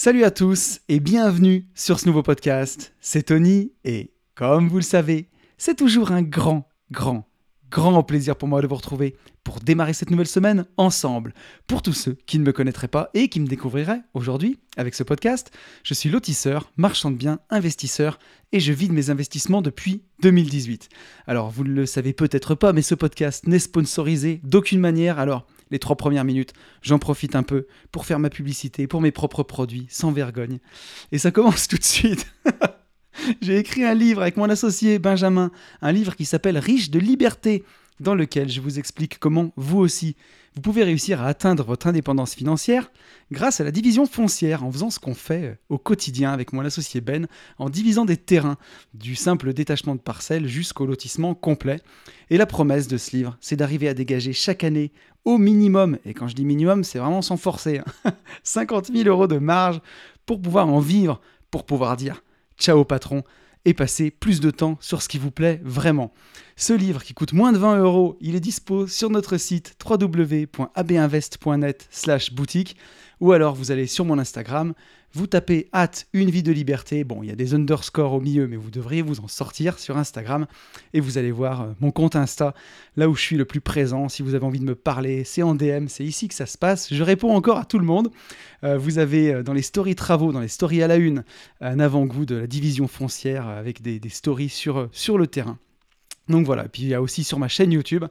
Salut à tous et bienvenue sur ce nouveau podcast. C'est Tony et comme vous le savez, c'est toujours un grand, grand, grand plaisir pour moi de vous retrouver pour démarrer cette nouvelle semaine ensemble. Pour tous ceux qui ne me connaîtraient pas et qui me découvriraient aujourd'hui avec ce podcast, je suis lotisseur, marchand de biens, investisseur et je vis de mes investissements depuis 2018. Alors vous ne le savez peut-être pas, mais ce podcast n'est sponsorisé d'aucune manière. Alors les trois premières minutes, j'en profite un peu pour faire ma publicité pour mes propres produits, sans vergogne. Et ça commence tout de suite. J'ai écrit un livre avec mon associé Benjamin, un livre qui s'appelle Riche de liberté, dans lequel je vous explique comment vous aussi, vous pouvez réussir à atteindre votre indépendance financière grâce à la division foncière, en faisant ce qu'on fait euh, au quotidien avec mon associé Ben, en divisant des terrains, du simple détachement de parcelles jusqu'au lotissement complet. Et la promesse de ce livre, c'est d'arriver à dégager chaque année au minimum, et quand je dis minimum, c'est vraiment sans forcer, 50 hein, 000 euros de marge pour pouvoir en vivre, pour pouvoir dire ciao patron et passer plus de temps sur ce qui vous plaît vraiment. Ce livre qui coûte moins de 20 euros, il est dispo sur notre site www.abinvest.net slash boutique ou alors vous allez sur mon Instagram, vous tapez hâte une vie de liberté. Bon, il y a des underscores au milieu, mais vous devriez vous en sortir sur Instagram et vous allez voir euh, mon compte Insta, là où je suis le plus présent. Si vous avez envie de me parler, c'est en DM, c'est ici que ça se passe. Je réponds encore à tout le monde. Euh, vous avez euh, dans les stories travaux, dans les stories à la une, un avant-goût de la division foncière avec des, stories sur le terrain. Donc voilà, puis il y a aussi sur ma chaîne YouTube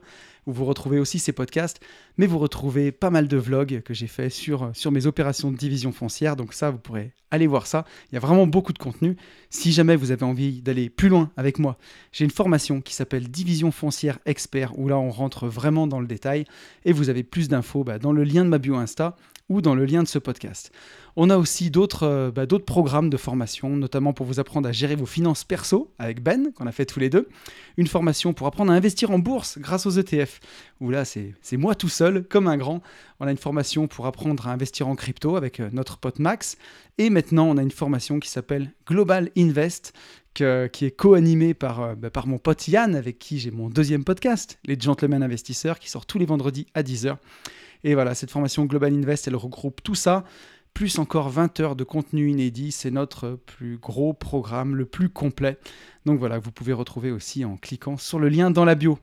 où vous retrouvez aussi ces podcasts, mais vous retrouvez pas mal de vlogs que j'ai fait sur, sur mes opérations de division foncière, donc ça, vous pourrez aller voir ça. Il y a vraiment beaucoup de contenu. Si jamais vous avez envie d'aller plus loin avec moi, j'ai une formation qui s'appelle Division foncière expert, où là, on rentre vraiment dans le détail, et vous avez plus d'infos bah, dans le lien de ma bio Insta ou dans le lien de ce podcast. On a aussi euh, bah, d'autres programmes de formation, notamment pour vous apprendre à gérer vos finances perso avec Ben, qu'on a fait tous les deux. Une formation pour apprendre à investir en bourse grâce aux ETF, où là c'est moi tout seul, comme un grand. On a une formation pour apprendre à investir en crypto avec euh, notre pote Max. Et maintenant on a une formation qui s'appelle Global Invest, qui est co-animée par, euh, bah, par mon pote Yann, avec qui j'ai mon deuxième podcast, Les Gentlemen Investisseurs, qui sort tous les vendredis à 10h. Et voilà, cette formation Global Invest, elle regroupe tout ça plus encore 20 heures de contenu inédit. C'est notre plus gros programme, le plus complet. Donc voilà, vous pouvez retrouver aussi en cliquant sur le lien dans la bio.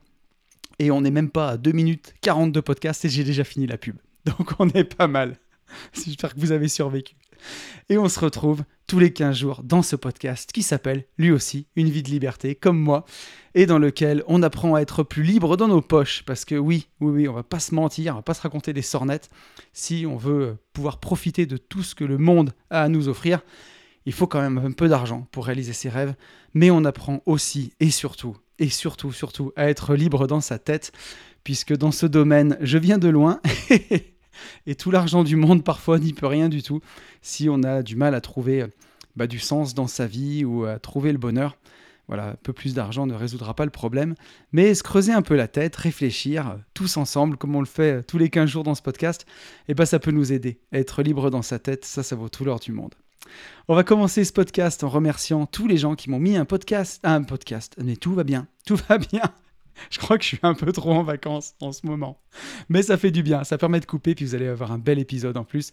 Et on n'est même pas à 2 minutes 40 de podcast et j'ai déjà fini la pub. Donc on est pas mal. J'espère que vous avez survécu. Et on se retrouve tous les 15 jours dans ce podcast qui s'appelle lui aussi Une vie de liberté, comme moi, et dans lequel on apprend à être plus libre dans nos poches. Parce que oui, oui, oui, on va pas se mentir, on va pas se raconter des sornettes. Si on veut pouvoir profiter de tout ce que le monde a à nous offrir, il faut quand même un peu d'argent pour réaliser ses rêves. Mais on apprend aussi et surtout, et surtout, surtout, à être libre dans sa tête, puisque dans ce domaine, je viens de loin. Et tout l'argent du monde, parfois, n'y peut rien du tout si on a du mal à trouver bah, du sens dans sa vie ou à trouver le bonheur. Voilà, un peu plus d'argent ne résoudra pas le problème, mais se creuser un peu la tête, réfléchir tous ensemble, comme on le fait tous les 15 jours dans ce podcast, et eh ben ça peut nous aider. Être libre dans sa tête, ça, ça vaut tout l'or du monde. On va commencer ce podcast en remerciant tous les gens qui m'ont mis un podcast, un podcast, mais tout va bien, tout va bien. Je crois que je suis un peu trop en vacances en ce moment. Mais ça fait du bien, ça permet de couper, puis vous allez avoir un bel épisode en plus.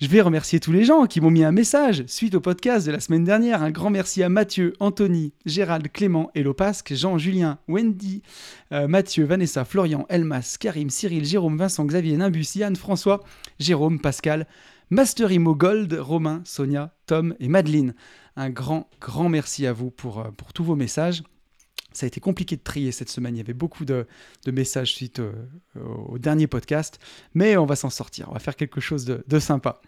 Je vais remercier tous les gens qui m'ont mis un message suite au podcast de la semaine dernière. Un grand merci à Mathieu, Anthony, Gérald, Clément, Elopasque, Jean, Julien, Wendy, euh, Mathieu, Vanessa, Florian, Elmas, Karim, Cyril, Jérôme, Vincent, Xavier, Nimbus, Yann, François, Jérôme, Pascal, Master Imo Gold, Romain, Sonia, Tom et Madeleine. Un grand, grand merci à vous pour, euh, pour tous vos messages. Ça a été compliqué de trier cette semaine. Il y avait beaucoup de, messages suite au, dernier podcast. Mais on va s'en sortir. On va faire quelque chose de, sympa.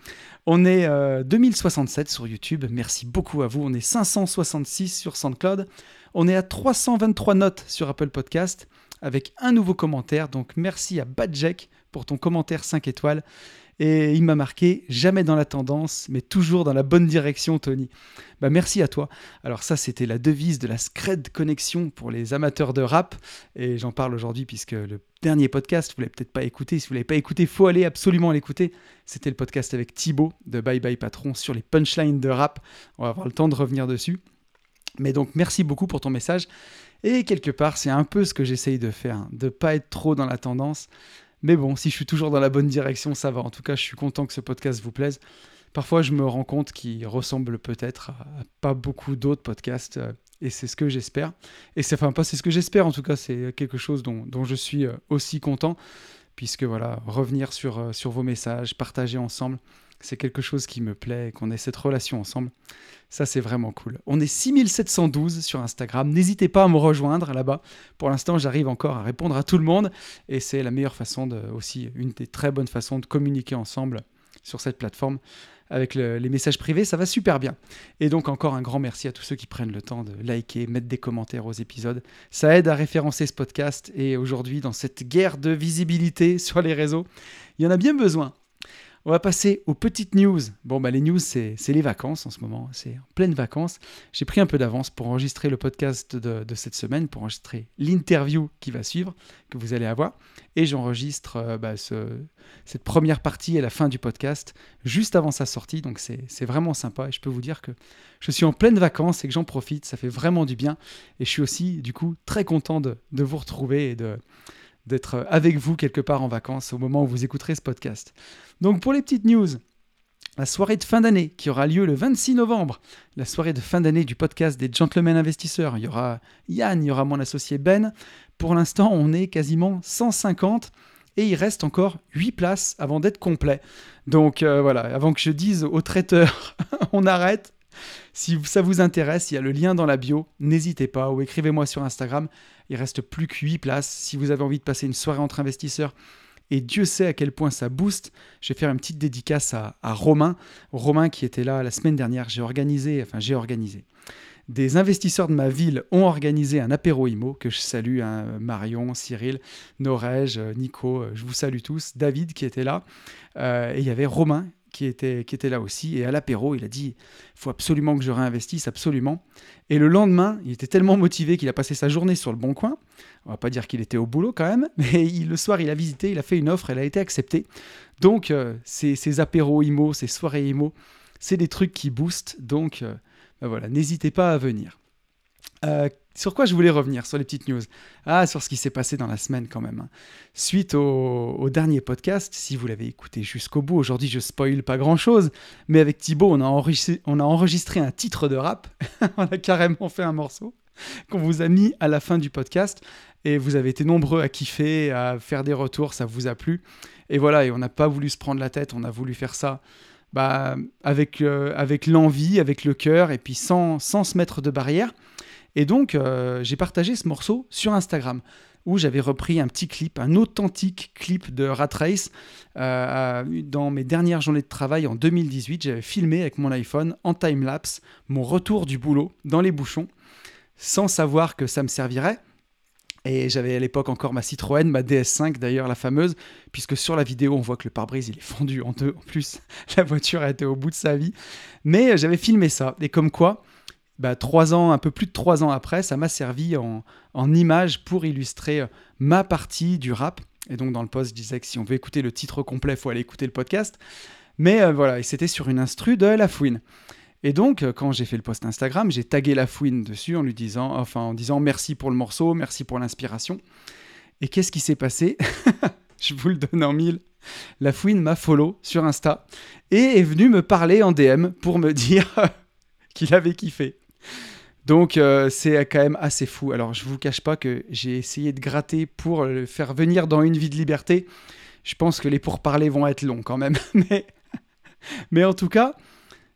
On est 2067 euh, sur YouTube. Merci beaucoup à vous. On est 566 sur SoundCloud. On est à 323 notes sur Apple Podcast avec un nouveau commentaire. Donc merci à Badjack pour ton commentaire 5 étoiles. Et il m'a marqué jamais dans la tendance, mais toujours dans la bonne direction, Tony. Bah merci à toi. Alors ça, c'était la devise de la Scred Connexion pour les amateurs de rap, et j'en parle aujourd'hui puisque le dernier podcast, vous l'avez peut-être pas écouté. Si vous l'avez pas écouté, faut aller absolument l'écouter. C'était le podcast avec Thibaut de Bye Bye Patron sur les punchlines de rap. On va avoir le temps de revenir dessus. Mais donc merci beaucoup pour ton message. Et quelque part, c'est un peu ce que j'essaye de faire, hein, de pas être trop dans la tendance. Mais bon, si je suis toujours dans la bonne direction, ça va. En tout cas, je suis content que ce podcast vous plaise. parfois je me rends compte qu'il ressemble peut-être à, pas beaucoup d'autres podcasts. Euh, et c'est ce que j'espère. Et c'est enfin pas c'est ce que j'espère en tout cas, c'est quelque chose dont, je suis aussi content, puisque voilà, revenir sur, sur vos messages, partager ensemble, c'est quelque chose qui me plaît, qu'on ait cette relation ensemble. Ça, c'est vraiment cool. On est 6712 sur Instagram. N'hésitez pas à me rejoindre là-bas. Pour l'instant, j'arrive encore à répondre à tout le monde. Et c'est la meilleure façon aussi, une des très bonnes façons de communiquer ensemble sur cette plateforme. Avec les messages privés, ça va super bien. Et donc encore un grand merci à tous ceux qui prennent le temps de liker, mettre des commentaires aux épisodes. Ça aide à référencer ce podcast. Et aujourd'hui, dans cette guerre de visibilité sur les réseaux, il y en a bien besoin. On va passer aux petites news. Bon, bah, les news, c'est les vacances en ce moment. C'est en pleine vacances. J'ai pris un peu d'avance pour enregistrer le podcast de, cette semaine, pour enregistrer l'interview qui va suivre, que vous allez avoir. Et j'enregistre euh, bah, cette première partie à la fin du podcast, juste avant sa sortie. Donc, c'est vraiment sympa. Et je peux vous dire que je suis en pleine vacances et que j'en profite. Ça fait vraiment du bien. Et je suis aussi, du coup, très content de, de vous retrouver et de d'être avec vous quelque part en vacances au moment où vous écouterez ce podcast. Donc pour les petites news, la soirée de fin d'année qui aura lieu le 26 novembre, la soirée de fin d'année du podcast des Gentlemen Investisseurs. Il y aura Yann, il y aura mon associé Ben. Pour l'instant, on est quasiment 150 et il reste encore 8 places avant d'être complet. Donc euh, voilà, avant que je dise au traiteur on arrête, si ça vous intéresse, il y a le lien dans la bio, n'hésitez pas ou écrivez-moi sur Instagram. Il reste plus que 8 places. Si vous avez envie de passer une soirée entre investisseurs, et Dieu sait à quel point ça booste. Je vais faire une petite dédicace à, Romain. Romain qui était là la semaine dernière. J'ai organisé, enfin j'ai organisé. Des investisseurs de ma ville ont organisé un apéro IMO que je salue, hein, Marion, Cyril, Norège, Nico, je vous salue tous, David qui était là, euh, et il y avait Romain qui était, qui était là aussi. Et à l'apéro, il a dit il faut absolument que je réinvestisse, absolument. Et le lendemain, il était tellement motivé qu'il a passé sa journée sur le bon coin. On va pas dire qu'il était au boulot quand même, mais le soir, il a visité, il a fait une offre, elle a été acceptée. Donc, euh, ces, apéros IMO, ces soirées IMO, c'est des trucs qui boostent. Donc, euh, ben voilà, n'hésitez pas à venir. Euh, sur quoi je voulais revenir Sur les petites news? Ah, sur ce qui s'est passé dans la semaine quand même. Hein. Suite au, dernier podcast, si vous l'avez écouté jusqu'au bout, aujourd'hui je spoil pas grand chose, mais avec Thibaut, on a enregistré, on a enregistré un titre de rap. on a carrément fait un morceau qu'on vous a mis à la fin du podcast. Et vous avez été nombreux à kiffer, à faire des retours, ça vous a plu. Et voilà, et on n'a pas voulu se prendre la tête, on a voulu faire ça bah, avec, euh, avec l'envie, avec le cœur, et puis sans, sans se mettre de barrière. Et donc, euh, j'ai partagé ce morceau sur Instagram où j'avais repris un petit clip, un authentique clip de Rat Race. Euh, dans mes dernières journées de travail en 2018, j'avais filmé avec mon iPhone en time-lapse mon retour du boulot dans les bouchons, sans savoir que ça me servirait. Et j'avais à l'époque encore ma Citroën, ma DS5 d'ailleurs, la fameuse, puisque sur la vidéo on voit que le pare-brise il est fendu en deux. En plus, la voiture a été au bout de sa vie. Mais euh, j'avais filmé ça. Et comme quoi, bah, trois ans, un peu plus de trois ans après, ça m'a servi en, image pour illustrer euh, ma partie du rap. Et donc dans le post, je disais que si on veut écouter le titre complet, il faut aller écouter le podcast. Mais euh, voilà, et c'était sur une instru de La Fouine. Et donc, euh, quand j'ai fait le post Instagram, j'ai tagué La Fouine dessus en lui disant, enfin, en disant merci pour le morceau, merci pour l'inspiration. Et qu'est-ce qui s'est passé Je vous le donne en mille. La Fouine m'a follow sur Insta et est venu me parler en DM pour me dire qu'il avait kiffé. Donc euh, c'est quand même assez fou. Alors je vous cache pas que j'ai essayé de gratter pour le faire venir dans une vie de liberté. Je pense que les pourparlers vont être longs quand même. mais, mais en tout cas,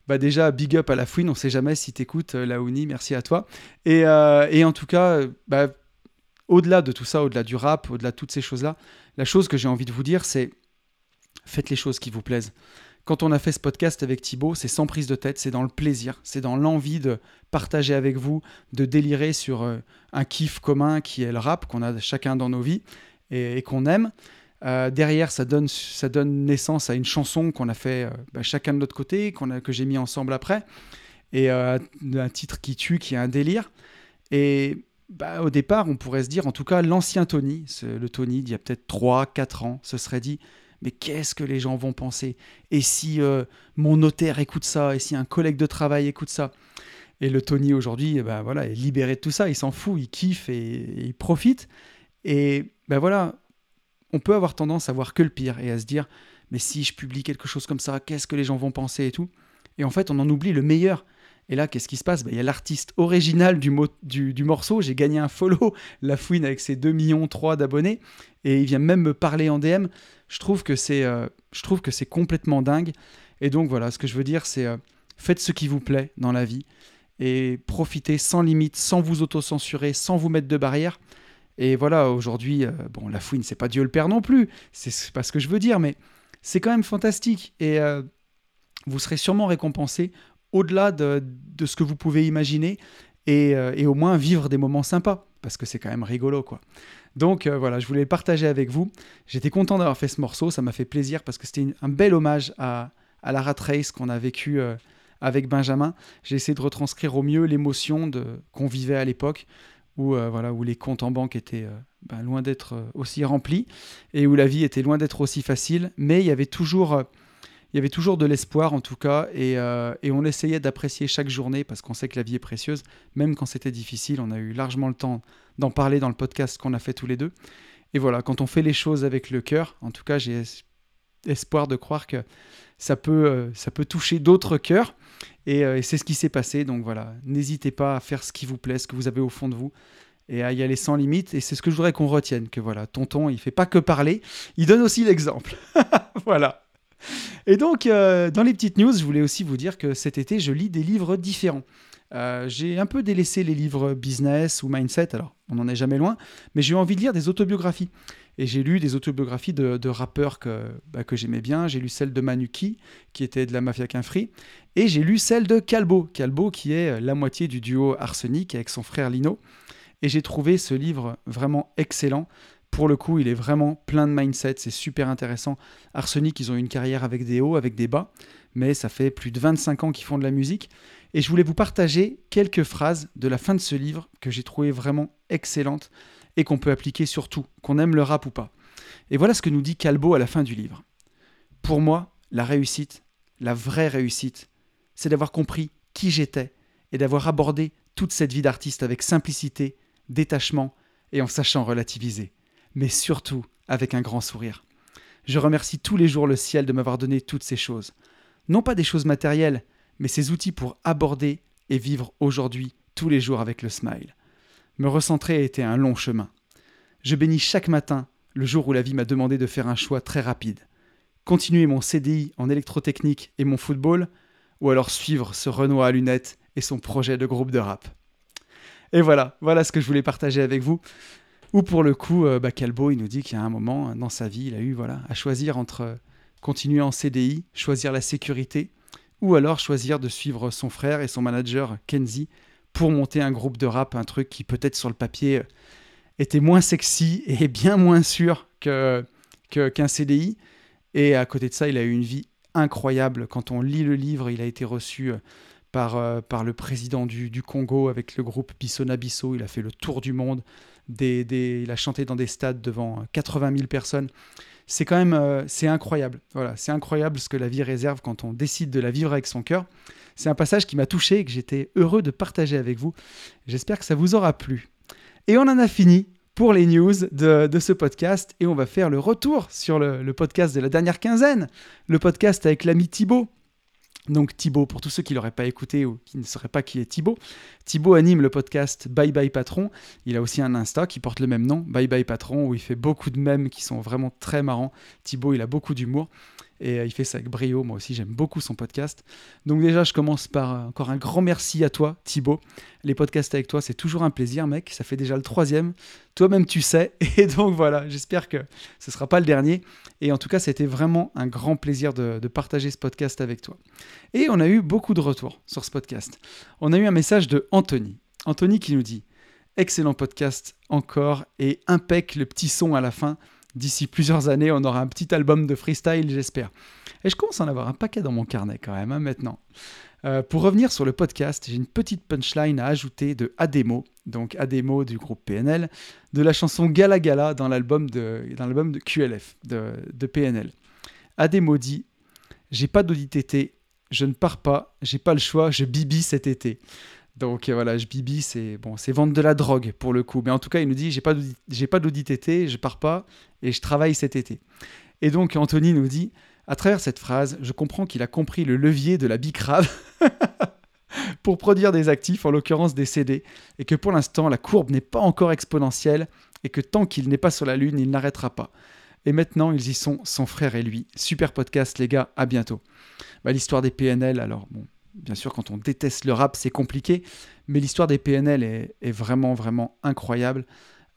bah déjà big up à la fouine. On sait jamais si t'écoutes euh, Laouni. Merci à toi. Et, euh, et en tout cas, bah, au-delà de tout ça, au-delà du rap, au-delà de toutes ces choses-là, la chose que j'ai envie de vous dire, c'est faites les choses qui vous plaisent. Quand on a fait ce podcast avec Thibaut, c'est sans prise de tête, c'est dans le plaisir, c'est dans l'envie de partager avec vous, de délirer sur euh, un kiff commun qui est le rap qu'on a chacun dans nos vies et, qu'on aime. Euh, derrière, ça donne, ça donne naissance à une chanson qu'on a fait euh, bah, chacun de notre côté, que j'ai mis ensemble après, et un titre qui tue, qui est un délire. Et bah, au départ, on pourrait se dire, en tout cas, l'ancien Tony, le Tony d'il y a peut-être 3-4 ans, se serait dit mais qu'est-ce que les gens vont penser? Et si euh, mon notaire écoute ça Et si un collègue de travail écoute ça? Et le Tony aujourd'hui, ben voilà, est libéré de tout ça, il s'en fout, il kiffe et, il profite. Et ben voilà, on peut avoir tendance à voir que le pire et à se dire, mais si je publie quelque chose comme ça, qu'est-ce que les gens vont penser et tout? Et en fait, on en oublie le meilleur. Et là, qu'est-ce qui se passe? Bah, Il y a l'artiste original du, du, morceau. J'ai gagné un follow, La Fouine, avec ses 2 millions 3 d'abonnés. Et il vient même me parler en DM. Je trouve que c'est euh, je trouve que c'est complètement dingue. Et donc voilà, ce que je veux dire, c'est euh, faites ce qui vous plaît dans la vie et profitez sans limite, sans vous autocensurer, sans vous mettre de barrières. Et voilà, aujourd'hui, euh, bon, la fouine, c'est pas Dieu le Père non plus, c'est pas ce que je veux dire, mais c'est quand même fantastique. Et vous serez sûrement récompensé au-delà de, ce que vous pouvez imaginer et, et, au moins vivre des moments sympas, parce que c'est quand même rigolo, quoi. Donc euh, voilà, je voulais le partager avec vous. J'étais content d'avoir fait ce morceau, ça m'a fait plaisir parce que c'était un bel hommage à, la rat race qu'on a vécu euh, avec Benjamin. J'ai essayé de retranscrire au mieux l'émotion qu'on vivait à l'époque où, euh, voilà, où les comptes en banque étaient ben, loin d'être aussi remplis et où la vie était loin d'être aussi facile, mais il y avait toujours il y avait toujours de l'espoir en tout cas, et, et on essayait d'apprécier chaque journée parce qu'on sait que la vie est précieuse, même quand c'était difficile. On a eu largement le temps d'en parler dans le podcast qu'on a fait tous les deux. Et voilà, quand on fait les choses avec le cœur, en tout cas, j'ai espoir de croire que ça peut, euh, ça peut toucher d'autres cœurs. Euh, et, c'est ce qui s'est passé. Donc voilà, n'hésitez pas à faire ce qui vous plaît, ce que vous avez au fond de vous, et à y aller sans limite. Et c'est ce que je voudrais qu'on retienne, que voilà, tonton, il fait pas que parler, il donne aussi l'exemple. voilà. Et donc, euh, dans les petites news, je voulais aussi vous dire que cet été, je lis des livres différents. Euh, j'ai un peu délaissé les livres business ou mindset, alors on n'en est jamais loin, mais j'ai eu envie de lire des autobiographies. Et j'ai lu des autobiographies de, rappeurs que, bah, que j'aimais bien. J'ai lu celle de Manuki, qui était de la Mafia Free. Et j'ai lu celle de Calbo, Calbo qui est la moitié du duo Arsenic avec son frère Lino. Et j'ai trouvé ce livre vraiment excellent. Pour le coup, il est vraiment plein de mindset, c'est super intéressant. Arsenic, ils ont une carrière avec des hauts, avec des bas, mais ça fait plus de 25 ans qu'ils font de la musique. Et je voulais vous partager quelques phrases de la fin de ce livre que j'ai trouvé vraiment excellentes et qu'on peut appliquer sur tout, qu'on aime le rap ou pas. Et voilà ce que nous dit Calbo à la fin du livre. Pour moi, la réussite, la vraie réussite, c'est d'avoir compris qui j'étais et d'avoir abordé toute cette vie d'artiste avec simplicité, détachement et en sachant relativiser, mais surtout avec un grand sourire. Je remercie tous les jours le ciel de m'avoir donné toutes ces choses. Non pas des choses matérielles, mais ces outils pour aborder et vivre aujourd'hui tous les jours avec le smile. Me recentrer a été un long chemin. Je bénis chaque matin le jour où la vie m'a demandé de faire un choix très rapide. Continuer mon CDI en électrotechnique et mon football, ou alors suivre ce Renoir à lunettes et son projet de groupe de rap. Et voilà, voilà ce que je voulais partager avec vous. Ou pour le coup, euh, bah, Calbo, il nous dit qu'il y a un moment dans sa vie, il a eu voilà, à choisir entre continuer en CDI, choisir la sécurité, ou alors choisir de suivre son frère et son manager Kenzie pour monter un groupe de rap, un truc qui peut-être sur le papier était moins sexy et bien moins sûr que qu'un CDI. Et à côté de ça, il a eu une vie incroyable. Quand on lit le livre, il a été reçu euh, par, euh, le président du, du, Congo avec le groupe Bissona Bisso. Il a fait le tour du monde. Il a chanté dans des stades devant 80 000 personnes c'est quand même euh, c'est incroyable. Voilà, c'est incroyable ce que la vie réserve quand on décide de la vivre avec son cœur. C'est un passage qui m'a touché et que j'étais heureux de partager avec vous. J'espère que ça vous aura plu. Et on en a fini pour les news de, ce podcast et on va faire le retour sur le, le podcast de la dernière quinzaine, le podcast avec l'ami Thibaut. Donc Thibaut, pour tous ceux qui ne l'auraient pas écouté ou qui ne sauraient pas qui est Thibaut, Thibaut anime le podcast Bye Bye Patron. Il a aussi un Insta qui porte le même nom, Bye Bye Patron, où il fait beaucoup de mèmes qui sont vraiment très marrants. Thibaut, il a beaucoup d'humour. Et euh, il fait ça avec brio. Moi aussi, j'aime beaucoup son podcast. Donc, déjà, je commence par euh, encore un grand merci à toi, Thibaut. Les podcasts avec toi, c'est toujours un plaisir, mec. Ça fait déjà le troisième. Toi-même, tu sais. Et donc, voilà, j'espère que ce ne sera pas le dernier. Et en tout cas, c'était vraiment un grand plaisir de, de, partager ce podcast avec toi. Et on a eu beaucoup de retours sur ce podcast. On a eu un message de Anthony. Anthony qui nous dit Excellent podcast encore et impec le petit son à la fin d'ici plusieurs années, on aura un petit album de freestyle, j'espère. Et je commence à en avoir un paquet dans mon carnet quand même, hein, maintenant. Euh, pour revenir sur le podcast, j'ai une petite punchline à ajouter de Ademo, donc Ademo du groupe PNL, de la chanson Gala Gala dans l'album de, de QLF, de, de PNL. Ademo dit J'ai pas d'audit été, je ne pars pas, j'ai pas le choix, je bibi cet été. Donc euh, voilà, je bibi, c'est bon, c'est vendre de la drogue pour le coup. Mais en tout cas, il nous dit j'ai pas j'ai pas d'audit été, je pars pas et je travaille cet été. Et donc Anthony nous dit À travers cette phrase, je comprends qu'il a compris le levier de la bicrave pour produire des actifs, en l'occurrence des CD, et que pour l'instant la courbe n'est pas encore exponentielle, et que tant qu'il n'est pas sur la Lune, il n'arrêtera pas. Et maintenant, ils y sont, son frère et lui. Super podcast, les gars, à bientôt. Bah, l'histoire des PNL, alors, bon, bien sûr, quand on déteste le rap, c'est compliqué, mais l'histoire des PNL est, vraiment, vraiment incroyable.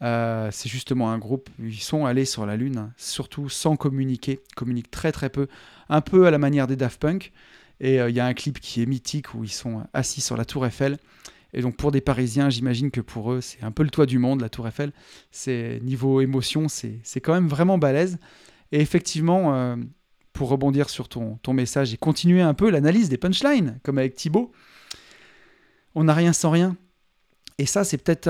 Euh, c'est justement un groupe, ils sont allés sur la Lune, surtout sans communiquer, ils communiquent très très peu, un peu à la manière des Daft Punk. Et euh, il y a un clip qui est mythique où ils sont assis sur la tour Eiffel. Et donc pour des Parisiens, j'imagine que pour eux, c'est un peu le toit du monde, la tour Eiffel. C'est niveau émotion, c'est quand même vraiment balèze. Et effectivement, euh, pour rebondir sur ton, ton message et continuer un peu l'analyse des punchlines, comme avec Thibaut, on n'a rien sans rien. Et ça, c'est peut-être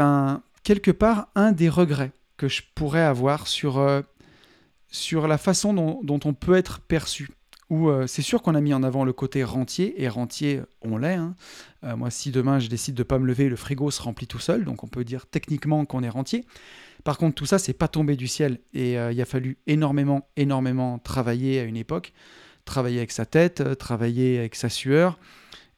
quelque part un des regrets que je pourrais avoir sur, euh, sur la façon dont, dont, on peut être perçu où euh, c'est sûr qu'on a mis en avant le côté rentier, et rentier, on l'est. Hein. Euh, moi, si demain je décide de ne pas me lever, le frigo se remplit tout seul, donc on peut dire techniquement qu'on est rentier. Par contre, tout ça, c'est pas tombé du ciel, et euh, il a fallu énormément, énormément travailler à une époque, travailler avec sa tête, travailler avec sa sueur,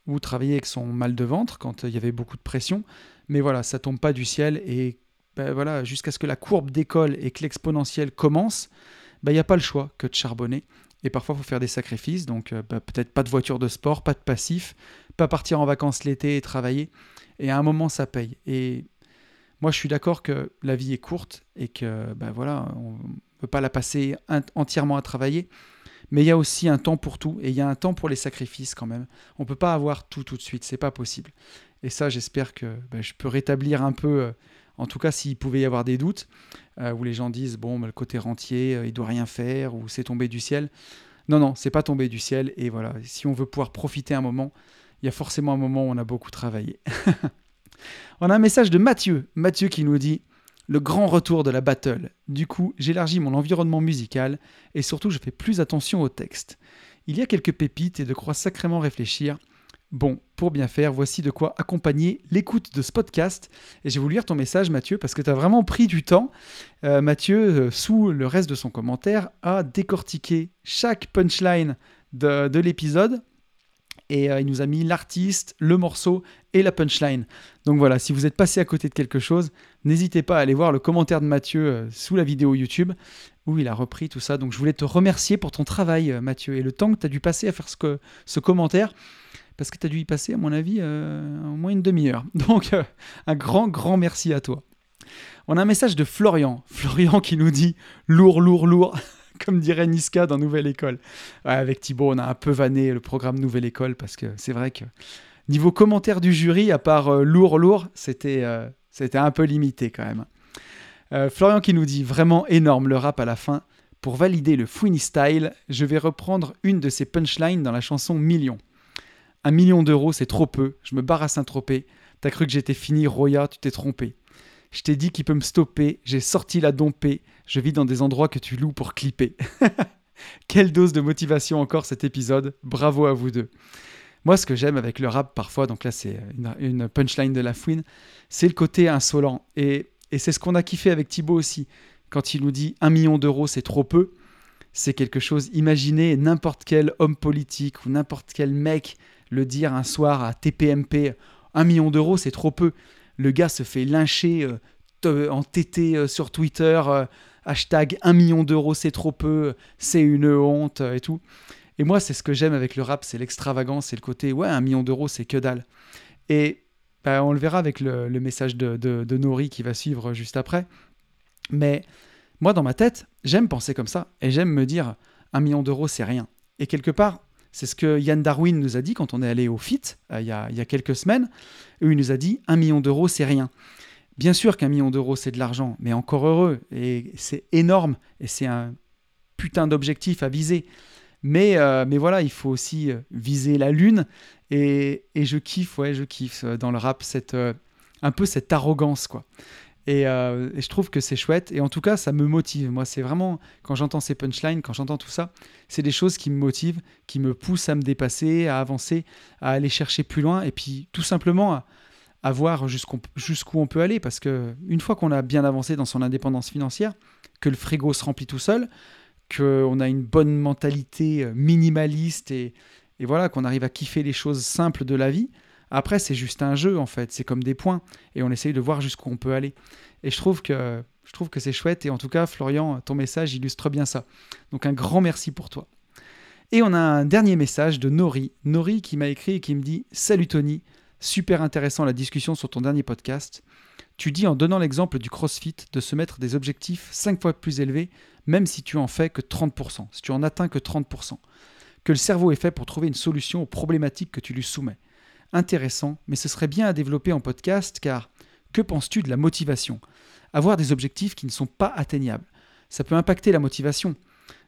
ou travailler avec son mal de ventre quand il y avait beaucoup de pression. Mais voilà, ça tombe pas du ciel, et ben, voilà, jusqu'à ce que la courbe décolle et que l'exponentielle commence, ben, il n'y a pas le choix que de charbonner. Et parfois, il faut faire des sacrifices. Donc, euh, bah, peut-être pas de voiture de sport, pas de passif, pas partir en vacances l'été et travailler. Et à un moment, ça paye. Et moi, je suis d'accord que la vie est courte et que, bah, voilà, on ne peut pas la passer entièrement à travailler. Mais il y a aussi un temps pour tout et il y a un temps pour les sacrifices quand même. On ne peut pas avoir tout tout de suite, c'est pas possible. Et ça, j'espère que bah, je peux rétablir un peu euh, en tout cas, s'il pouvait y avoir des doutes, euh, où les gens disent bon, le côté rentier, euh, il doit rien faire, ou c'est tombé du ciel. Non, non, c'est pas tombé du ciel. Et voilà, si on veut pouvoir profiter un moment, il y a forcément un moment où on a beaucoup travaillé. on a un message de Mathieu. Mathieu qui nous dit le grand retour de la battle. Du coup, j'élargis mon environnement musical et surtout, je fais plus attention au texte. Il y a quelques pépites et de quoi sacrément réfléchir. Bon, pour bien faire, voici de quoi accompagner l'écoute de ce podcast. Et je vais vous lire ton message, Mathieu, parce que tu as vraiment pris du temps. Euh, Mathieu, euh, sous le reste de son commentaire, a décortiqué chaque punchline de, l'épisode. Et euh, il nous a mis l'artiste, le morceau et la punchline. Donc voilà, si vous êtes passé à côté de quelque chose, n'hésitez pas à aller voir le commentaire de Mathieu sous la vidéo YouTube où il a repris tout ça. Donc je voulais te remercier pour ton travail, Mathieu, et le temps que tu as dû passer à faire ce, commentaire parce que tu as dû y passer, à mon avis, euh, au moins une demi-heure. Donc, euh, un grand, grand merci à toi. On a un message de Florian. Florian qui nous dit lourd, lourd, lourd, comme dirait Niska dans Nouvelle École. avec Thibaut, on a un peu vanné le programme Nouvelle École parce que c'est vrai que niveau commentaire du jury, à part euh, lourd, lourd, c'était c'était un peu limité quand même. Florian qui nous dit vraiment énorme le rap à la fin. Pour valider le Fouini style, je vais reprendre une de ses punchlines dans la chanson Million. Un million d'euros, c'est trop peu. Je me barre à Saint-Tropez. T'as cru que j'étais fini, Roya, tu t'es trompé. Je t'ai dit qu'il peut me stopper. J'ai sorti la dompée. Je vis dans des endroits que tu loues pour clipper. Quelle dose de motivation encore cet épisode. Bravo à vous deux. Moi, ce que j'aime avec le rap parfois, donc là c'est une, punchline de la fouine, c'est le côté insolent. Et, c'est ce qu'on a kiffé avec Thibaut aussi. Quand il nous dit un million d'euros, c'est trop peu, c'est quelque chose. Imaginez n'importe quel homme politique ou n'importe quel mec le dire un soir à TPMP, un million d'euros, c'est trop peu. Le gars se fait lyncher euh, en TT euh, sur Twitter, euh, hashtag un million d'euros, c'est trop peu, c'est une honte et tout. Et moi, c'est ce que j'aime avec le rap, c'est l'extravagance, c'est le côté, ouais, un million d'euros, c'est que dalle. Et bah, on le verra avec le, message de, de, Nori qui va suivre juste après. Mais moi, dans ma tête, j'aime penser comme ça, et j'aime me dire, un million d'euros, c'est rien. Et quelque part, c'est ce que Yann Darwin nous a dit quand on est allé au FIT euh, il, y a, quelques semaines, il nous a dit un million d'euros, c'est rien. Bien sûr qu'un million d'euros, c'est de l'argent, mais encore heureux, et c'est énorme, et c'est un putain d'objectif à viser. Mais, euh, mais voilà, il faut aussi euh, viser la lune, et, et, je kiffe, ouais, je kiffe dans le rap cette, un peu cette arrogance, quoi. Euh, et, je trouve que c'est chouette. Et en tout cas, ça me motive. Moi, c'est vraiment, quand j'entends ces punchlines, quand j'entends tout ça, c'est des choses qui me motivent, qui me poussent à me dépasser, à avancer, à aller chercher plus loin. Et puis, tout simplement, à, voir jusqu'où on peut aller. Parce que une fois qu'on a bien avancé dans son indépendance financière, que le frigo se remplit tout seul, qu'on a une bonne mentalité minimaliste et, et voilà, qu'on arrive à kiffer les choses simples de la vie. Après, c'est juste un jeu en fait, c'est comme des points et on essaye de voir jusqu'où on peut aller. Et je trouve que c'est chouette et en tout cas, Florian, ton message illustre bien ça. Donc un grand merci pour toi. Et on a un dernier message de Nori, Nori qui m'a écrit et qui me dit "Salut Tony, super intéressant la discussion sur ton dernier podcast. Tu dis en donnant l'exemple du CrossFit de se mettre des objectifs 5 fois plus élevés, même si tu en fais que 30%, si tu en atteins que 30%. Que le cerveau est fait pour trouver une solution aux problématiques que tu lui soumets intéressant, mais ce serait bien à développer en podcast car que penses-tu de la motivation? Avoir des objectifs qui ne sont pas atteignables. Ça peut impacter la motivation.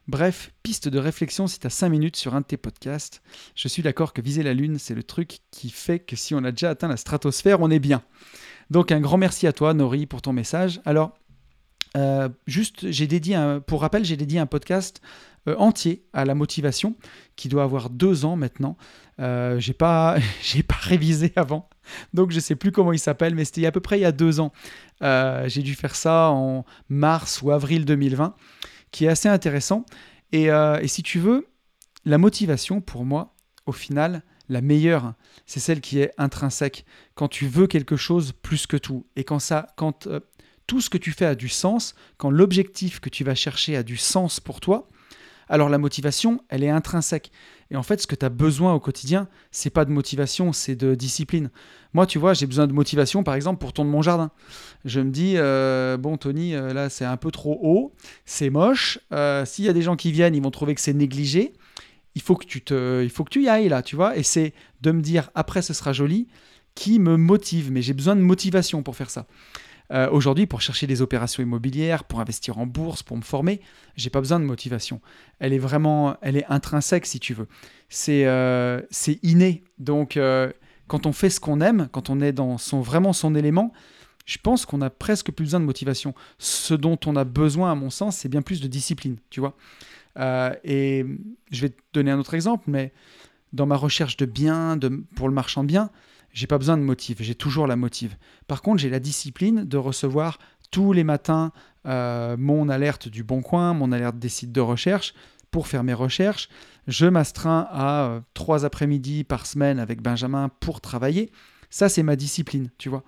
Bref, piste de réflexion si tu as 5 minutes sur un de tes podcasts. Je suis d'accord que viser la Lune, c'est le truc qui fait que si on a déjà atteint la stratosphère, on est bien. Donc un grand merci à toi, Nori, pour ton message. Alors, euh, juste, j'ai dédié un, pour rappel, j'ai dédié un podcast entier à la motivation qui doit avoir deux ans maintenant. Euh, j'ai pas, j'ai pas révisé avant, donc je sais plus comment il s'appelle, mais c'était à peu près il y a deux ans. Euh, j'ai dû faire ça en mars ou avril 2020, qui est assez intéressant. Et, et si tu veux, la motivation pour moi, au final, la meilleure, c'est celle qui est intrinsèque. Quand tu veux quelque chose plus que tout, et quand ça, quand tout ce que tu fais a du sens, quand l'objectif que tu vas chercher a du sens pour toi, alors la motivation, elle est intrinsèque. Et en fait, ce que tu as besoin au quotidien, c'est pas de motivation, c'est de discipline. Moi, tu vois, j'ai besoin de motivation, par exemple, pour tondre mon jardin. Je me dis, euh, bon, Tony, euh, là, c'est un peu trop haut, c'est moche. Euh, s'il y a des gens qui viennent, ils vont trouver que c'est négligé. Il faut que tu te, il faut que tu y ailles là, tu vois. Et c'est de me dire, après, ce sera joli, qui me motive. Mais j'ai besoin de motivation pour faire ça. Euh, aujourd'hui, pour chercher des opérations immobilières, pour investir en bourse, pour me former, j'ai pas besoin de motivation. Elle est vraiment, elle est intrinsèque si tu veux. C'est euh, c'est inné. Donc, euh, quand on fait ce qu'on aime, quand on est dans son vraiment son élément, je pense qu'on a presque plus besoin de motivation. Ce dont on a besoin, à mon sens, c'est bien plus de discipline, tu vois. et je vais te donner un autre exemple, mais dans ma recherche de biens, de, pour le marchand de biens, j'ai pas besoin de motive, j'ai toujours la motive. Par contre, j'ai la discipline de recevoir tous les matins euh, mon alerte du Bon Coin, mon alerte des sites de recherche pour faire mes recherches. Je m'astreins à euh, trois après-midi par semaine avec Benjamin pour travailler. Ça, c'est ma discipline, tu vois.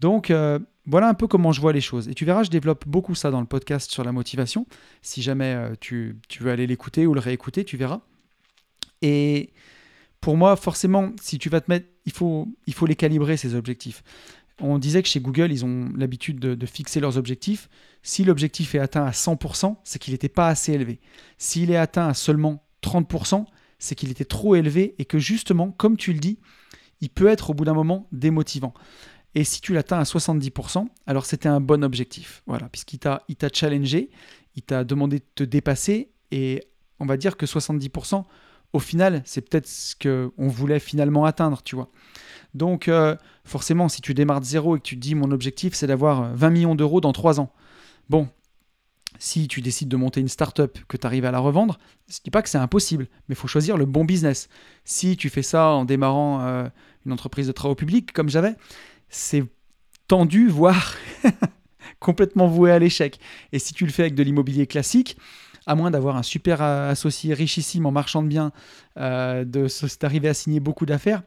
Donc, euh, voilà un peu comment je vois les choses. Et tu verras, je développe beaucoup ça dans le podcast sur la motivation. Si jamais tu, tu veux aller l'écouter ou le réécouter, tu verras. Et pour moi, forcément, si tu vas te mettre, il faut, il faut les calibrer, ces objectifs. On disait que chez Google, ils ont l'habitude de, fixer leurs objectifs. Si l'objectif est atteint à 100%, c'est qu'il n'était pas assez élevé. S'il est atteint à seulement 30%, c'est qu'il était trop élevé et que justement, comme tu le dis, il peut être au bout d'un moment démotivant. Et si tu l'atteins à 70%, alors c'était un bon objectif. Voilà, puisqu'il t'a, il t'a challengé, il t'a demandé de te dépasser et on va dire que 70%, au final, c'est peut-être ce qu'on voulait finalement atteindre, tu vois. Donc, euh, forcément, si tu démarres de zéro et que tu te dis mon objectif, c'est d'avoir 20 millions d'euros dans 3 ans. Bon, si tu décides de monter une start-up, que tu arrives à la revendre, je ne dis pas que c'est impossible, mais faut choisir le bon business. Si tu fais ça en démarrant euh, une entreprise de travaux publics, comme j'avais, c'est tendu, voire complètement voué à l'échec. Et si tu le fais avec de l'immobilier classique, à moins d'avoir un super euh, associé richissime en marchand de biens, euh, d'arriver à signer beaucoup d'affaires,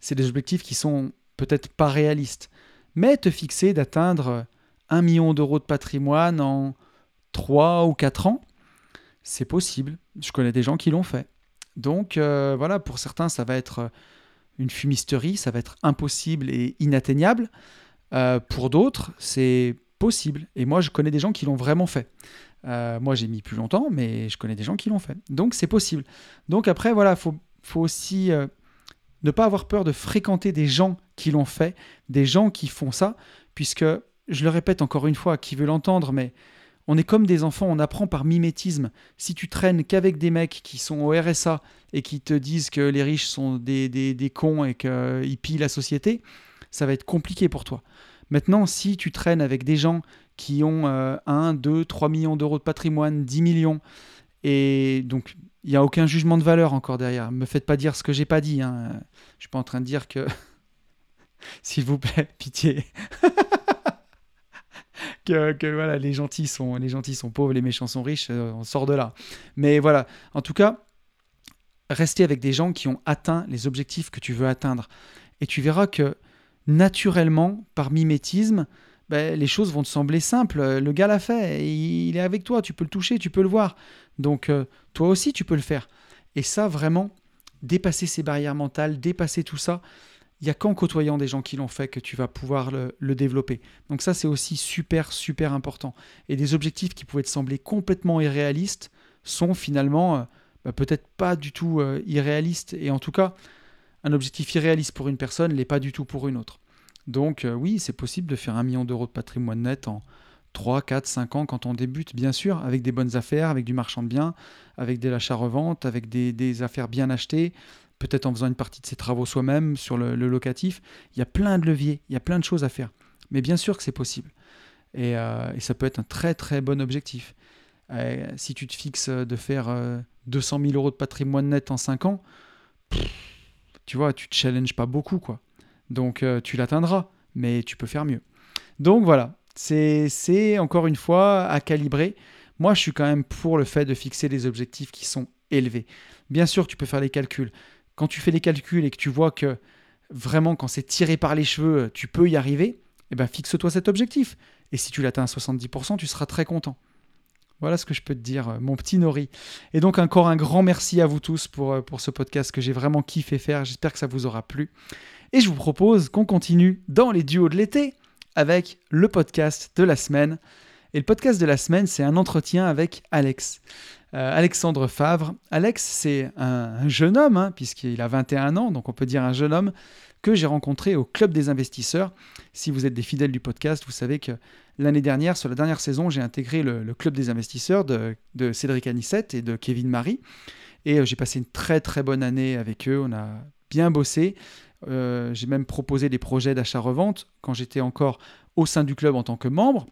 c'est des objectifs qui sont peut-être pas réalistes. Mais te fixer d'atteindre un million d'euros de patrimoine en 3 ou 4 ans, c'est possible. Je connais des gens qui l'ont fait. Donc euh, voilà, pour certains, ça va être une fumisterie, ça va être impossible et inatteignable. pour d'autres, c'est possible. Et moi, je connais des gens qui l'ont vraiment fait. Euh, moi, j'ai mis plus longtemps, mais je connais des gens qui l'ont fait. Donc, c'est possible. Donc, après, voilà, il faut, faut, aussi euh, ne pas avoir peur de fréquenter des gens qui l'ont fait, des gens qui font ça, puisque, je le répète encore une fois, qui veut l'entendre, mais on est comme des enfants, on apprend par mimétisme. Si tu traînes qu'avec des mecs qui sont au RSA et qui te disent que les riches sont des, des, des cons et qu'ils pillent la société, ça va être compliqué pour toi. Maintenant, si tu traînes avec des gens qui ont 1, 2, 3 millions d'euros de patrimoine, 10 millions. Et donc, il n'y a aucun jugement de valeur encore derrière. Me faites pas dire ce que j'ai pas dit. Hein. Je suis pas en train de dire que... S'il vous plaît, pitié. que, voilà, les gentils sont les gentils pauvres, les méchants sont riches, euh, on sort de là. Mais voilà, en tout cas, rester avec des gens qui ont atteint les objectifs que tu veux atteindre. Et tu verras que naturellement, par mimétisme, ben, les choses vont te sembler simples. Le gars l'a fait, il est avec toi, tu peux le toucher, tu peux le voir. Donc euh, toi aussi, tu peux le faire. Et ça, vraiment, dépasser ces barrières mentales, dépasser tout ça, il n'y a qu'en côtoyant des gens qui l'ont fait que tu vas pouvoir le, développer. Donc ça, c'est aussi super, super important. Et des objectifs qui pouvaient te sembler complètement irréalistes sont finalement euh, bah, peut-être pas du tout euh, irréalistes. Et en tout cas, un objectif irréaliste pour une personne l'est pas du tout pour une autre. Donc euh, oui, c'est possible de faire un million d'euros de patrimoine net en 3, 4, 5 ans quand on débute, bien sûr, avec des bonnes affaires, avec du marchand de biens, avec des l'achat-revente, avec des, affaires bien achetées, peut-être en faisant une partie de ses travaux soi-même sur le, locatif. Il y a plein de leviers, il y a plein de choses à faire. Mais bien sûr que c'est possible. Et, euh, ça peut être un très très bon objectif. Euh, si tu te fixes de faire 200 euh, 000 euros de patrimoine net en 5 ans, tu vois, tu te challenges pas beaucoup, quoi. Donc tu l'atteindras, mais tu peux faire mieux. Donc voilà, c'est encore une fois à calibrer. Moi, je suis quand même pour le fait de fixer des objectifs qui sont élevés. Bien sûr, tu peux faire les calculs quand tu fais les calculs et que tu vois que vraiment quand c'est tiré par les cheveux, tu peux y arriver, eh ben fixe-toi cet objectif. Et si tu l'atteins à 70%, tu seras très content. Voilà ce que je peux te dire, euh, mon petit Nori. Et donc encore un grand merci à vous tous pour, euh, pour ce podcast que j'ai vraiment kiffé faire. J'espère que ça vous aura plu. Et je vous propose qu'on continue dans les duos de l'été avec le podcast de la semaine. Et le podcast de la semaine, c'est un entretien avec Alex. Euh, Alexandre Favre. Alex, c'est un, jeune homme, hein, puisqu'il a 21 ans, donc on peut dire un jeune homme que j'ai rencontré au Club des investisseurs. Si vous êtes des fidèles du podcast, vous savez que l'année dernière, sur la dernière saison, j'ai intégré le, Club des investisseurs de, Cédric Anissette et de Kevin Marie. Et euh, j'ai passé une très très bonne année avec eux. On a bien bossé. Euh, j'ai même proposé des projets d'achat-revente quand j'étais encore au sein du club en tant que membre.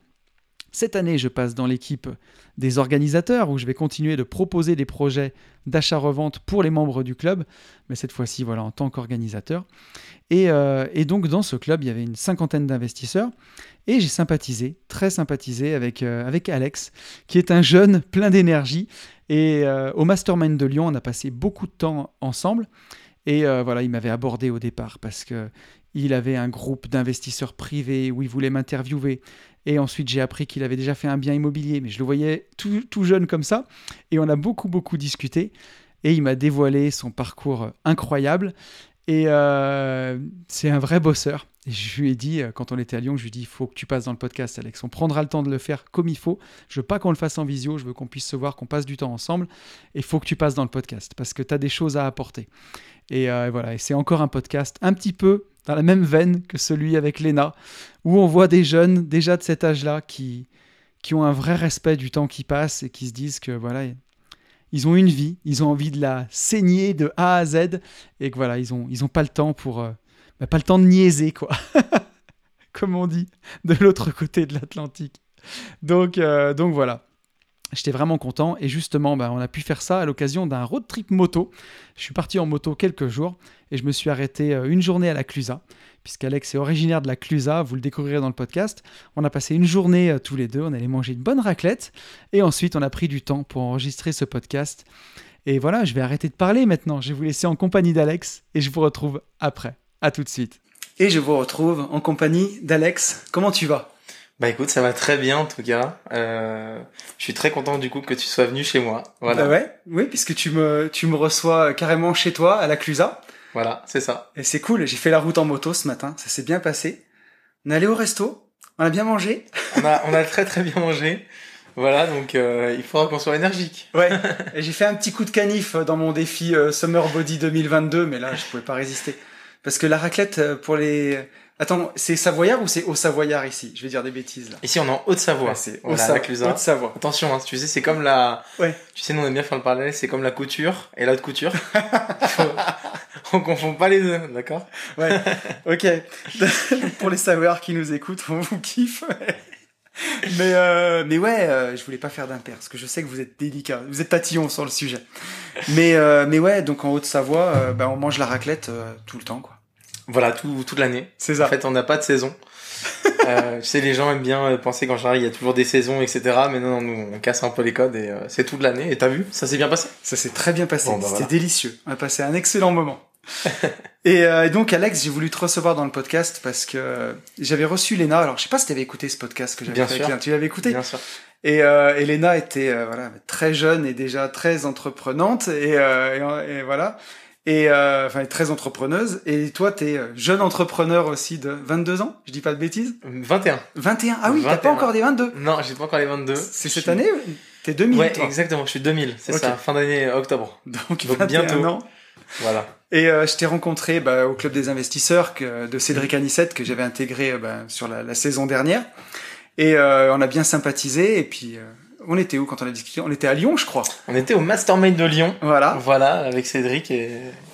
Cette année, je passe dans l'équipe des organisateurs où je vais continuer de proposer des projets d'achat-revente pour les membres du club, mais cette fois-ci, voilà, en tant qu'organisateur. Et, euh, donc, dans ce club, il y avait une cinquantaine d'investisseurs et j'ai sympathisé, très sympathisé avec, euh, avec Alex, qui est un jeune plein d'énergie. Et au Mastermind de Lyon, on a passé beaucoup de temps ensemble. Et voilà, il m'avait abordé au départ parce que il avait un groupe d'investisseurs privés où il voulait m'interviewer. Et ensuite, j'ai appris qu'il avait déjà fait un bien immobilier, mais je le voyais tout, jeune comme ça. Et on a beaucoup, beaucoup discuté. Et il m'a dévoilé son parcours incroyable. Et euh, c'est un vrai bosseur. Et je lui ai dit, euh, quand on était à Lyon, je lui ai dit, il faut que tu passes dans le podcast, Alex. On prendra le temps de le faire comme il faut. Je veux pas qu'on le fasse en visio, je veux qu'on puisse se voir, qu'on passe du temps ensemble. Et il faut que tu passes dans le podcast parce que tu as des choses à apporter. Et euh, voilà, et c'est encore un podcast un petit peu dans la même veine que celui avec Lena, où on voit des jeunes déjà de cet âge-là qui, qui ont un vrai respect du temps qui passe et qui se disent que voilà, ils ont une vie, ils ont envie de la saigner de A à Z et que voilà, ils ont, ils ont pas le temps pour, euh, bah, pas le temps de niaiser quoi, comme on dit de l'autre côté de l'Atlantique. Donc, euh, donc voilà. J'étais vraiment content et justement, bah, on a pu faire ça à l'occasion d'un road trip moto. Je suis parti en moto quelques jours et je me suis arrêté euh, une journée à la Clusa, puisqu'Alex est originaire de la Clusa, vous le découvrirez dans le podcast. On a passé une journée euh, tous les deux, on allait manger une bonne raclette et ensuite on a pris du temps pour enregistrer ce podcast. Et voilà, je vais arrêter de parler maintenant, je vais vous laisser en compagnie d'Alex et je vous retrouve après. À tout de suite. Et je vous retrouve en compagnie d'Alex. Comment tu vas? Bah écoute, ça va très bien en tout cas. Euh, je suis très content du coup que tu sois venu chez moi. Voilà. Bah ouais, oui, puisque tu me tu me reçois carrément chez toi à la Clusa. Voilà, c'est ça. Et c'est cool. J'ai fait la route en moto ce matin. Ça s'est bien passé. On est allé au resto. On a bien mangé. on a on a très très bien mangé. Voilà, donc euh, il faudra qu'on soit énergique. Ouais. Et j'ai fait un petit coup de canif dans mon défi euh, Summer Body 2022, mais là je pouvais pas résister parce que la raclette pour les Attends, c'est Savoyard ou c'est Haut-Savoyard ici? Je vais dire des bêtises là. Ici on est en Haute-Savoie. c'est Haute-Savoie. Attention, hein, tu sais, c'est comme la. Ouais. Tu sais, nous on aime bien faire le parallèle, c'est comme la couture et la haute couture. on confond pas les deux, d'accord? Ouais. Ok. Pour les Savoyards qui nous écoutent, on vous kiffe. mais euh, mais ouais, euh, je voulais pas faire d'impair parce que je sais que vous êtes délicat, vous êtes tatillon sur le sujet. Mais euh, mais ouais, donc en Haute-Savoie, euh, ben on mange la raclette tout le temps quoi. Voilà, tout, toute l'année. C'est ça. En fait, on n'a pas de saison. Euh, tu sais, les gens aiment bien euh, penser qu'en général, il y a toujours des saisons, etc. Mais non, non, nous, on casse un peu les codes et euh, c'est toute l'année. Et t'as vu? Ça s'est bien passé? Ça s'est très bien passé. Bon, bah, C'était voilà. délicieux. On a passé un excellent moment. et, euh, et donc, Alex, j'ai voulu te recevoir dans le podcast parce que j'avais reçu Léna. Alors, je sais pas si tu avais écouté ce podcast que j'avais Bien fait. sûr. Tu l'avais écouté? Bien sûr. Et, euh, et Léna était euh, voilà très jeune et déjà très entreprenante et, euh, et, et voilà et euh, enfin très entrepreneuse. Et toi, t'es euh, jeune entrepreneur aussi de 22 ans? Je dis pas de bêtises. 21. 21. Ah oui, t'as pas 21. encore des 22. Non, j'ai pas encore les 22. C'est cette suis- année. T'es 2000. Ouais, toi? exactement. Je suis 2000. C'est ça. Fin d'année euh, octobre. Donc, Donc 21 bientôt. ans. Voilà. Et euh, je t'ai rencontré bah, au club des investisseurs que, de Cédric Anissette que j'avais intégré euh, bah, sur la, la saison dernière. Et euh, on a bien sympathisé. Et puis, euh, on était où quand on a discuté? On était à Lyon, je crois. On était au Mastermind de Lyon. Voilà. Voilà, avec Cédric et,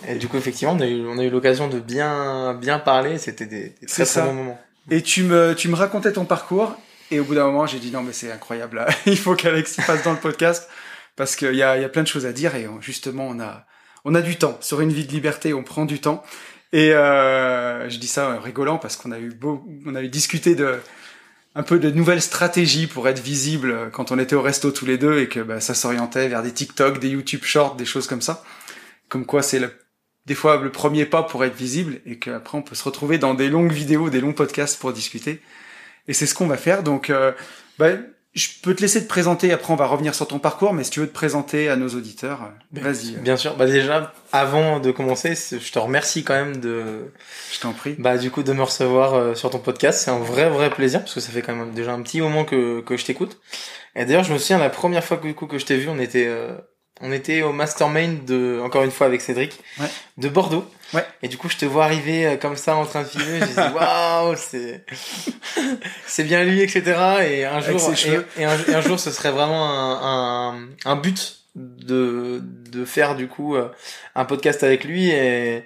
et du coup effectivement on a eu, on a eu l'occasion de bien bien parler. C'était des, très très bons moments. Et tu me, tu me racontais ton parcours. Et au bout d'un moment, j'ai dit non, mais c'est incroyable. Il faut qu'Alex passe dans le podcast parce qu'il y a, y a plein de choses à dire. Et on- justement, on a, on a du temps. Sur une vie de liberté, on prend du temps. Et euh, je dis ça en rigolant parce qu'on a eu beau, on a eu discuté de un peu de nouvelles stratégies pour être visible quand on était au resto tous les deux et que bah, ça s'orientait vers des TikTok, des YouTube Shorts, des choses comme ça. Comme quoi, c'est des fois le premier pas pour être visible et qu'après on peut se retrouver dans des longues vidéos, des longs podcasts pour discuter. Et c'est ce qu'on va faire. Donc, euh, bah, je peux te laisser te présenter. Après, on va revenir sur ton parcours. Mais si tu veux te présenter à nos auditeurs, vas-y. Bien sûr. Bah déjà avant de commencer, je te remercie quand même de Je t'en prie. bah du coup de me recevoir euh, sur ton podcast. C'est un vrai vrai plaisir parce que ça fait quand même déjà un petit moment que que je t'écoute. Et d'ailleurs je me souviens la première fois que du coup que je t'ai vu, on était euh, on était au mastermind de encore une fois avec Cédric Ouais. de Bordeaux. Ouais. Et du coup, je te vois arriver euh, comme ça en train de filmer. Je dis waouh, c'est c'est bien lui, etc. Et un jour, ses et, cheveux. et un, et un jour, ce serait vraiment un, un, un but de de faire du coup euh, un podcast avec lui et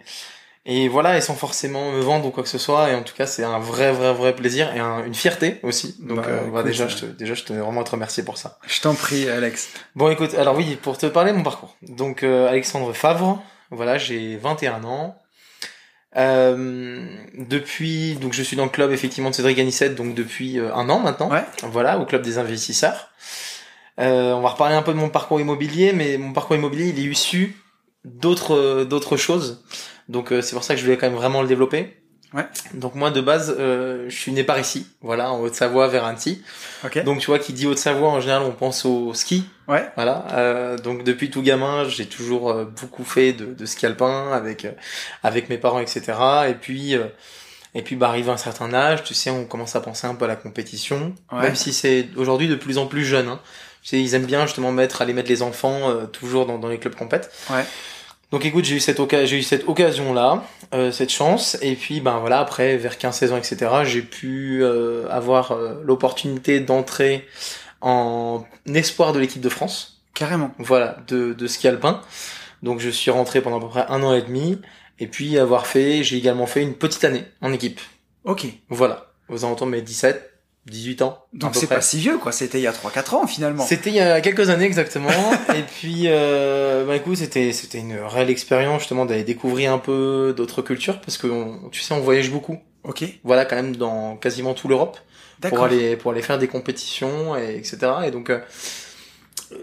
et voilà, et sans forcément me vendre ou quoi que ce soit. Et en tout cas, c'est un vrai, vrai, vrai plaisir et un- une fierté aussi. Donc, Bah, euh, voilà, écoute, déjà, euh, je te, déjà, je tenais vraiment à te remercier pour ça. Je t'en prie, Alex. Bon, écoute, alors oui, pour te parler de mon parcours. Donc, euh, Alexandre Favre, voilà, j'ai 21 ans. Euh, depuis, donc je suis dans le club effectivement de Cédric Anissette, donc depuis euh, un an maintenant. Ouais. Voilà, au club des investisseurs. Euh, on va reparler un peu de mon parcours immobilier, mais mon parcours immobilier, il est issu d'autres euh, d'autres choses. Donc euh, c'est pour ça que je voulais quand même vraiment le développer. Ouais. Donc moi de base, euh, je suis né par ici, voilà, en Haute-Savoie vers Annecy. Ok. Donc tu vois, qui dit Haute-Savoie, en général, on pense au ski. Ouais. Voilà. Euh, donc depuis tout gamin, j'ai toujours euh, beaucoup fait de, de ski alpin avec euh, avec mes parents, etc. Et puis euh, et puis bah arrivé à un certain âge, tu sais, on commence à penser un peu à la compétition, Ouais. même si c'est aujourd'hui de plus en plus jeune. Hein. Tu sais, ils aiment bien justement mettre aller mettre les enfants euh, toujours dans, dans les clubs compètes. Ouais. Donc écoute, j'ai eu cette occasion, j'ai eu cette occasion là, cette chance, et puis ben voilà, après vers 15-16 ans, etc. J'ai pu euh, avoir euh, l'opportunité d'entrer en espoir de l'équipe de France, Carrément. voilà, de, de ski alpin. Donc je suis rentré pendant à peu près un an et demi, et puis avoir fait, j'ai également fait une petite année en équipe, Ok. voilà, aux alentours de mes 17, 18 ans. Donc c'est pas si vieux, quoi. C'était il y a 3-4 ans, finalement. C'était il y a quelques années exactement. et puis, euh, bah écoute, c'était c'était une réelle expérience justement d'aller découvrir un peu d'autres cultures parce que on- tu sais, on voyage beaucoup. Ok. Voilà, quand même dans quasiment tout l'Europe pour aller pour aller faire des compétitions et etc. Et donc euh,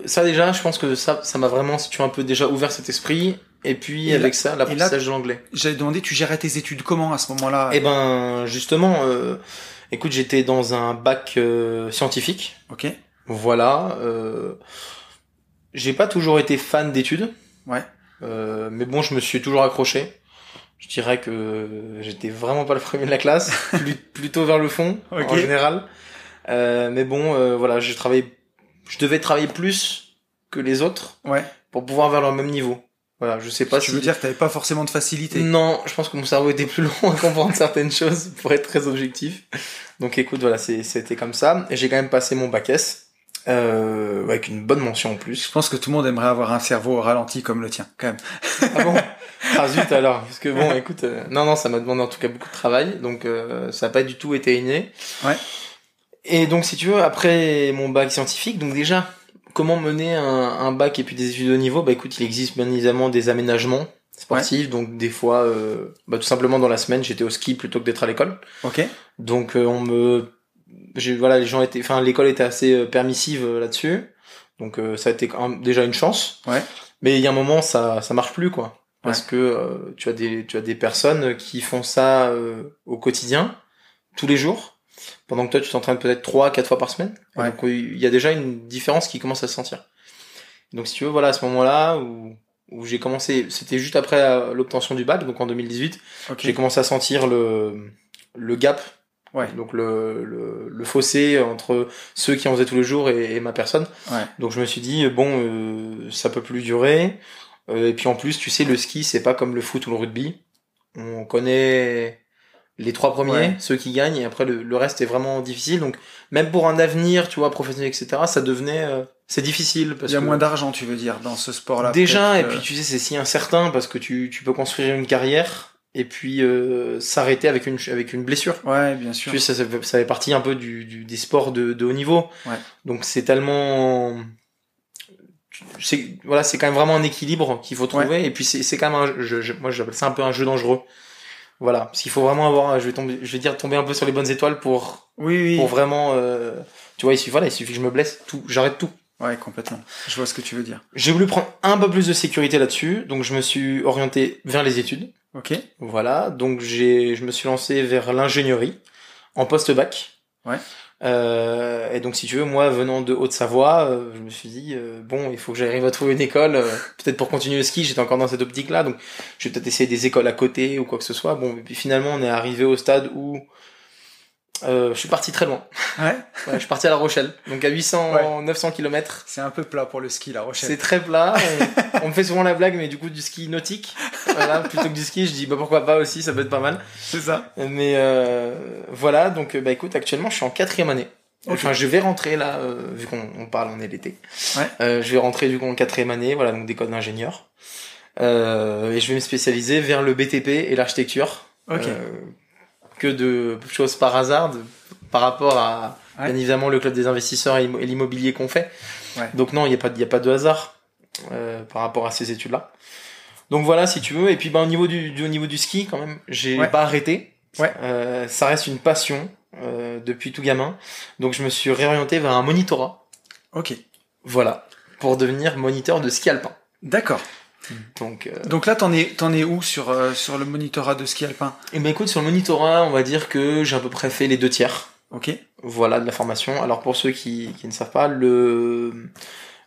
ça déjà, je pense que ça ça m'a vraiment si tu veux un peu déjà ouvert cet esprit. Et puis Et là- avec ça, l'apprentissage de l'anglais. J'avais demandé, tu gérais tes études comment à ce moment-là? Eh ben justement, euh, écoute, j'étais dans un bac euh, scientifique. Ok. Voilà. Euh, j'ai pas toujours été fan d'études. Ouais. Euh, mais bon, je me suis toujours accroché. Je dirais que j'étais vraiment pas le premier de la classe, plus- plutôt vers le fond Ok. en général. Euh, mais bon, euh, voilà, j'ai travaillé, je devais travailler plus que les autres Ouais. pour pouvoir vers le même niveau. Voilà, je sais pas tu si. veux dire que t'avais pas forcément de facilité. Non, je pense que mon cerveau était plus long à comprendre certaines choses pour être très objectif. Donc écoute, voilà, c'était comme ça. Et j'ai quand même passé mon bac S. Euh, avec une bonne mention en plus. Je pense que tout le monde aimerait avoir un cerveau au ralenti comme le tien, quand même. Ah bon Ah zut alors, parce que bon, écoute, euh, non non, ça m'a demandé en tout cas beaucoup de travail, donc euh, ça n'a pas du tout été inné. Ouais. Et donc si tu veux, après mon bac scientifique, donc déjà, comment mener un, un bac et puis des études de niveau? Bah écoute, il existe bien évidemment des aménagements. sportive. Donc des fois, euh, bah, tout simplement dans la semaine, j'étais au ski plutôt que d'être à l'école. Ok. Donc euh, on me, j'ai voilà, les gens étaient, enfin l'école était assez euh, permissive euh, là-dessus. Donc euh, ça a été déjà une chance. Ouais. Mais il y a un moment, ça ça marche plus quoi. Parce que euh, tu as des tu as des personnes qui font ça euh, au quotidien, tous les jours, pendant que toi tu t'entraînes peut-être trois quatre fois par semaine. Ouais. Donc il y a déjà une différence qui commence à se sentir. Donc si tu veux, voilà, à ce moment-là où où j'ai commencé, c'était juste après euh, l'obtention du bac, donc en 2018, Ok. j'ai commencé à sentir le le gap Ouais. donc le, le, le fossé entre ceux qui en faisaient tous les jours et, et ma personne. Ouais. Donc je me suis dit bon euh, ça peut plus durer. Euh, et puis en plus tu sais le ski c'est pas comme le foot ou le rugby. On connaît les trois premiers, Ouais. ceux qui gagnent et après le, le reste est vraiment difficile. Donc même pour un avenir tu vois professionnel etc ça devenait euh, c'est difficile parce Il y a que moins d'argent, tu veux dire, dans ce sport-là. déjà et puis tu sais c'est si incertain parce que tu, tu peux construire une carrière et puis euh, s'arrêter avec une avec une blessure. Ouais, bien sûr. Tu sais, ça, ça fait- ça fait partie un peu du, du- des sports de, de haut niveau. Ouais. Donc c'est tellement, c'est voilà, c'est quand même vraiment un équilibre qu'il faut trouver. Et puis c'est c'est quand même un, je, je- moi j'appelle ça un peu un jeu dangereux. Voilà, parce qu'il faut vraiment avoir, je vais tomber, je vais dire tomber un peu sur les bonnes étoiles pour Oui, oui. pour vraiment, euh, tu vois, il suffit voilà, il suffit que je me blesse, tout, j'arrête tout. Ouais, complètement. Je vois ce que tu veux dire. J'ai voulu prendre un peu plus de sécurité là-dessus, donc je me suis orienté vers les études. Ok. Voilà, donc j'ai, je me suis lancé vers l'ingénierie en post-bac. Ouais. Euh, et donc si tu veux, moi venant de Haute-Savoie, euh, je me suis dit euh, bon, il faut que j'arrive à trouver une école, euh, peut-être pour continuer le ski. J'étais encore dans cette optique-là, donc je vais peut-être essayer des écoles à côté ou quoi que ce soit. Bon, et puis finalement, on est arrivé au stade où euh, je suis parti très loin. Ouais. Ouais, je suis parti à La Rochelle, donc à 800, 900 km. C'est un peu plat pour le ski, la Rochelle. C'est très plat. On, on me fait souvent la blague, mais du coup du ski nautique. Voilà, plutôt que du ski, je dis bah pourquoi pas aussi, ça peut être pas mal. C'est ça. Mais euh, voilà, donc euh, bah écoute, actuellement je suis en quatrième année. Ok. Enfin, je vais rentrer là, euh, vu qu'on on parle, on est l'été. Ouais. Euh, je vais rentrer du coup en quatrième année, voilà, donc d'école d'ingénieur. Euh, et je vais me spécialiser vers le BTP et l'architecture. Ok. Euh, que de choses par hasard, de- par rapport à Ouais. bien évidemment le club des investisseurs et l'immo- et l'immobilier qu'on fait. Ouais. Donc non, il n'y a pas, de- il a pas de hasard euh, par rapport à ces études-là. Donc voilà, si tu veux. Et puis bah, au niveau du, du au niveau du ski, quand même, j'ai Ouais. pas arrêté. Euh, ça reste une passion euh, depuis tout gamin. Donc je me suis réorienté vers un monitorat. Ok. Voilà, pour devenir moniteur de ski alpin. D'accord. Donc, euh, Donc là, t'en es, t'en es où sur, euh, sur le monitorat de ski alpin? Et ben écoute, sur le monitorat, on va dire que j'ai à peu près fait les deux tiers. Ok. Voilà de la formation. Alors pour ceux qui, qui ne savent pas, le,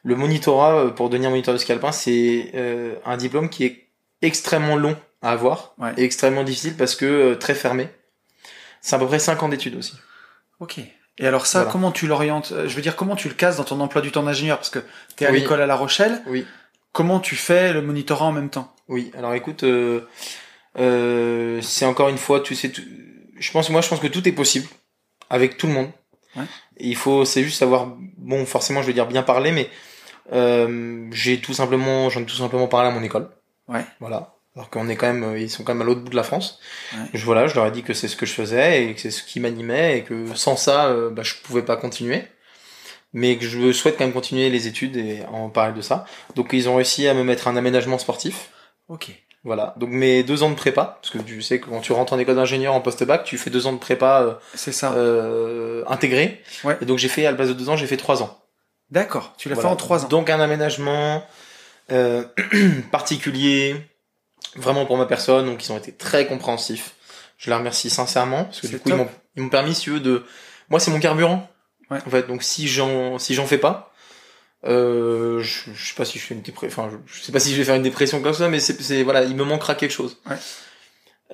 le monitorat euh, pour devenir moniteur de ski alpin, c'est euh, un diplôme qui est extrêmement long à avoir Ouais. et extrêmement difficile parce que euh, très fermé. C'est à peu près 5 ans d'études aussi. Ok. Et alors ça, Voilà. comment tu l'orientes? Euh, Je veux dire, comment tu le casses dans ton emploi du temps d'ingénieur? Parce que t'es à Oui. l'école à La Rochelle. Oui. Comment tu fais le monitorat en même temps? Oui, alors écoute, euh, euh, c'est encore une fois, tu sais, tout- je pense, moi je pense que tout est possible avec tout le monde. Ouais. Il faut, c'est juste savoir, bon, forcément, je veux dire bien parler, mais euh, j'ai tout simplement, j'en ai tout simplement parlé à mon école. Ouais. Voilà. Alors qu'on est quand même, ils sont quand même à l'autre bout de la France. Ouais. Je, voilà, je leur ai dit que c'est ce que je faisais et que c'est ce qui m'animait et que sans ça, euh, bah, je pouvais pas continuer. Mais que je souhaite quand même continuer les études et en parler de ça. Donc ils ont réussi à me mettre un aménagement sportif. Ok. Voilà, donc mes deux ans de prépa, parce que tu sais que quand tu rentres en école d'ingénieur en post-bac, tu fais deux ans de prépa euh, C'est ça. euh, intégré. Ouais. Et donc j'ai fait, à la base de deux ans, j'ai fait trois ans. D'accord. Tu l'as Voilà. fait en trois ans. Donc un aménagement euh, particulier, vraiment pour ma personne, donc ils ont été très compréhensifs. Je les remercie sincèrement, parce que du coup ils m'ont, ils m'ont permis, si tu veux, de... Moi c'est mon carburant. Ouais. En fait, donc si j'en, si j'en fais pas, euh, je, je sais pas si je fais une dépression, enfin, je, je sais pas si je vais faire une dépression comme ça, mais c'est, c'est voilà, il me manquera quelque chose. Ouais.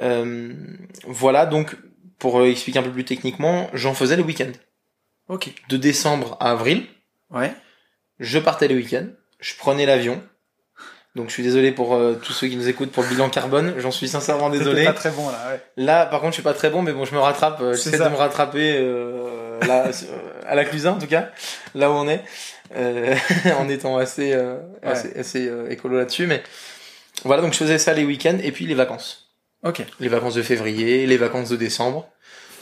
Euh, voilà, donc pour expliquer un peu plus techniquement, j'en faisais le week-end. Ok. De décembre à avril, Ouais. je partais le week-end, je prenais l'avion. Donc je suis désolé pour euh, tous ceux qui nous écoutent pour le bilan carbone, j'en suis sincèrement désolé. Pas très bon là. Ouais. Là, par contre, je suis pas très bon, mais bon, je me rattrape. euh, J'essaie de me rattraper euh, là, à la Clusa, en tout cas, là où on est, en étant assez, Ouais. assez, assez, écolo là-dessus. Mais voilà, donc je faisais ça les week-ends et puis les vacances. Ok. Les vacances de février, les vacances de décembre.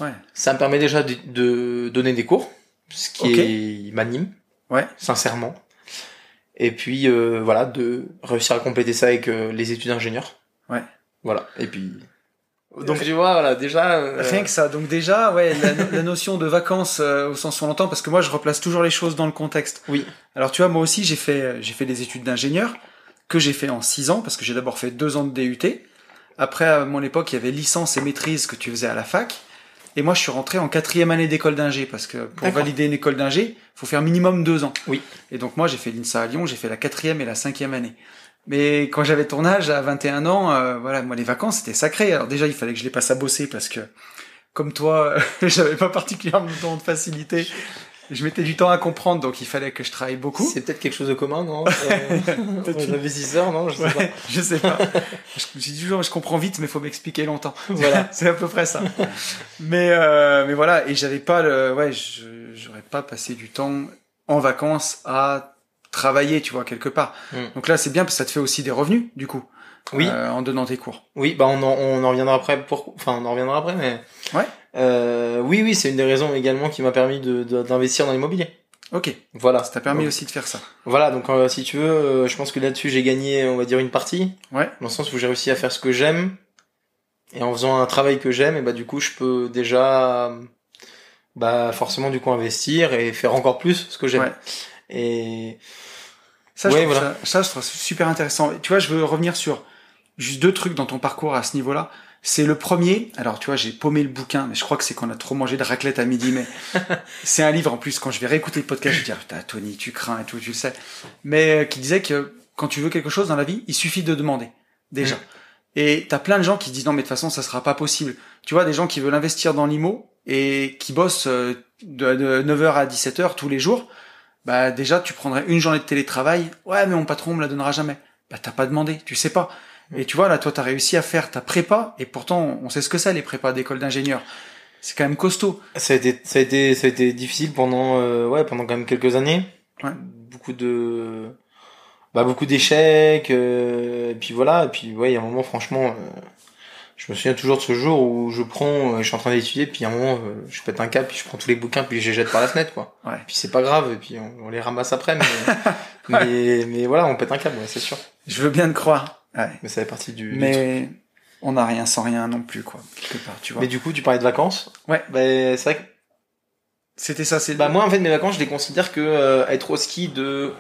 Ouais. Ça me permet déjà de, de donner des cours, ce qui m'anime, Ouais. sincèrement. Et puis euh, voilà, de réussir à compléter ça avec euh, les études d'ingénieur. Ouais. Voilà. Et puis. Donc tu vois, voilà, déjà. euh, Rien que ça. Donc déjà, ouais, la, no- la notion de vacances euh, au sens où on l'entend, parce que moi, je replace toujours les choses dans le contexte. Oui. Alors tu vois, moi aussi, j'ai fait, j'ai fait des études d'ingénieur que j'ai fait en six ans, parce que j'ai d'abord fait deux ans de DUT. Après, à mon époque, il y avait licence et maîtrise que tu faisais à la fac. Et moi, je suis rentré en quatrième année d'école d'ingé, parce que pour valider une école d'ingé, faut faire minimum deux ans. Oui. Et donc moi, j'ai fait l'INSA à Lyon, j'ai fait la quatrième et la cinquième année. Mais quand j'avais ton âge, à 21 ans, euh, voilà, moi les vacances c'était sacré. Alors déjà, il fallait que je les passe à bosser parce que, comme toi, j'avais pas particulièrement de facilité. Je mettais du temps à comprendre, donc il fallait que je travaille beaucoup. C'est peut-être quelque chose de commun, non euh, aux investisseurs, non Je sais Ouais, je sais pas. je, dis toujours, je comprends vite, mais faut m'expliquer longtemps. pas. Voilà. C'est à peu près ça. mais euh, mais voilà, et j'avais pas le, ouais, je- j'aurais pas passé du temps en vacances à travailler, tu vois, quelque part. Mm. Donc là, c'est bien parce que ça te fait aussi des revenus, du coup, Oui. euh, en donnant tes cours. Oui, bah on en, on en reviendra après. Pour... Enfin, on en reviendra après, mais. Ouais. Euh, oui, oui, c'est une des raisons également qui m'a permis de, de- d'investir dans l'immobilier. Ok, Voilà. ça t'a permis Donc, aussi de faire ça. Voilà, donc euh, si tu veux, euh, je pense que là-dessus j'ai gagné, on va dire, une partie. Ouais. Dans le sens où j'ai réussi à faire ce que j'aime. Et en faisant un travail que j'aime, et bah du coup je peux déjà bah forcément du coup investir et faire encore plus ce que j'aime. Ouais. Et Ça, je Ouais, trouve voilà. ça, ça, je trouve super intéressant. Tu vois, je veux revenir sur juste deux trucs dans ton parcours à ce niveau-là. C'est le premier. Alors, tu vois, j'ai paumé le bouquin, mais je crois que c'est qu'on a trop mangé de raclette à midi. Mais c'est un livre en plus. Quand je vais réécouter le podcast, je vais dire, putain, Tony, tu crains et tout, tu le sais. Mais euh, qui disait que quand tu veux quelque chose dans la vie, il suffit de demander déjà. Mm. Et t'as plein de gens qui disent non, mais de toute façon, ça sera pas possible. Tu vois, des gens qui veulent investir dans l'IMO et qui bossent euh, de, de 9h à 17h tous les jours bah déjà tu prendrais une journée de télétravail, ouais mais mon patron me la donnera jamais. Bah t'as pas demandé, tu sais pas. Et tu vois là toi t'as réussi à faire ta prépa et pourtant on sait ce que c'est les prépas d'école d'ingénieur. C'est quand même costaud. ça a été, ça a été, ça a été difficile pendant, euh, ouais, pendant quand même quelques années. Ouais. Beaucoup de, bah beaucoup d'échecs. euh, et puis voilà. Et puis ouais, il y a un moment franchement, euh, je me souviens toujours de ce jour où je prends, euh, je suis en train d'étudier, puis à un moment, euh, je pète un câble, puis je prends tous les bouquins, puis je les jette par la fenêtre, quoi. Ouais. Puis c'est pas grave, et puis on, on les ramasse après, mais, mais, mais voilà, on pète un câble, ouais, c'est sûr. Je veux bien te croire. Ouais. Mais ça fait partie du. du truc. Mais on n'a rien sans rien non plus quoi quelque part tu vois. Mais du coup, tu parlais de vacances. Ouais. Bah, c'est vrai que C'était ça c'est Bah moi en fait mes vacances je les considère que euh, être au ski de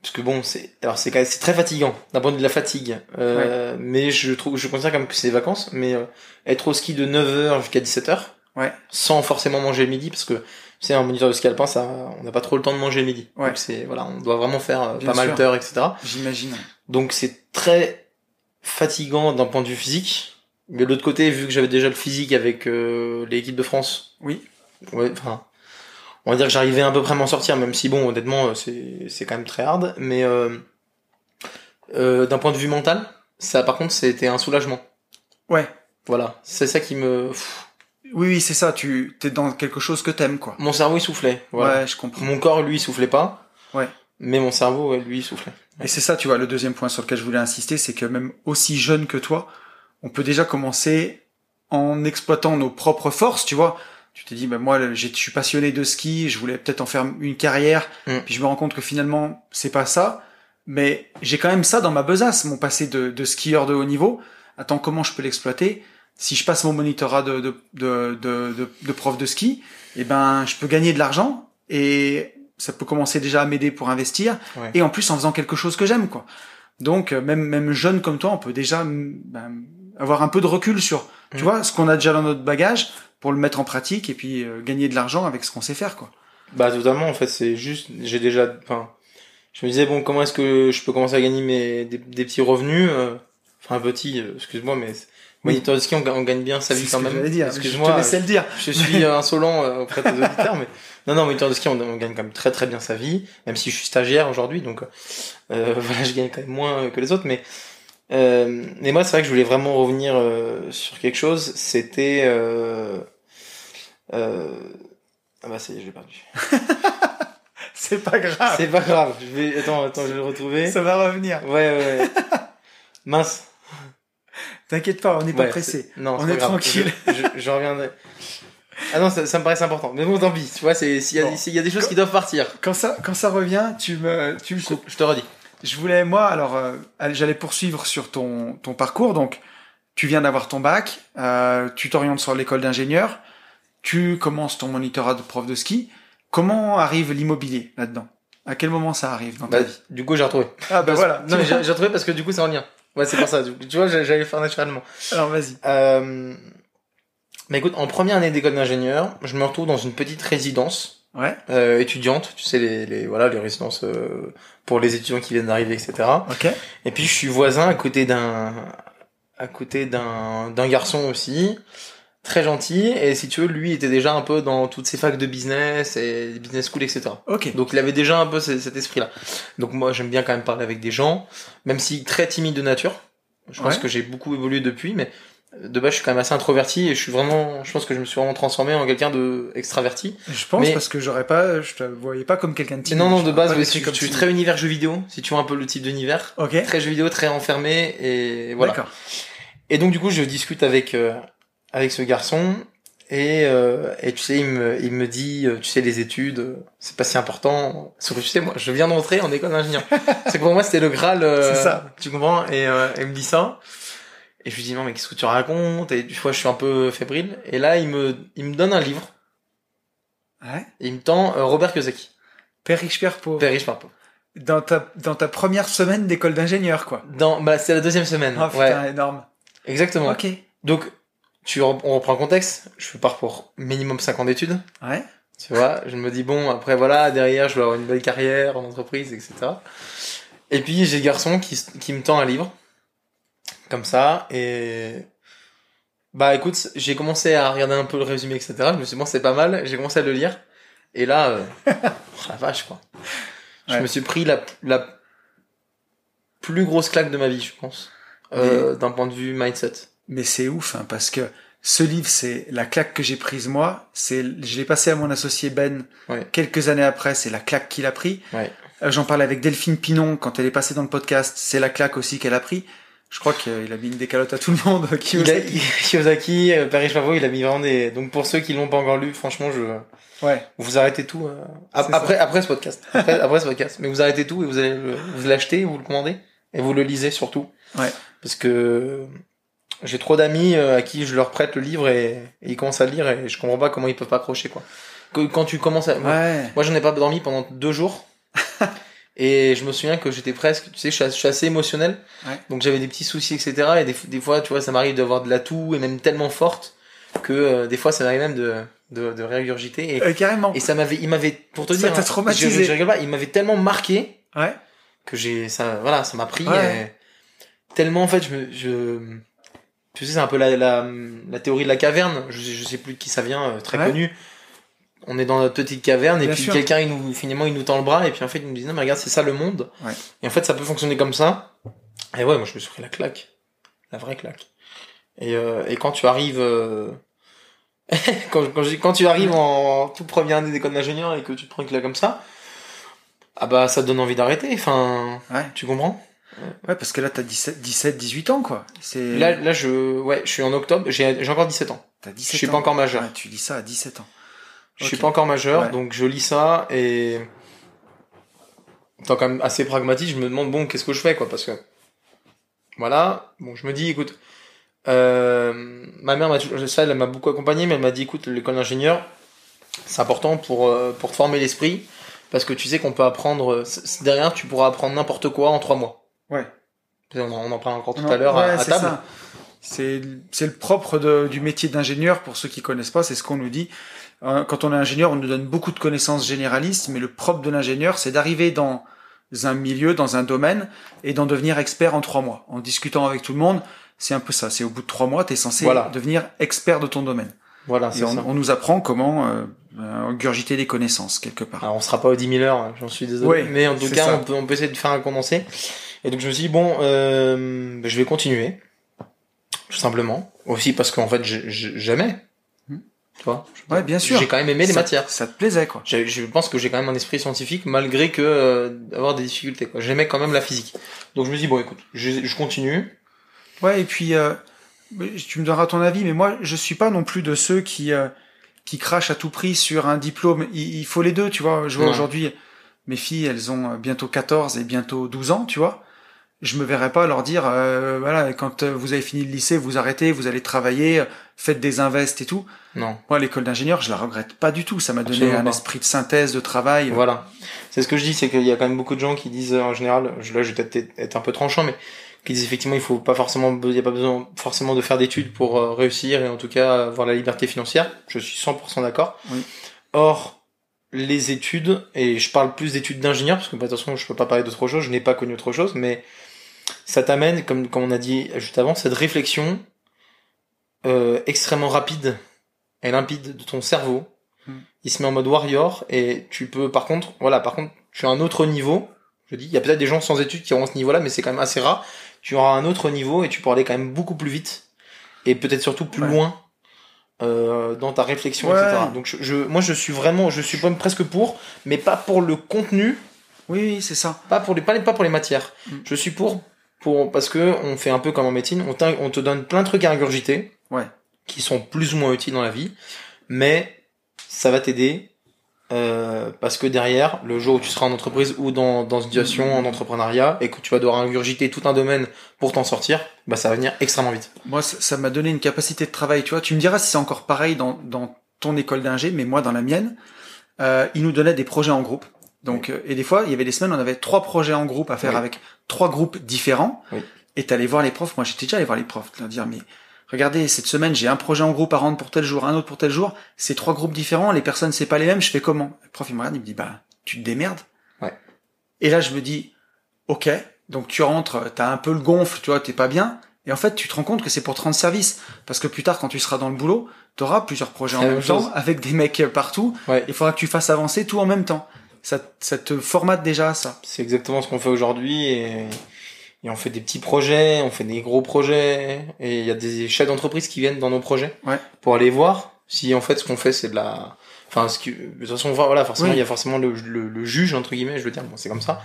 parce que bon c'est alors c'est c'est très fatigant d'un point de vue de la fatigue euh, mais je trouve je considère quand même que c'est des vacances mais euh, être au ski de 9h jusqu'à 17h Ouais. sans forcément manger le midi parce que tu sais un moniteur de ski alpin ça on n'a pas trop le temps de manger le midi Ouais. donc c'est voilà on doit vraiment faire euh, pas mal sûr. d'heures etc j'imagine. Donc c'est très fatigant d'un point de vue physique mais de l'autre côté vu que j'avais déjà le physique avec euh, l'équipe de France Oui. Ouais, enfin, on va dire que j'arrivais à peu près à m'en sortir, même si bon, honnêtement, euh, c'est c'est quand même très hard. Mais euh, euh, d'un point de vue mental, ça, par contre, c'était un soulagement. Ouais. Voilà, c'est ça qui me. pff, Oui oui c'est ça tu t'es dans quelque chose que t'aimes quoi. Mon cerveau il soufflait. Voilà. Ouais je comprends. Mon corps lui il soufflait pas. Ouais. Mais mon cerveau ouais, lui il soufflait. Et c'est ça, tu vois, le deuxième point sur lequel je voulais insister, c'est que même aussi jeune que toi, on peut déjà commencer en exploitant nos propres forces, tu vois. Tu te dis, ben moi, je suis passionné de ski, je voulais peut-être en faire une carrière, Mm. puis je me rends compte que finalement, c'est pas ça. Mais j'ai quand même ça dans ma besace, mon passé de, de skieur de haut niveau. Attends, comment je peux l'exploiter? Si je passe mon monitorat de, de, de, de, de, de prof de ski, eh ben, je peux gagner de l'argent et ça peut commencer déjà à m'aider pour investir Ouais. et en plus en faisant quelque chose que j'aime quoi. Donc euh, même même jeune comme toi, on peut déjà ben, avoir un peu de recul sur tu Mm. vois ce qu'on a déjà dans notre bagage pour le mettre en pratique et puis euh, gagner de l'argent avec ce qu'on sait faire quoi. Bah totalement en fait c'est juste j'ai déjà enfin je me disais bon comment est-ce que je peux commencer à gagner mes des, des petits revenus euh, enfin petit euh, excuse-moi mais Oui. moniteur de ski on, ga- on gagne bien sa vie quand même dire. Je excuse-moi te laissais le dire. je suis insolent euh, auprès des auditeurs mais non non moniteur de ski on, on gagne quand même très très bien sa vie même si je suis stagiaire aujourd'hui donc euh, voilà je gagne quand même moins que les autres mais euh, mais moi c'est vrai que je voulais vraiment revenir euh, sur quelque chose c'était euh, euh, ah bah c'est je l'ai perdu C'est pas grave. c'est pas grave je vais attends attends je vais le retrouver Ça va revenir. Ouais, ouais, ouais. Mince. T'inquiète pas, on n'est pas Ouais, pressé. Non, On est tranquille. Je, je, je reviendrai. Ah non, ça, ça me paraissait important. Mais bon, tant pis. Tu vois, c'est, s'il y Bon. y a des choses qui doivent partir. Quand ça quand ça revient, tu me tu me coupes. Je te redis. Je voulais, moi, alors, euh, j'allais poursuivre sur ton, ton parcours. Donc, tu viens d'avoir ton bac, euh, tu t'orientes sur l'école d'ingénieur, tu commences ton monitorat de prof de ski. Comment arrive l'immobilier là-dedans? À quel moment ça arrive dans ta Bah, vie? du coup, j'ai retrouvé. Ah, bah Parce- voilà. Non, mais j'ai retrouvé parce que du coup, c'est en lien. Ouais, c'est pour ça. Tu vois, j'allais faire naturellement. Alors, vas-y. Euh... Bah écoute, en première année d'école d'ingénieur, je me retrouve dans une petite résidence Ouais, euh, étudiante. Tu sais, les, les voilà, les résidences euh, pour les étudiants qui viennent d'arriver, etc. ok. Et puis je suis voisin à côté d'un à côté d'un d'un garçon aussi très gentil et si tu veux lui était déjà un peu dans toutes ces facs de business et business school etc Ok. donc il avait déjà un peu ce- cet esprit là donc moi j'aime bien quand même parler avec des gens même si très timide de nature je pense Ouais. que j'ai beaucoup évolué depuis mais de base je suis quand même assez introverti et je suis vraiment je pense que je me suis vraiment transformé en quelqu'un de extraverti Je pense Mais- parce que j'aurais pas, je te voyais pas comme quelqu'un de timide. non non de base je, comme suis très univers jeux vidéo si tu vois un peu le type d'univers Ok. très jeux vidéo très renfermé et voilà D'accord. Et donc du coup, je discute avec euh, avec ce garçon et euh, et tu sais, il me il me dit, euh, tu sais, les études, euh, c'est pas si important. Sauf que tu sais, moi, je viens d'entrer en école d'ingénieur. c'est que pour moi, c'était le graal. euh, C'est ça. Tu comprends? Et euh, il me dit ça. Et je lui dis non mais qu'est-ce que tu racontes? Et du fois, je suis un peu fébrile. Et là, il me il me donne un livre. Ouais. Et il me tend euh, Robert Kiyosaki. Père riche, père pauvre. Père riche par pauvre. Dans ta, dans ta première semaine d'école d'ingénieur, quoi. Dans bah c'est la deuxième semaine. Oh ouais, putain, énorme. exactement. Ok. Donc tu on reprend le contexte. Je pars pour minimum 5 ans d'études. Ouais. Tu vois, je me dis bon, après voilà, derrière, je vais avoir une belle carrière en entreprise, etc. Et puis j'ai le garçon qui, qui me tend un livre, comme ça, et bah écoute, j'ai commencé à regarder un peu le résumé, etc. Je me suis dit bon, c'est pas mal, j'ai commencé à le lire, et là, euh, oh, la vache quoi. Je me suis pris la, la plus grosse claque de ma vie, je pense, euh, d'un point de vue mindset. Mais c'est ouf, hein, parce que ce livre, c'est la claque que j'ai prise moi. C'est, je l'ai passé à mon associé Ben Ouais. quelques années après. C'est la claque qu'il a pris. Ouais. Euh, J'en parlais avec Delphine Pinon quand elle est passée dans le podcast. C'est la claque aussi qu'elle a pris. Je crois qu'il a mis une décalote à tout le monde. A, Kiyosaki, euh, Paris Pavot, il a mis vraiment des... Donc pour ceux qui l'ont pas encore lu, franchement, je... Ouais. Vous arrêtez tout euh, ça. après après ce podcast. Après, après ce podcast, mais vous arrêtez tout et vous allez le- vous l'achetez, vous le commandez et vous le lisez surtout. Ouais. Parce que j'ai trop d'amis euh, à qui je leur prête le livre et, et ils commencent à le lire et je comprends pas comment ils peuvent pas accrocher quoi. Quand tu commences à Ouais. moi j'en ai pas dormi pendant deux jours. Et je me souviens que j'étais presque, tu sais, je suis, assez émotionnel. Ouais. Donc j'avais des petits soucis, etc. Et des, des fois, tu vois, ça m'arrive d'avoir de la toux et même tellement forte que euh, des fois, ça m'arrive même de, de, de régurgiter. Et, Euh, carrément. et ça m'avait, il m'avait, pour te Ça dire, hein, traumatisé. je, je rigole pas, il m'avait tellement marqué Ouais. que j'ai, ça, voilà, ça m'a pris. Ouais. et tellement, en fait, je me, je, tu sais, c'est un peu la, la, la théorie de la caverne. Je, je sais plus de qui ça vient, euh, très connu. On est dans notre petite caverne et puis quelqu'un, il nous, finalement, il nous tend le bras et puis en fait, il nous dit non, mais regarde, c'est ça le monde. Ouais. Et en fait, ça peut fonctionner comme ça. Et ouais, moi, je me suis pris la claque. La vraie claque. Et, euh, et quand tu arrives, euh, quand, quand, dis- tu arrives en toute première année d'école d'ingénieur et que tu te prends une claque comme ça, ah bah, ça te donne envie d'arrêter. Enfin, Ouais. tu comprends? Ouais, parce que là, t'as 17, 17, 18 ans, quoi. C'est, Là, là, je, ouais, je suis en octobre, j'ai, j'ai encore 17 ans. t'as 17 Je suis ans. pas encore majeur. Ouais, tu lis ça à 17 ans. Je suis Ok. pas encore majeur, Ouais. donc je lis ça et étant quand même assez pragmatique, je me demande bon qu'est-ce que je fais quoi parce que voilà, bon je me dis écoute, euh, ma mère m'a ça elle m'a beaucoup accompagné, mais elle m'a dit écoute l'école d'ingénieur c'est important pour euh, pour te former l'esprit parce que tu sais qu'on peut apprendre derrière tu pourras apprendre n'importe quoi en trois mois. Ouais. On en, on en parle encore tout Non, à l'heure à- ouais, à, c'est table. C'est c'est le propre de- du métier d'ingénieur pour ceux qui connaissent pas, c'est ce qu'on nous dit. Euh, Quand on est ingénieur, on nous donne beaucoup de connaissances généralistes, mais le propre de l'ingénieur, c'est d'arriver dans un milieu, dans un domaine, et d'en devenir expert en trois mois. En discutant avec tout le monde, c'est un peu ça. C'est au bout de trois mois, tu es censé Voilà. devenir expert de ton domaine. Voilà, Et on, ça. on nous apprend comment euh, euh, gurgiter des connaissances quelque part. Alors on sera pas aux 10 000 heures, hein, j'en suis désolé. Ouais, mais en tout cas, ça. on peut, on peut essayer de faire un condensé. Et donc je me suis dit, bon, euh, je vais continuer. Tout simplement. Aussi parce qu'en fait, j'ai- j'ai- jamais. Tu vois Ouais, bien sûr. J'ai quand même aimé les ça, matières. Ça te plaisait, quoi. Je pense que j'ai quand même un esprit scientifique malgré que euh, avoir des difficultés. quoi. J'aimais quand même la physique. Donc je me suis dit, bon écoute, je, je continue. Ouais, et puis euh, tu me donneras ton avis, mais moi je suis pas non plus de ceux qui euh, qui crachent à tout prix sur un diplôme. Il, il faut les deux, tu vois. Je vois aujourd'hui mes filles, elles ont bientôt 14 et bientôt 12 ans, tu vois. Je me verrais pas leur dire, euh, voilà, quand euh, vous avez fini le lycée, vous arrêtez, vous allez travailler, faites des invests et tout. Non. Moi, l'école d'ingénieur, je la regrette pas du tout. Ça m'a donné Absolument un pas. esprit de synthèse, de travail. Voilà. C'est ce que je dis, c'est qu'il y a quand même beaucoup de gens qui disent euh, en général, je- là je vais peut-être être un peu tranchant, mais qui disent effectivement il faut pas forcément, il y a pas besoin forcément de faire d'études pour euh, réussir et en tout cas avoir la liberté financière. Je suis 100% d'accord. Oui. Or les études et je parle plus d'études d'ingénieur parce que bah, de toute façon je peux pas parler d'autre chose, je n'ai pas connu autre chose, mais ça t'amène comme comme on a dit juste avant cette réflexion euh, extrêmement rapide et limpide de ton cerveau Hmm. il se met en mode warrior et tu peux par contre voilà par contre tu as un autre niveau je dis il y a peut-être des gens sans études qui auront ce niveau là mais c'est quand même assez rare tu auras un autre niveau et tu pourras aller quand même beaucoup plus vite et peut-être surtout plus Ouais. loin euh, dans ta réflexion Ouais. etc donc je, je- moi je suis vraiment je suis même presque pour mais pas pour le contenu Oui, oui, c'est ça. pas pour les pas, les- pas pour les matières Mm. je suis pour pour parce que on fait un peu comme en médecine on, on te donne plein de trucs à ingurgiter Ouais. qui sont plus ou moins utiles dans la vie mais ça va t'aider euh, parce que derrière le jour où tu seras en entreprise ou dans dans une situation en entrepreneuriat et que tu vas devoir ingurgiter tout un domaine pour t'en sortir bah ça va venir extrêmement vite Moi, ça m'a donné une capacité de travail. Tu vois, tu me diras si c'est encore pareil dans, dans ton école d'ingé, mais moi, dans la mienne, euh, ils nous donnaient des projets en groupe. Donc, euh, et des fois, il y avait des semaines, on avait trois projets en groupe à faire Oui. avec trois groupes différents. Oui. Et t'allais voir les profs. Moi, j'étais déjà allé voir les profs, leur dire, mais regardez, cette semaine, j'ai un projet en groupe à rendre pour tel jour, un autre pour tel jour. C'est trois groupes différents. Les personnes, c'est pas les mêmes. Je fais comment? Le prof, il me regarde, il me dit, bah, tu te démerdes. Ouais. Et là, je me dis, ok. Donc, tu rentres, t'as un peu le gonfle, tu vois, t'es pas bien. Et en fait, tu te rends compte que c'est pour te rendre service. Parce que plus tard, quand tu seras dans le boulot, tu auras plusieurs projets en même temps, chose. avec des mecs partout. ouais Il faudra que tu fasses avancer tout en même temps. Ça, ça te formate déjà à ça. c'est exactement ce qu'on fait aujourd'hui et et on fait des petits projets, on fait des gros projets, et il y a des chefs d'entreprise qui viennent dans nos projets Ouais. pour aller voir si en fait ce qu'on fait c'est de la, enfin ce que, de toute façon voilà forcément Oui. il y a forcément le, le, le juge entre guillemets, je veux dire bon c'est comme ça,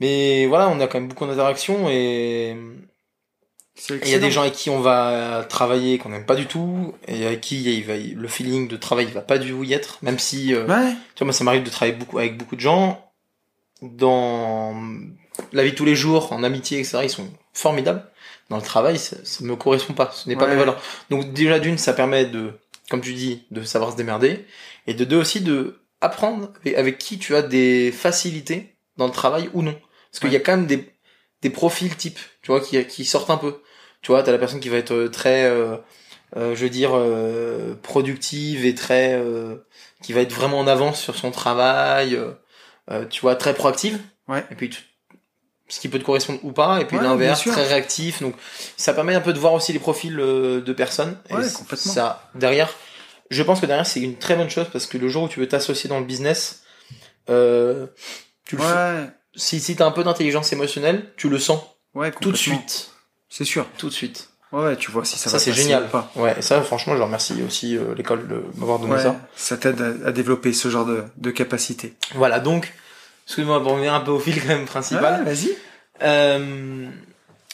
mais voilà on a quand même beaucoup d'interactions et il y a des gens avec qui on va travailler qu'on n'aime pas du tout et avec qui il va, le feeling de travail il va pas du tout y être, même si euh, Ouais. tu vois, moi, ça m'arrive de travailler beaucoup avec beaucoup de gens. Dans la vie de tous les jours, en amitié, etc., ils sont formidables. Dans le travail, ça, ça me correspond pas. Ce n'est pas Ouais. mes valeurs. Donc, déjà, d'une, ça permet de, comme tu dis, de savoir se démerder. Et de deux aussi, de apprendre avec, qui tu as des facilités dans le travail ou non. Parce qu'il y a quand même des, des profils types, tu vois, qui, qui sortent un peu. Tu vois, t'as la personne qui va être euh, très, euh, euh, je veux dire, euh, productive et très, euh, qui va être vraiment en avance sur son travail, tu vois, très proactive. Ouais. Et puis, ce qui peut te correspondre ou pas, et puis Ouais, l'inverse, très réactif. Donc, ça permet un peu de voir aussi les profils euh, de personnes. Ouais, complètement. Ça, derrière, je pense que derrière, c'est une très bonne chose parce que le jour où tu veux t'associer dans le business, euh, tu le Ouais. si, si t'as un peu d'intelligence émotionnelle, tu le sens Ouais, tout de suite. C'est sûr. Tout de suite. Ouais, tu vois si ça, Ça, c'est génial. ou pas. Ouais, et ça, franchement, je remercie aussi euh, l'école de m'avoir donné Ouais, ça. ça t'aide à, à développer ce genre de, de capacité. Voilà, donc, excuse-moi pour revenir un peu au fil quand même principal. Ouais, vas-y. Euh,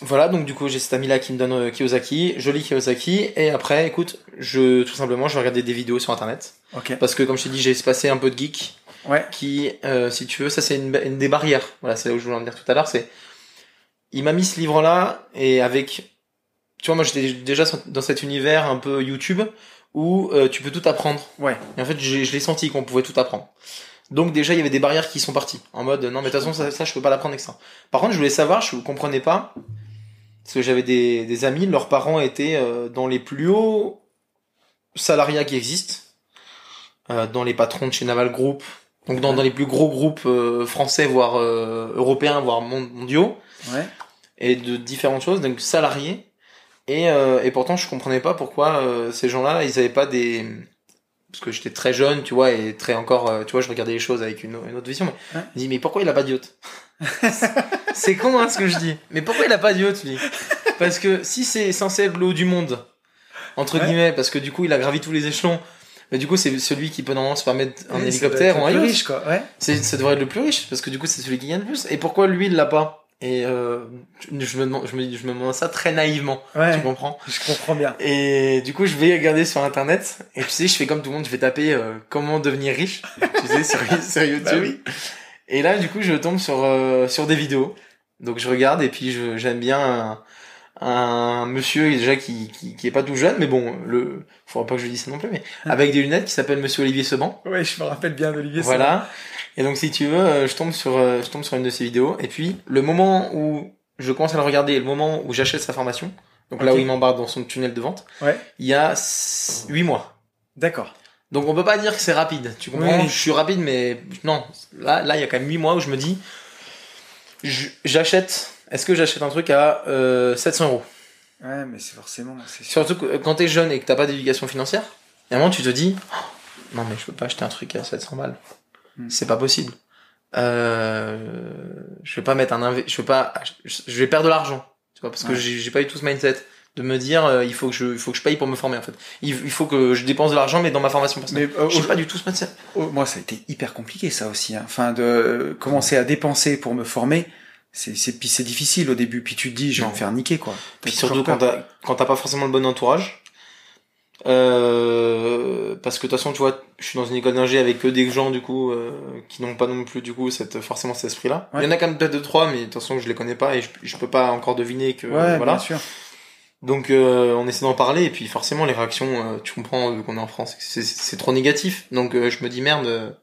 voilà, donc du coup, j'ai cet ami-là qui me donne euh, Kiyosaki, je lis Kiyosaki, et après, écoute, je, tout simplement, je vais regarder des vidéos sur Internet. Ok. Parce que, comme je t'ai dit, j'ai espacé un peu de geek, Ouais. qui, euh, si tu veux, ça c'est une, une des barrières. Voilà, c'est là où je voulais en dire tout à l'heure, c'est, il m'a mis ce livre-là, et avec, tu vois, moi j'étais déjà dans cet univers un peu YouTube, où euh, tu peux tout apprendre. Ouais. Et en fait, je l'ai senti qu'on pouvait tout apprendre. Donc déjà, il y avait des barrières qui sont parties. En mode, non, mais de toute façon, ça, ça, je peux pas l'apprendre avec ça. Par contre, je voulais savoir, je comprenais pas, parce que j'avais des, des amis, leurs parents étaient euh, dans les plus hauts salariats qui existent, euh, dans les patrons de chez Naval Group, donc dans, dans les plus gros groupes euh, français, voire euh, européens, voire mon- mondiaux, Ouais. et de différentes choses, donc salariés. Et, euh, et pourtant, je comprenais pas pourquoi euh, ces gens-là, ils avaient pas des... Parce que j'étais très jeune, tu vois, et très encore, euh, tu vois, je regardais les choses avec une, une autre vision. Mais Ouais. je me dis, mais pourquoi il a pas de yacht C'est con, hein, ce que je dis. Mais pourquoi il a pas de yacht, lui? Parce que si c'est censé être le haut du monde, entre Ouais. guillemets, parce que du coup, il a gravi tous les échelons, mais du coup, c'est celui qui peut normalement se permettre un hélicoptère ou un le plus riche, quoi. Ouais. Ça devrait être le plus riche, parce que du coup, c'est celui qui gagne le plus. Et pourquoi lui, il l'a pas? Et euh, je, me demande, je me, je me demande ça très naïvement. Ouais. Tu comprends? Je comprends bien. Et du coup, je vais regarder sur internet. Et tu sais, je fais comme tout le monde, je vais taper euh, comment devenir riche. tu sais, sur, sur YouTube. Bah oui. Et là, du coup, je tombe sur euh, sur des vidéos. Donc je regarde et puis j'aime bien un, un monsieur déjà qui, qui qui est pas tout jeune, mais bon, le faudra pas que je dise ça non plus, mais avec des lunettes qui s'appelle Monsieur Olivier Seban. Ouais, je me rappelle bien d'Olivier. Voilà. Et donc si tu veux, euh, je tombe sur euh, je tombe sur une de ses vidéos et puis le moment où je commence à le regarder et le moment où j'achète sa formation, donc là où il m'embarque dans son tunnel de vente, Ouais. il y a 8 mois. D'accord. Donc on peut pas dire que c'est rapide. Tu comprends? Oui. Je suis rapide, mais non. Là, là, il y a quand même 8 mois où je me dis, j'achète. Est-ce que j'achète un truc à euh, 700 euros? Ouais, mais c'est forcément. Surtout que euh, quand t'es jeune et que t'as pas d'éducation financière, et à un moment tu te dis, Oh, non mais je peux pas acheter un truc à 700 balles. Hmm. C'est pas possible. Euh, je vais pas mettre un je vais pas, je vais perdre de l'argent. Tu vois, parce que Ouais. j'ai j'ai pas eu tout ce mindset de me dire, euh, il faut que je, il faut que je paye pour me former en fait. Il, il faut que je dépense de l'argent mais dans ma formation personnelle. Mais euh, J'ai pas du tout ce mindset. Moi, ça a été hyper compliqué, ça aussi. hein. Enfin, de euh, commencer à dépenser pour me former, c'est, c'est, puis c'est difficile au début. Puis tu te dis, je vais me faire niquer, quoi. Puis surtout quand t'as quand t'as pas forcément le bon entourage. Euh, parce que de toute façon, tu vois, je suis dans une école d'ingé avec que des gens du coup euh, qui n'ont pas non plus du coup cette forcément cet esprit-là. Ouais. Il y en a quand même peut-être deux trois, mais de toute façon je les connais pas et je, je peux pas encore deviner que Ouais, voilà. bien sûr. Donc euh, on essaie d'en parler et puis forcément les réactions, euh, tu comprends qu'on est en France, c'est trop négatif. Donc euh, je me dis merde.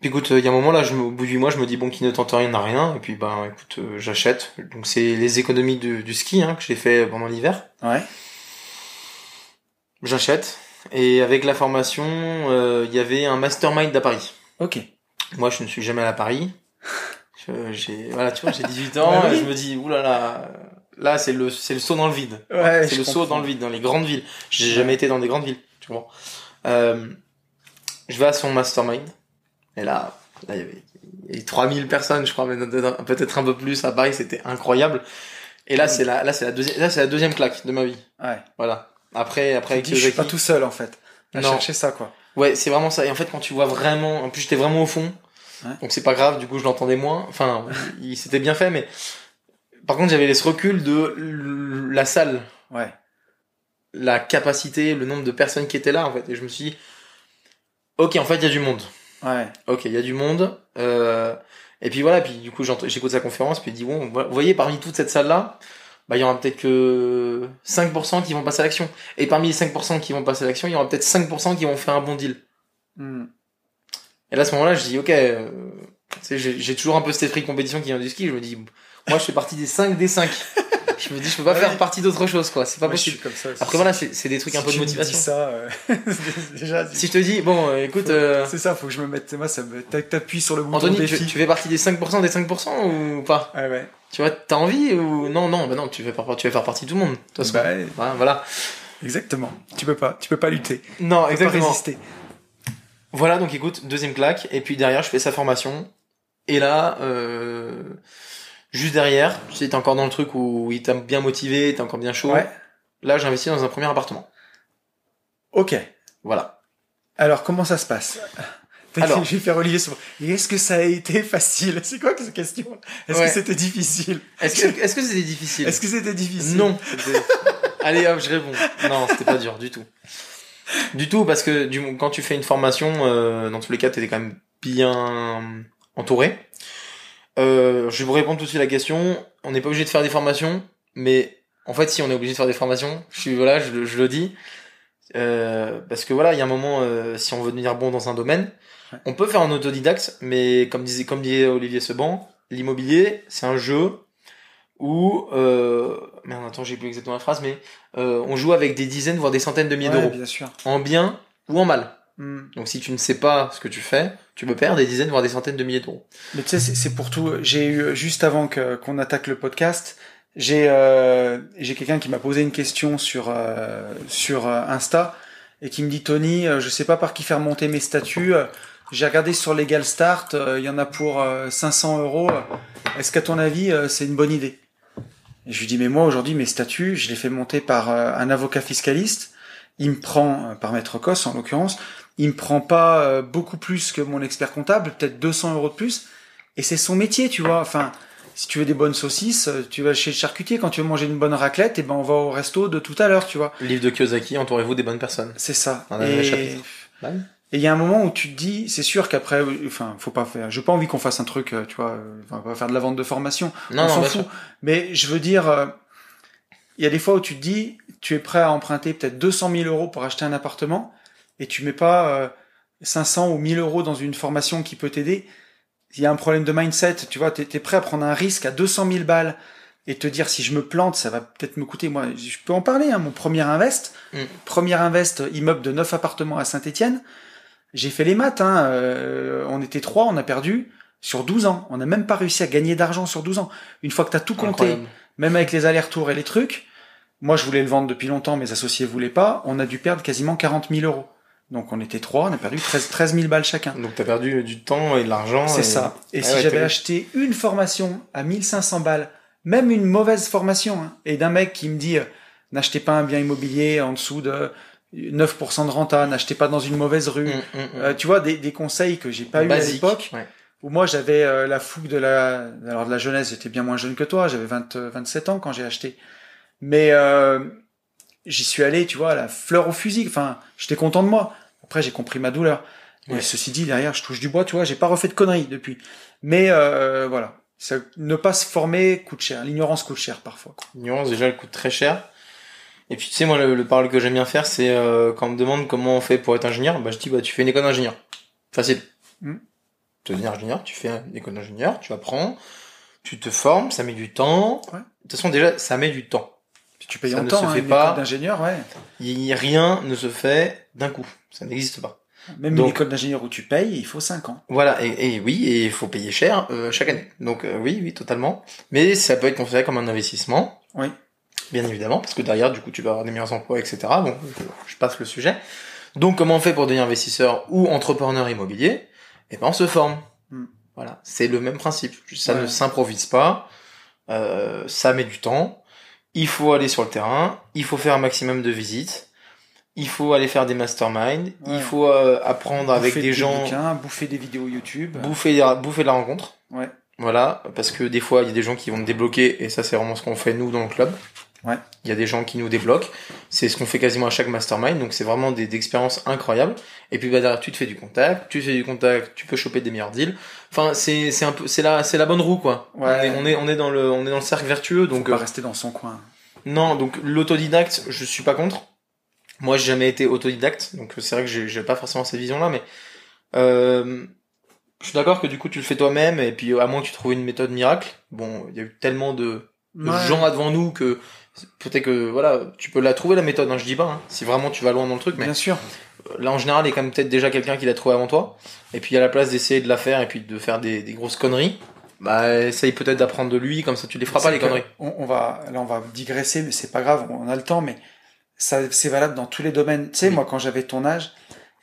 Puis écoute, il y a un moment là, je me, au bout du mois, je me dis bon qui ne tente rien n'a rien et puis ben écoute, j'achète. Donc c'est les économies du, du ski hein, que j'ai fait pendant l'hiver. Ouais. J'achète et avec la formation, euh, il y avait un mastermind à Paris. Ok. Moi, je ne suis jamais allé à Paris. J'ai voilà, tu vois, j'ai 18 ans Ouais, oui. et je me dis oulala, là là, là c'est le c'est le saut dans le vide. Ouais, c'est le saut dans le vide dans les grandes villes. J'ai jamais été dans des grandes villes, tu vois. Euh, je vais à son mastermind et là, là il y avait, il y avait 3000 personnes, je crois, mais peut-être peut-être un peu plus à Paris, c'était incroyable. Et là, Oui. c'est la là c'est la deuxième là c'est la deuxième claque de ma vie. Ouais. Voilà. Après après Tu avec dis, je suis pas tout seul, en fait. À Non. chercher ça, quoi. Ouais, c'est vraiment ça. Et en fait, quand tu vois vraiment, en plus j'étais vraiment au fond, Ouais. donc c'est pas grave. Du coup, je l'entendais moins. Enfin, il s'était bien fait, mais par contre, j'avais ce recul de la salle, Ouais. la capacité, le nombre de personnes qui étaient là, en fait. Et je me suis dit, ok, en fait, il y a du monde. Ouais. Ok, il y a du monde. Euh, et puis voilà. Puis du coup, j'écoute sa conférence, puis il dit bon, vous voyez, parmi toute cette salle là. Bah, il y aura peut-être que 5% qui vont passer à l'action. Et parmi les 5% qui vont passer à l'action, il y aura peut-être 5% qui vont faire un bon deal. Hmm. Et là, à ce moment-là, je dis, ok, euh, tu sais, j'ai toujours un peu cet esprit de compétition qui vient du ski. Je me dis, moi, je fais partie des 5 des 5. je me dis, je peux pas Ouais. faire partie d'autre chose, quoi. C'est pas Moi, possible. comme ça. Après, voilà, c'est c'est des trucs un peu de motivation. ça, euh, déjà, Si je te dis, bon, euh, écoute, euh, c'est ça, faut que je me mette, moi, ça me, t'appuies sur le bouton Anthony, défi. tu, tu fais partie des 5% des 5% ou pas? Ouais, ouais. Tu vois, t'as envie ou non, non, bah non, tu vas faire partie de tout le monde. De toute façon. Bah, ouais, Voilà, voilà. exactement. Tu peux pas, tu peux pas lutter. Non, Tu peux pas résister. Voilà, donc écoute, deuxième claque, et puis derrière, je fais sa formation. Et là, euh, juste derrière, tu sais, t'es encore dans le truc où il t'a bien motivé, t'es encore bien chaud. Ouais. Là, j'ai investi dans un premier appartement. Ok. Voilà. Alors, comment ça se passe? Alors. Je vais faire Olivier sur... Et est-ce que ça a été facile? C'est quoi cette question? Est-ce Ouais. que c'était difficile? Est-ce que c'était difficile? Est-ce que c'était difficile? Non. Allez hop, je réponds. Non, c'était pas dur du tout. Du tout, parce que du, quand tu fais une formation, euh, dans tous les cas, t'étais quand même bien entouré. Euh, je vais vous répondre tout de suite à la question. On n'est pas obligé de faire des formations, mais en fait, si on est obligé de faire des formations, je suis voilà, je, le- je le dis, Euh, parce que voilà, il y a un moment, euh, si on veut devenir bon dans un domaine. On peut faire en autodidacte, mais comme disait, comme disait Olivier Seban, l'immobilier, c'est un jeu où, euh, merde, attends, j'ai plus exactement la phrase, mais euh, on joue avec des dizaines voire des centaines de milliers Ouais, d'euros, bien sûr. en bien ou en mal. Hmm. Donc si tu ne sais pas ce que tu fais, tu peux perdre des dizaines voire des centaines de milliers d'euros. Mais tu sais, c'est- pour tout. J'ai eu juste avant qu'on attaque le podcast, j'ai euh, j'ai quelqu'un qui m'a posé une question sur euh, sur Insta et qui me dit Tony, je sais pas par qui faire monter mes statuts. J'ai regardé sur Legal Start, euh, il y en a pour euh, 500 euros. Est-ce qu'à ton avis, euh, c'est une bonne idée? Et je lui dis mais moi aujourd'hui mes statuts, je les fais monter par euh, un avocat fiscaliste. Il me prend euh, par maître Cos en l'occurrence. Il me prend pas euh, beaucoup plus que mon expert comptable, peut-être 200 euros de plus. Et c'est son métier, tu vois. Enfin, si tu veux des bonnes saucisses, tu vas chez le charcutier. Quand tu veux manger une bonne raclette, et ben on va au resto de tout à l'heure, tu vois. Livre de Kiyosaki, entourez-vous des bonnes personnes. C'est ça. On a le Et, chapitre. Et il y a un moment où tu te dis, c'est sûr qu'après, enfin, faut pas faire. J'ai pas envie qu'on fasse un truc, euh, tu vois, euh, enfin, on va faire de la vente de formation. Non, on s'en fout. sûr. Mais je veux dire, euh, il y a des fois où tu te dis, tu es prêt à emprunter peut-être 200 000 euros pour acheter un appartement, et tu mets pas euh, 500 ou 1000 euros dans une formation qui peut t'aider. Il y a un problème de mindset, tu vois, t'es es prêt à prendre un risque à 200 000 balles et te dire si je me plante, ça va peut-être me coûter. Moi, je peux en parler. Hein, mon premier invest, Mm. premier invest immeuble de 9 appartements à Saint-Étienne. J'ai fait les maths. Hein, euh, on était trois, on a perdu sur 12 ans. On n'a même pas réussi à gagner d'argent sur 12 ans. Une fois que tu as tout compté, Incroyable. même avec les allers-retours et les trucs, moi je voulais le vendre depuis longtemps, mes associés voulaient pas. On a dû perdre quasiment 40 000 euros. Donc on était trois, on a perdu 13, 13 000 balles chacun. Donc t'as perdu du temps et de l'argent. C'est et- ça. Et Ah si ouais, j'avais acheté une formation à 1500 balles, même une mauvaise formation, hein, et d'un mec qui me dit euh, n'achetez pas un bien immobilier en dessous de 9% de renta, n'achetez pas dans une mauvaise rue, Mm, mm, mm. euh, tu vois, des, des conseils que j'ai pas eu à l'époque, ouais. où moi j'avais euh, la fougue de la... Alors de la jeunesse, j'étais bien moins jeune que toi, j'avais 20, euh, 27 ans quand j'ai acheté. Mais euh, j'y suis allé, tu vois, à la fleur au fusil, enfin, j'étais content de moi. Après, j'ai compris ma douleur. Et Ouais. ceci dit, derrière, je touche du bois, tu vois, j'ai pas refait de conneries depuis. Mais euh, voilà, Ça- ne pas se former coûte cher. L'ignorance coûte cher parfois. L'ignorance, déjà, elle coûte très cher. Et puis, tu sais, moi, le, le parole que j'aime bien faire, c'est euh, quand on me demande comment on fait pour être ingénieur, bah, je dis, bah, tu fais une école d'ingénieur. Facile. Mm. Tu devenir ingénieur, tu fais une école d'ingénieur, tu apprends, tu te formes, ça met du temps. Ouais. De toute façon, déjà, ça met du temps. Puis tu payes Ça en ne temps, se hein, fait une pas. d'ingénieur, ouais. Y- rien ne se fait d'un coup. Ça n'existe pas. Même Donc- une école d'ingénieur où tu payes, il faut 5 ans. Voilà, et, et oui, et il faut payer cher euh, chaque année. Donc euh, oui, oui, totalement. Mais ça peut être considéré comme un investissement. Oui. Bien évidemment, parce que derrière, du coup, tu vas avoir des meilleurs emplois, etc. Bon, je, passe le sujet. Donc, comment on fait pour devenir investisseur ou entrepreneur immobilier? Eh ben, on se forme. Hmm. Voilà, c'est le même principe. Ça Ouais. ne s'improvise pas. Euh, ça met du temps. Il faut aller sur le terrain. Il faut faire un maximum de visites. Il faut aller faire des masterminds. Il faut euh, apprendre avec des gens bouquins, bouffer des vidéos YouTube. bouffer, bouffer de la rencontre. Ouais. Voilà, parce que des fois, il y a des gens qui vont te débloquer, et ça, c'est vraiment ce qu'on fait nous dans le club. Ouais. Il y a des gens qui nous débloquent. C'est ce qu'on fait quasiment à chaque mastermind, donc c'est vraiment des, des expériences incroyables. Et puis, bah, derrière, tu te fais du contact, tu fais du contact, tu peux choper des meilleurs deals. Enfin, c'est, c'est un peu, c'est la, c'est la bonne roue, quoi. Ouais. On est, on est, on est dans le, on est dans le cercle vertueux, Donc donc, pas euh, rester dans son coin. non, donc l'autodidacte, je suis pas contre. Moi, j'ai jamais été autodidacte, donc c'est vrai que j'ai pas forcément cette vision-là, mais euh, je suis d'accord que du coup tu le fais toi-même, et puis à moins que tu trouves une méthode miracle. Bon, il y a eu tellement de, de Ouais. gens là devant nous que peut-être que voilà, tu peux la trouver la méthode. Hein, je dis pas, hein, si vraiment tu vas loin dans le truc, mais Bien sûr. là en général, il y a quand même peut-être déjà quelqu'un qui l'a trouvé avant toi, et puis à la place d'essayer de la faire et puis de faire des, des grosses conneries, bah essaye peut-être d'apprendre de lui, comme ça tu les feras pas les conneries. On, on va, là, on va digresser, mais c'est pas grave, on a le temps, mais ça, c'est valable dans tous les domaines. Tu sais, Oui. moi, quand j'avais ton âge,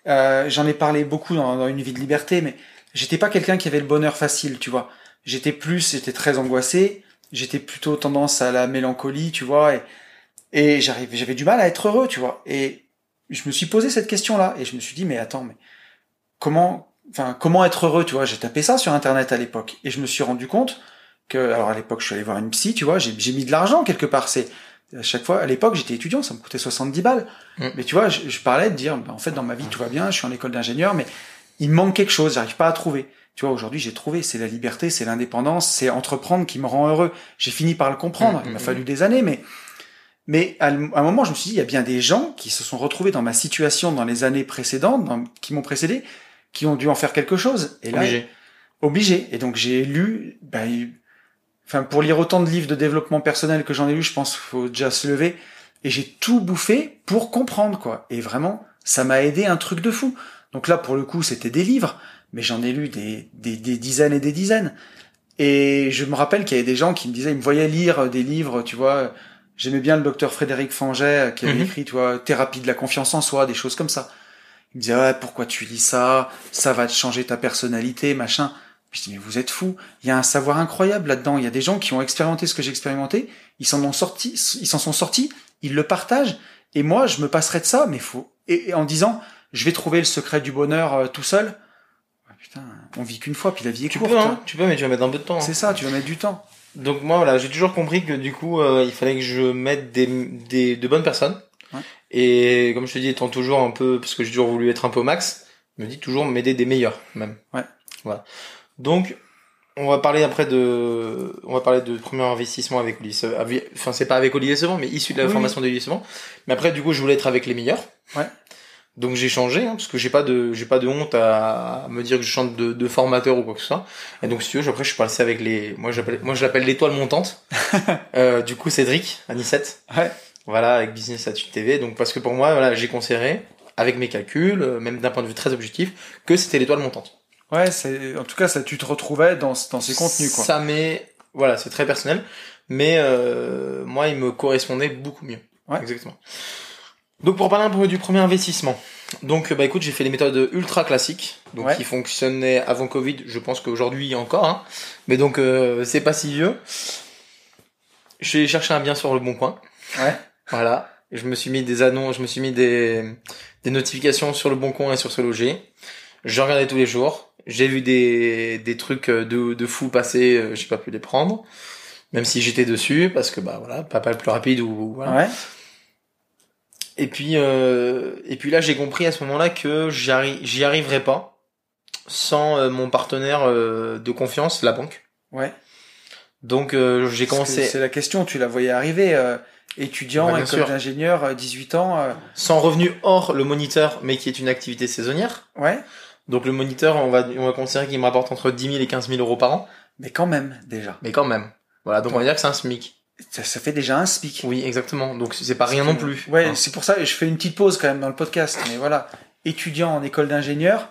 euh, j'en ai parlé beaucoup dans, dans une vie de liberté, mais j'étais pas quelqu'un qui avait le bonheur facile, tu vois. J'étais plus, j'étais très angoissé, j'étais plutôt tendance à la mélancolie, tu vois, et, et j'arrivais, j'avais du mal à être heureux, tu vois. Et je me suis posé cette question-là, et je me suis dit, mais attends, mais comment, enfin, comment être heureux, tu vois? J'ai tapé ça sur Internet à l'époque, et je me suis rendu compte que, alors à l'époque, je suis allé voir une psy, tu vois, j'ai j'ai mis de l'argent quelque part. C'est à chaque fois, à l'époque, j'étais étudiant, ça me coûtait 70 balles. Mm. Mais tu vois, je, je parlais de dire, bah, en fait, dans ma vie, tout va bien, je suis en école d'ingénieur, mais il me manque quelque chose, j'arrive pas à trouver. Tu vois, aujourd'hui, j'ai trouvé, c'est la liberté, c'est l'indépendance, c'est entreprendre qui me rend heureux. J'ai fini par le comprendre, Mm, il m'a mm, fallu des années, mais mais à, un moment, je me suis dit, il y a bien des gens qui se sont retrouvés dans ma situation dans les années précédentes, dans- qui m'ont précédé, qui ont dû en faire quelque chose. Et là, Obligé. obligé. Et donc j'ai lu, ben, enfin pour lire autant de livres de développement personnel que j'en ai lu, je pense qu'il faut déjà se lever. Et j'ai tout bouffé pour comprendre quoi. Et vraiment, ça m'a aidé un truc de fou. Donc là, pour le coup, c'était des livres, mais j'en ai lu des, des, des dizaines et des dizaines. Et je me rappelle qu'il y avait des gens qui me disaient, ils me voyaient lire des livres, tu vois. J'aimais bien le docteur Frédéric Fanget qui avait Mhm. écrit, tu vois, Thérapie de la confiance en soi, des choses comme ça. Il me disait, ouais, pourquoi tu lis ça? Ça va te changer ta personnalité, machin. Puis je dis, mais vous êtes fous. Il y a un savoir incroyable là-dedans. Il y a des gens qui ont expérimenté ce que j'ai expérimenté. Ils s'en ont sorti, ils s'en sont sortis. Ils le partagent. Et moi, je me passerai de ça, mais faut, et, et en disant, je vais trouver le secret du bonheur euh, tout seul. Putain, on vit qu'une fois, puis la vie est Tu courte. peux, hein. hein, tu peux, mais tu vas mettre un peu de temps. hein. C'est ça, tu vas mettre du temps. Donc moi voilà, j'ai toujours compris que du coup euh, il fallait que je mette des, des de bonnes personnes. Ouais. Et comme je te dis, étant toujours un peu parce que j'ai toujours voulu être un peu au max, me dit toujours m'aider des meilleurs, même. Ouais. Voilà. Donc, on va parler après de, on va parler de premier investissement avec Olivier Sevant. Enfin, c'est pas avec Olivier Sevant, mais issu de la Oui, formation d'Olivier Sevant. Mais après, du coup, je voulais être avec les meilleurs. Ouais. Donc j'ai changé, hein, parce que j'ai pas de, j'ai pas de honte à me dire que je chante de, de formateur ou quoi que ce soit. Et donc si tu veux, après je suis passé avec les, moi j'appelle, moi je l'appelle l'étoile montante. euh, du coup Cédric, Anicette. Ouais. Voilà, avec Business Attitude TV. Donc parce que pour moi, voilà, j'ai considéré, avec mes calculs, euh, même d'un point de vue très objectif, que c'était l'étoile montante. Ouais, c'est en tout cas ça tu te retrouvais dans dans ces contenus quoi. Ça m'est, voilà, c'est très personnel, mais euh, moi il me correspondait beaucoup mieux. Ouais. Exactement. Donc pour parler un peu du premier investissement. Donc bah écoute, j'ai fait les méthodes ultra classiques, donc Ouais. qui fonctionnaient avant Covid. Je pense qu'aujourd'hui encore, hein. mais donc euh, c'est pas si vieux. J'ai cherché un bien sur le bon coin. Ouais. Voilà. Je me suis mis des annonces, je me suis mis des, des notifications sur le bon coin et sur ce loger. Je regardais tous les jours. J'ai vu des, des trucs de, de fou passer, euh, j'ai pas pu les prendre. Même si j'étais dessus, parce que bah voilà, papa le plus rapide ou voilà. Ouais. Et puis, euh, et puis là, j'ai compris à ce moment-là que j'y arri- j'y arriverais pas sans euh, mon partenaire euh, de confiance, la banque. Ouais. Donc, euh, j'ai commencé C'est la question, tu la voyais arriver euh, étudiant, bien école d'ingénieur, euh, 18 ans. sans revenu hors le moniteur, mais qui est une activité saisonnière. Ouais. Donc, le moniteur, on va, on va considérer qu'il me rapporte entre 10 000 et 15 000 euros par an. Mais quand même déjà. Mais quand même. Voilà, donc on va dire que c'est un SMIC. Ça, ça fait déjà un SPIC. Oui, exactement. Donc, c'est pas rien non plus. Ouais, Hein. c'est pour ça, et je fais une petite pause quand même dans le podcast, mais voilà, étudiant en école d'ingénieur,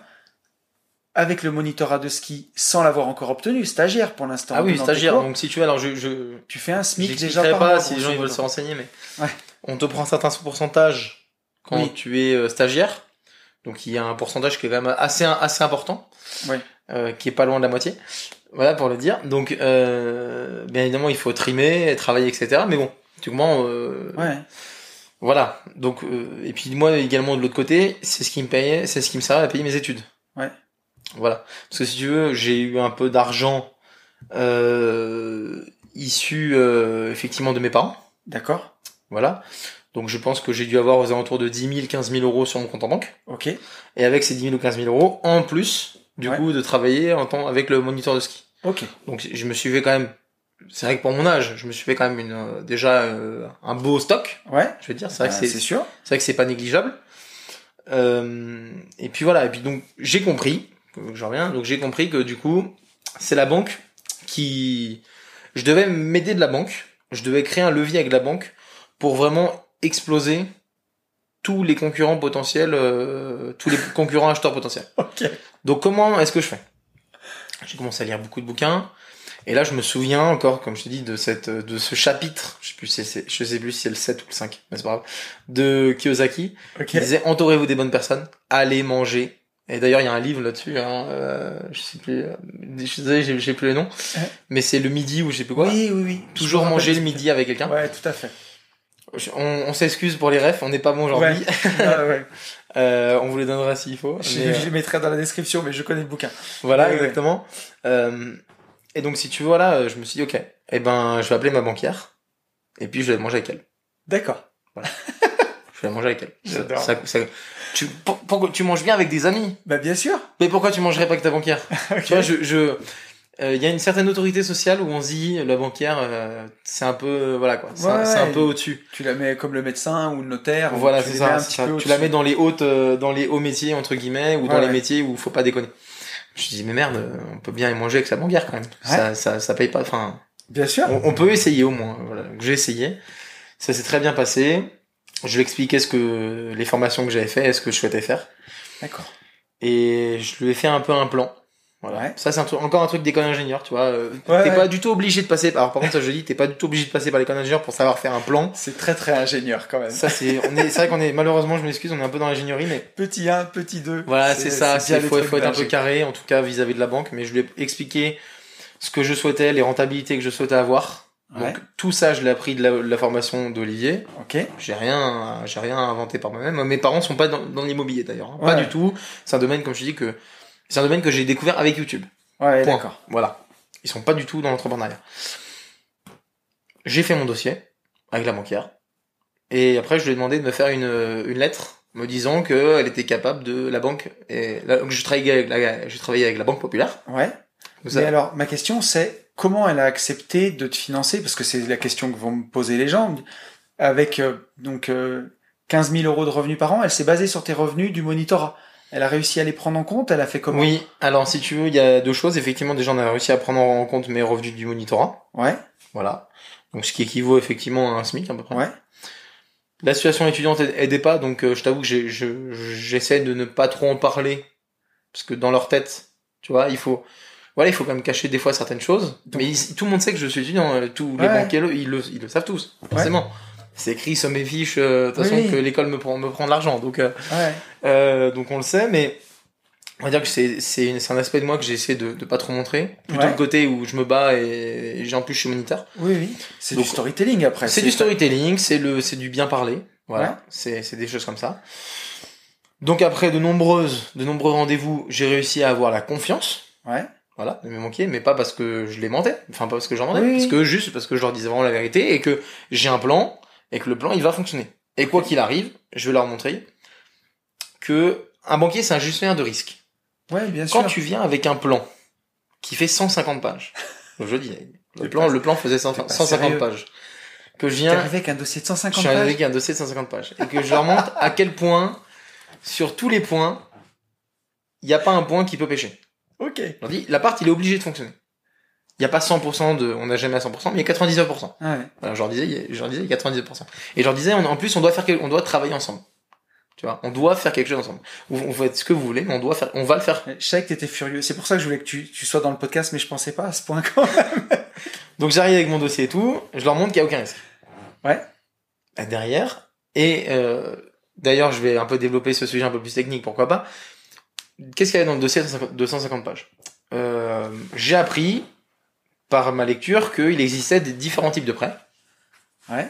avec le monitorat de ski, sans l'avoir encore obtenu, stagiaire pour l'instant. Ah oui, stagiaire. Donc, si tu veux, alors je, je, tu fais un SMIC déjà J'expliquerai par pas mois, si les gens ils veulent se renseigner, mais Ouais. on te prend un certain pourcentage quand Oui. tu es euh, stagiaire. Donc il y a un pourcentage qui est quand même assez assez important, Ouais. euh, qui est pas loin de la moitié. Voilà pour le dire. Donc euh, bien évidemment il faut trimer, travailler, etc. Mais bon, du moment, euh, Ouais, voilà. Donc euh, et puis moi également de l'autre côté, c'est ce qui me payait, c'est ce qui me servait à payer mes études. Ouais. Voilà. Parce que si tu veux, j'ai eu un peu d'argent euh, issu euh, effectivement de mes parents. d'accord, Voilà. Donc je pense que j'ai dû avoir aux alentours de 10 000, 15 000 euros sur mon compte en banque. ok, Et avec ces 10 000 ou 15 000 euros, en plus, du Ouais. coup, de travailler en temps avec le moniteur de ski. ok. Donc je me suis fait quand même, c'est vrai que pour mon âge, je me suis fait quand même une, euh, déjà euh, un beau stock. Ouais, Je veux dire, c'est vrai bah, que c'est, c'est sûr. c'est vrai que c'est pas négligeable. Euh, et puis voilà. Et puis donc j'ai compris, je reviens. Donc j'ai compris que du coup, c'est la banque qui, je devais m'aider de la banque. Je devais créer un levier avec la banque pour vraiment exploser tous les concurrents potentiels, euh, tous les concurrents acheteurs potentiels. Ok. Donc comment est-ce que je fais? J'ai commencé à lire beaucoup de bouquins. Et là, je me souviens encore, comme je te dis, de cette, de ce chapitre, je sais plus, si c'est, je sais plus si c'est le 7 ou le 5, mais c'est pas grave, de Kiyosaki, Ok. qui disait entourez-vous des bonnes personnes, allez manger. Et d'ailleurs, il y a un livre là-dessus, hein, euh, je sais plus, euh, je suis désolé, j'ai, j'ai plus le nom, Ouais. mais c'est le midi ou je sais plus quoi. Oui, oui, oui. Toujours manger le midi avec quelqu'un. Ouais, tout à fait. On, on s'excuse pour les refs, on n'est pas bon aujourd'hui. Ah, ouais. Euh, on vous les donnera s'il faut. Je, mais, euh, je les mettrai dans la description, mais je connais le bouquin. Voilà, Ouais, ouais. exactement. Euh, et donc, si tu veux, voilà, euh, je me suis dit, ok, eh ben, je vais appeler ma banquière, et puis je vais manger avec elle. D'accord. Je vais manger avec elle. J'adore. Ça- ça- tu, pour- tu manges bien avec des amis Bah, bien sûr. Mais pourquoi tu mangerais pas avec ta banquière? Tu vois, je, je, euh, il y a une certaine autorité sociale où on se dit, la banquière, euh, c'est un peu, euh, voilà quoi, c'est un- Ouais, peu au-dessus. Tu la mets comme le médecin ou le notaire. Voilà, c'est ça. Tu la mets dans les hautes, euh, dans les hauts métiers entre guillemets, ou dans les métiers où faut pas déconner. Je dis mais merde, on peut bien y manger avec sa banquière quand même. Ça, ça, ça paye pas. Enfin, Bien sûr. on, on peut essayer au moins. Voilà. J'ai essayé. Ça s'est très bien passé. Je lui ai expliqué ce que les formations que j'avais fait, et ce que je souhaitais faire, D'accord. et je lui ai fait un peu un plan. Voilà. Ouais. Ça c'est encore un truc d'école ingénieur, tu vois. euh, Ouais, t'es ouais. pas du tout obligé de passer. Alors par contre, ça je dis, t'es pas du tout obligé de passer par l'école ingénieur pour savoir faire un plan. C'est très très ingénieur quand même. Ça c'est, on est, c'est vrai qu'on est malheureusement, je m'excuse, on est un peu dans l'ingénierie, mais Petit 1, petit 2. Voilà, c'est ça. Il faut, faut être un peu carré, en tout cas vis-à-vis de la banque. Mais je lui ai expliqué ce que je souhaitais, les rentabilités que je souhaitais avoir. Ouais. Donc tout ça, je l'ai appris de la, de la formation d'Olivier. Ok. J'ai rien, j'ai rien inventé par moi-même. Mes parents sont pas dans, dans l'immobilier d'ailleurs, hein. pas du tout. C'est un domaine, comme je dis, que c'est un domaine que j'ai découvert avec YouTube. Ouais, d'accord. Voilà. Ils sont pas du tout dans l'entrepreneuriat. J'ai fait mon dossier avec la banquière. Et après, je lui ai demandé de me faire une, une lettre me disant qu'elle était capable de la banque. Et donc, je travaillais avec la, je travaillais avec la Banque Populaire. Ouais. Mais alors, ma question, c'est comment elle a accepté de te financer? Parce que c'est la question que vont me poser les gens. Avec euh, donc euh, 15 000 euros de revenus par an, elle s'est basée sur tes revenus du monitorat. Elle a réussi à les prendre en compte. Elle a fait comment Oui, alors si tu veux, il y a deux choses. Effectivement, déjà, on a réussi à prendre en compte mes revenus du monitorat. Ouais. Voilà. Donc, ce qui équivaut effectivement à un SMIC à peu près. Ouais. La situation étudiante aid- aidait pas, donc euh, je t'avoue que je- j'essaie de ne pas trop en parler. Parce que dans leur tête, tu vois, il faut... Voilà, il faut quand même cacher des fois certaines choses. Donc- mais tout le monde sait que je suis étudiant. euh, Tous les banquiers, le- ils le, ils le savent tous, forcément. C'est écrit sur mes fiches, euh, de toute façon, oui. que l'école me prend, me prend de l'argent. Donc, euh, Ouais. euh, donc on le sait, mais on va dire que c'est c'est un aspect de moi que j'ai essayé de, de pas trop montrer. Plutôt Ouais. le côté où je me bats et, et j'ai en plus je suis moniteur. Oui, oui. C'est du storytelling après. C'est du storytelling, c'est le c'est du bien parler. Voilà, Ouais. c'est c'est des choses comme ça. Donc après de nombreuses de nombreux rendez-vous, j'ai réussi à avoir la confiance. Ouais. Voilà, de mes banquiers, mais pas parce que je les mentais, enfin pas parce que j'en mentais, Oui. parce que juste parce que je leur disais vraiment la vérité et que j'ai un plan et que le plan il va fonctionner. Et quoi qu'il arrive, je vais leur montrer que un banquier c'est un gestionnaire de risque. Ouais, bien sûr. Quand tu viens avec un plan qui fait 150 pages, je dis, le plan, pas- le plan faisait 100 t'es pas 150 sérieux. pages, que je viens, avec un dossier de je 150 suis arrivé pages. avec un dossier de 150 pages, et que je leur montre à quel point, sur tous les points, il n'y a pas un point qui peut pêcher. Ok. Je leur dis, l'appart, il est obligé de fonctionner. Il n'y a pas 100% de, on n'a jamais à 100%, mais il y a 99%. Ouais. Voilà, je leur disais, il y a- je leur disais, il y a 99%. Et je leur disais, on- en plus, on doit faire, on doit travailler ensemble. Tu vois, on doit faire quelque chose ensemble. Vous faites ce que vous voulez, mais on doit faire, on va le faire. Je savais que t'étais furieux. C'est pour ça que je voulais que tu, tu sois dans le podcast, mais je pensais pas à ce point quand même. Donc j'arrive avec mon dossier et tout, je leur montre qu'il n'y a aucun risque. Ouais. Bah, derrière, et euh, d'ailleurs je vais un peu développer ce sujet un peu plus technique, pourquoi pas. Qu'est-ce qu'il y avait dans le dossier de 150 250 pages? Euh, J'ai appris par ma lecture qu'il existait des différents types de prêts, Ouais.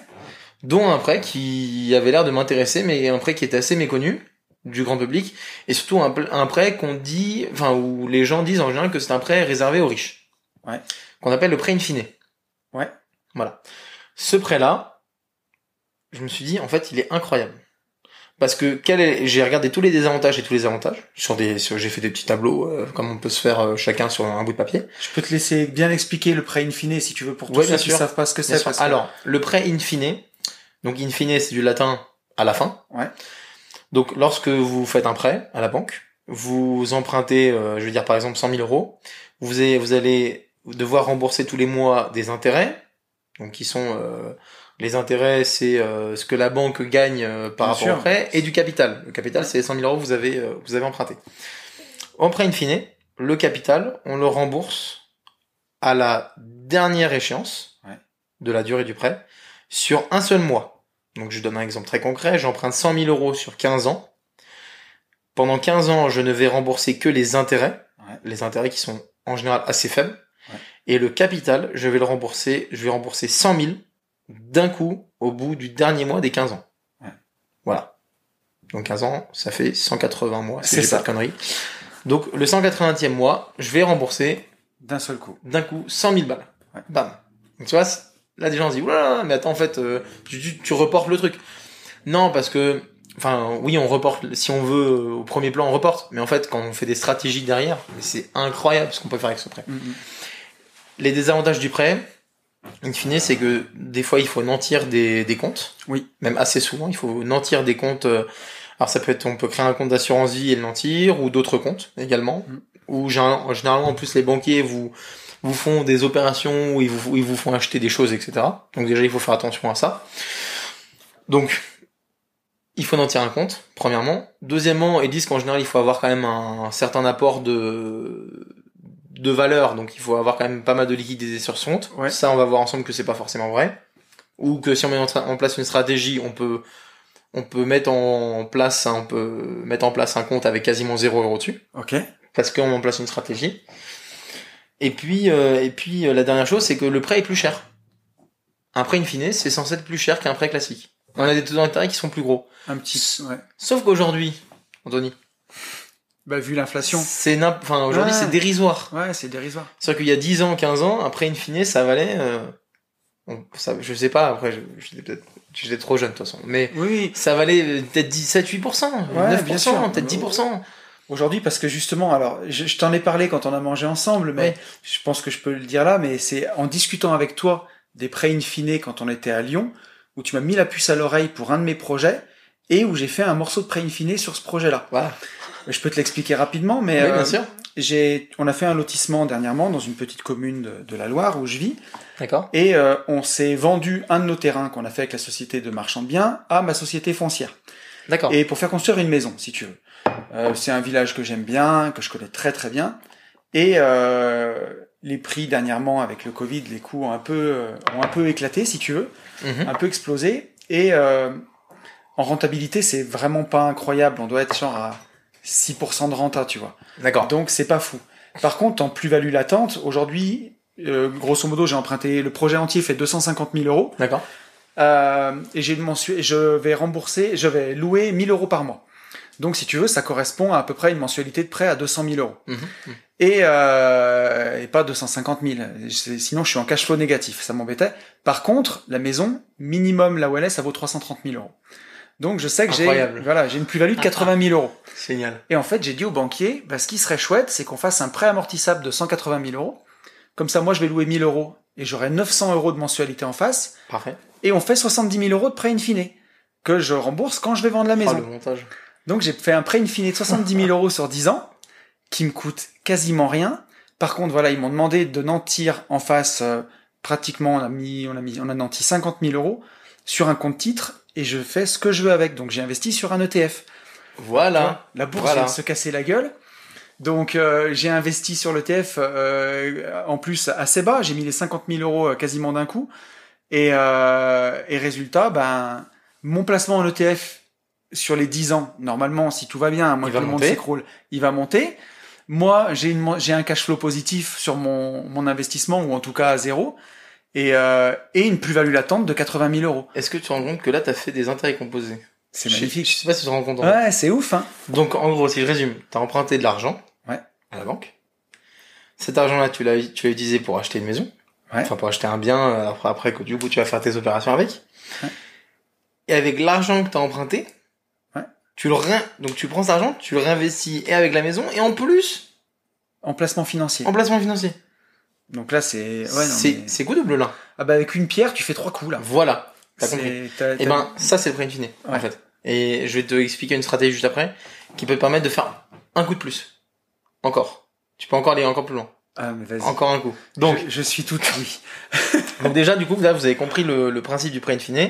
dont un prêt qui avait l'air de m'intéresser, mais un prêt qui était assez méconnu du grand public, et surtout un, prêt qu'on dit, enfin où les gens disent en général que c'est un prêt réservé aux riches, Ouais. qu'on appelle le prêt in fine. Ouais. Voilà. Ce prêt-là, je me suis dit, en fait, il est incroyable. Parce que quel est... j'ai regardé tous les désavantages et tous les avantages. Sur des, sur- j'ai fait des petits tableaux, euh, comme on peut se faire euh, chacun sur un bout de papier. Je peux te laisser bien expliquer le prêt in fine si tu veux pour tous Ouais, ceux qui sûr. savent pas ce que c'est. que- Alors, le prêt in fine, donc in fine, c'est du latin à la fin. Ouais. Donc, lorsque vous faites un prêt à la banque, vous empruntez, euh, je veux dire par exemple 100 000 euros, vous allez, vous allez devoir rembourser tous les mois des intérêts, donc qui sont euh, les intérêts, c'est euh, ce que la banque gagne euh, par Bien rapport au prêt, et du capital. Le capital, c'est les 100 000 euros que vous avez, euh, vous avez emprunté. En prêt in fine, le capital, on le rembourse à la dernière échéance Ouais. de la durée du prêt sur un seul mois. Donc je donne un exemple très concret, j'emprunte 100 000 euros sur 15 ans. Pendant 15 ans, je ne vais rembourser que les intérêts, Ouais. les intérêts qui sont en général assez faibles. Ouais. Et le capital, je vais le rembourser, je vais rembourser 100 000 d'un coup au bout du dernier mois des 15 ans. Ouais. Voilà. Donc 15 ans, ça fait 180 mois, si C'est pas de conneries. Donc le 180e mois, je vais rembourser D'un seul coup. d'un coup 100 000 balles. Ouais. Bam. Donc, tu vois, là, des gens se disent, oulala, mais attends, en fait, euh, tu, tu, tu reportes le truc. Non, parce que, enfin, oui, on reporte, si on veut, euh, au premier plan, on reporte. Mais en fait, quand on fait des stratégies derrière, c'est incroyable ce qu'on peut faire avec ce prêt. Mm, mm. Les désavantages du prêt, in fine, c'est que des fois, il faut nantir des, des comptes. Oui. Même assez souvent, il faut nantir des comptes. euh, alors, ça peut être, on peut créer un compte d'assurance vie et le nantir, ou d'autres comptes également. Mm. Ou généralement, en plus, les banquiers vous, vous font des opérations où ils vous, ils vous font acheter des choses, etc. Donc déjà, il faut faire attention à ça. Donc, il faut nantir un compte, premièrement. Deuxièmement, ils disent qu'en général, il faut avoir quand même un, certain apport de, de valeur, donc il faut avoir quand même pas mal de liquidité sur son compte. Ouais. Ça, on va voir ensemble que c'est pas forcément vrai. Ou que si on met en, place une stratégie, on peut, on peut mettre en place, on peut mettre en place un compte avec quasiment 0 euro dessus Ok. parce qu'on met en place une stratégie. Et puis, euh, et puis euh, la dernière chose, c'est que le prêt est plus cher. Un prêt in fine, c'est censé être plus cher qu'un prêt classique. On a des taux d'intérêt qui sont plus gros. Un petit. Ouais. Sauf qu'aujourd'hui, Anthony, Bah, vu l'inflation. c'est enfin aujourd'hui Ouais. c'est dérisoire. Ouais, c'est dérisoire. C'est-à-dire qu'il y a 10 ans, 15 ans, un prêt in fine, ça valait euh, on- ça, je sais pas, après, je- j'étais peut-être, j'étais trop jeune de toute façon, mais Oui, ça valait euh, peut-être 17, 8%, Ouais, 9%, bien sûr. peut-être 10%. Aujourd'hui, parce que justement, alors, je, je t'en ai parlé quand on a mangé ensemble, mais Ouais. je pense que je peux le dire là, mais c'est en discutant avec toi des prêts in fine quand on était à Lyon, où tu m'as mis la puce à l'oreille pour un de mes projets, et où j'ai fait un morceau de prêt in fine sur ce projet-là. Voilà. Je peux te l'expliquer rapidement, mais oui, euh, bien sûr. j'ai, on a fait un lotissement dernièrement dans une petite commune de, de la Loire où je vis, D'accord. et euh, on s'est vendu un de nos terrains qu'on a fait avec la société de marchand de biens à ma société foncière. D'accord. Et pour faire construire une maison, si tu veux. Euh, c'est un village que j'aime bien, que je connais très très bien. Et euh, les prix dernièrement avec le Covid, les coûts ont un peu euh, ont un peu éclaté, si tu veux, Mhm. un peu explosé. Et euh, en rentabilité, c'est vraiment pas incroyable. On doit être genre à 6% de renta, tu vois. D'accord. Donc c'est pas fou. Par contre, en plus-value latente, aujourd'hui, euh, grosso modo, j'ai emprunté le projet entier fait 250 000 euros. D'accord. Euh, et j'ai je vais rembourser, je vais louer 1000 euros par mois. Donc, si tu veux, ça correspond à à peu près une mensualité de prêt à 200 000 euros. Mhm. Et, euh, et pas 250 000. C'est- Sinon, je suis en cash flow négatif. Ça m'embêtait. Par contre, la maison, minimum là où elle est, ça vaut 330 000 euros. Donc, je sais que j'ai, voilà, j'ai une plus-value de 80 000 euros. Génial. Et en fait, j'ai dit au banquier, bah, ce qui serait chouette, c'est qu'on fasse un prêt amortissable de 180 000 euros. Comme ça, moi, je vais louer 1000 euros et j'aurai 900 euros de mensualité en face. Parfait. Et on fait 70 000 euros de prêt in fine que je rembourse quand je vais vendre la Oh, maison. le montage. Donc j'ai fait un prêt in fine de 70 000 euros sur 10 ans, qui me coûte quasiment rien. Par contre, voilà, ils m'ont demandé de nantir en face, euh, pratiquement, on a mis, on a mis, on a nanti 50 000 euros sur un compte titre, et je fais ce que je veux avec. Donc j'ai investi sur un ETF. Voilà. La bourse Voilà. vient de se casser la gueule. Donc euh, j'ai investi sur l'ETF euh, en plus assez bas. J'ai mis les 50 000 euros euh, quasiment d'un coup. Et, euh, et résultat, ben mon placement en ETF sur les 10 ans, normalement, si tout va bien, à moins que le monde s'écroule, il va monter. Moi, j'ai une mon- j'ai un cash flow positif sur mon, mon investissement, ou en tout cas à zéro, et, euh, et une plus-value latente de 80 000 euros. Est-ce que tu te rends compte que là, t'as fait des intérêts composés? C'est magnifique. Je sais pas si tu te rends compte. en. Ouais, c'est ouf, hein. Donc, en gros, si je résume, t'as emprunté de l'argent. Ouais. À la banque. Cet argent-là, tu l'as, tu l'as utilisé pour acheter une maison. Ouais. Enfin, pour acheter un bien, euh, après, après que du coup, tu vas faire tes opérations avec. Ouais. Et avec l'argent que t'as emprunté, Ouais. tu le rein... donc tu prends cet argent, tu le réinvestis et avec la maison, et en plus, En placement financier. en placement financier. Donc là, c'est. Ouais, non, c'est, mais- c'est quoi double là? Ah bah avec une pierre, tu fais trois coups là. Voilà. T'as compris. Et t'as- ben, ça, c'est le prêt in fine, en Ouais. fait. Et je vais te expliquer une stratégie juste après, qui peut te permettre de faire un coup de plus. Encore. Tu peux encore aller encore plus loin. Ah mais vas-y. Encore un coup. Donc, je, je suis tout oui. donc déjà, du coup, là, vous avez compris le, le principe du prêt in fine.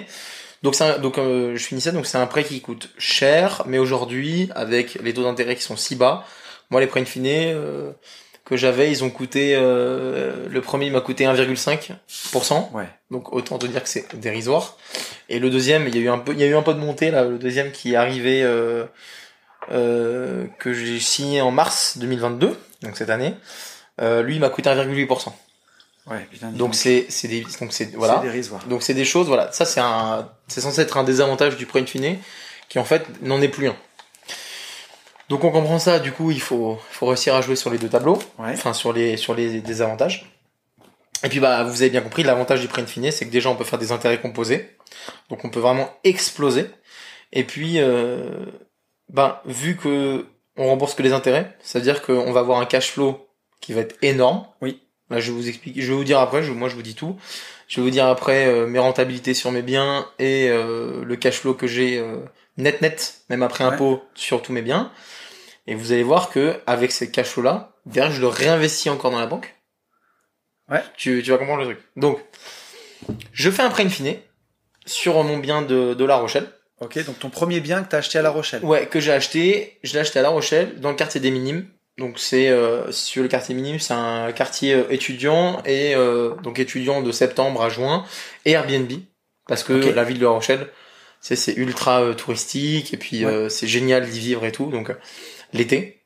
Donc, c'est un- donc euh, je finissais, donc c'est un prêt qui coûte cher, mais aujourd'hui, avec les taux d'intérêt qui sont si bas, moi, les prêts in fine euh, que j'avais, ils ont coûté, euh, le premier, il m'a coûté 1,5%. Ouais. Donc autant te dire que c'est dérisoire. Et le deuxième, il y a eu un peu, il y a eu un peu de montée là. Le deuxième qui est arrivé, euh, euh, que j'ai signé en mars 2022, donc cette année. Euh, lui, il m'a coûté 1,8%. Ouais, putain. Donc c'est, c'est des, donc c'est, voilà. Dérisoire. Donc c'est des choses, voilà. Ça c'est un, c'est censé être un désavantage du prêt in fine, qui en fait n'en est plus un. Donc on comprend ça. Du coup, il faut, faut réussir à jouer sur les deux tableaux Ouais. enfin sur les sur les désavantages. Et puis bah vous avez bien compris, l'avantage du prêt in fine, c'est que déjà on peut faire des intérêts composés, donc on peut vraiment exploser. Et puis euh, ben vu que on rembourse que les intérêts, c'est-à-dire qu'on va avoir un cash flow qui va être énorme. Oui. Là je vais vous explique, je vais vous dire après, je, moi je vous dis tout. Je vais vous dire après euh, mes rentabilités sur mes biens et euh, le cash flow que j'ai euh, net net, même après Ouais. impôt sur tous mes biens. Et vous allez voir que avec ces cash là, derrière je le réinvestis encore dans la banque. Ouais. Tu, tu vas comprendre le truc. Donc, je fais un prêt in fine sur mon bien de, de La Rochelle. Ok, donc ton premier bien que t'as acheté à La Rochelle. Ouais, que j'ai acheté. Je l'ai acheté à La Rochelle, dans le quartier des Minimes. Donc c'est euh, sur le quartier minime, c'est un quartier euh, étudiant et euh, donc étudiant de septembre à juin et Airbnb parce que la ville de La Rochelle, c'est c'est ultra euh, touristique et puis Ouais. euh, c'est génial d'y vivre et tout. Donc euh, l'été,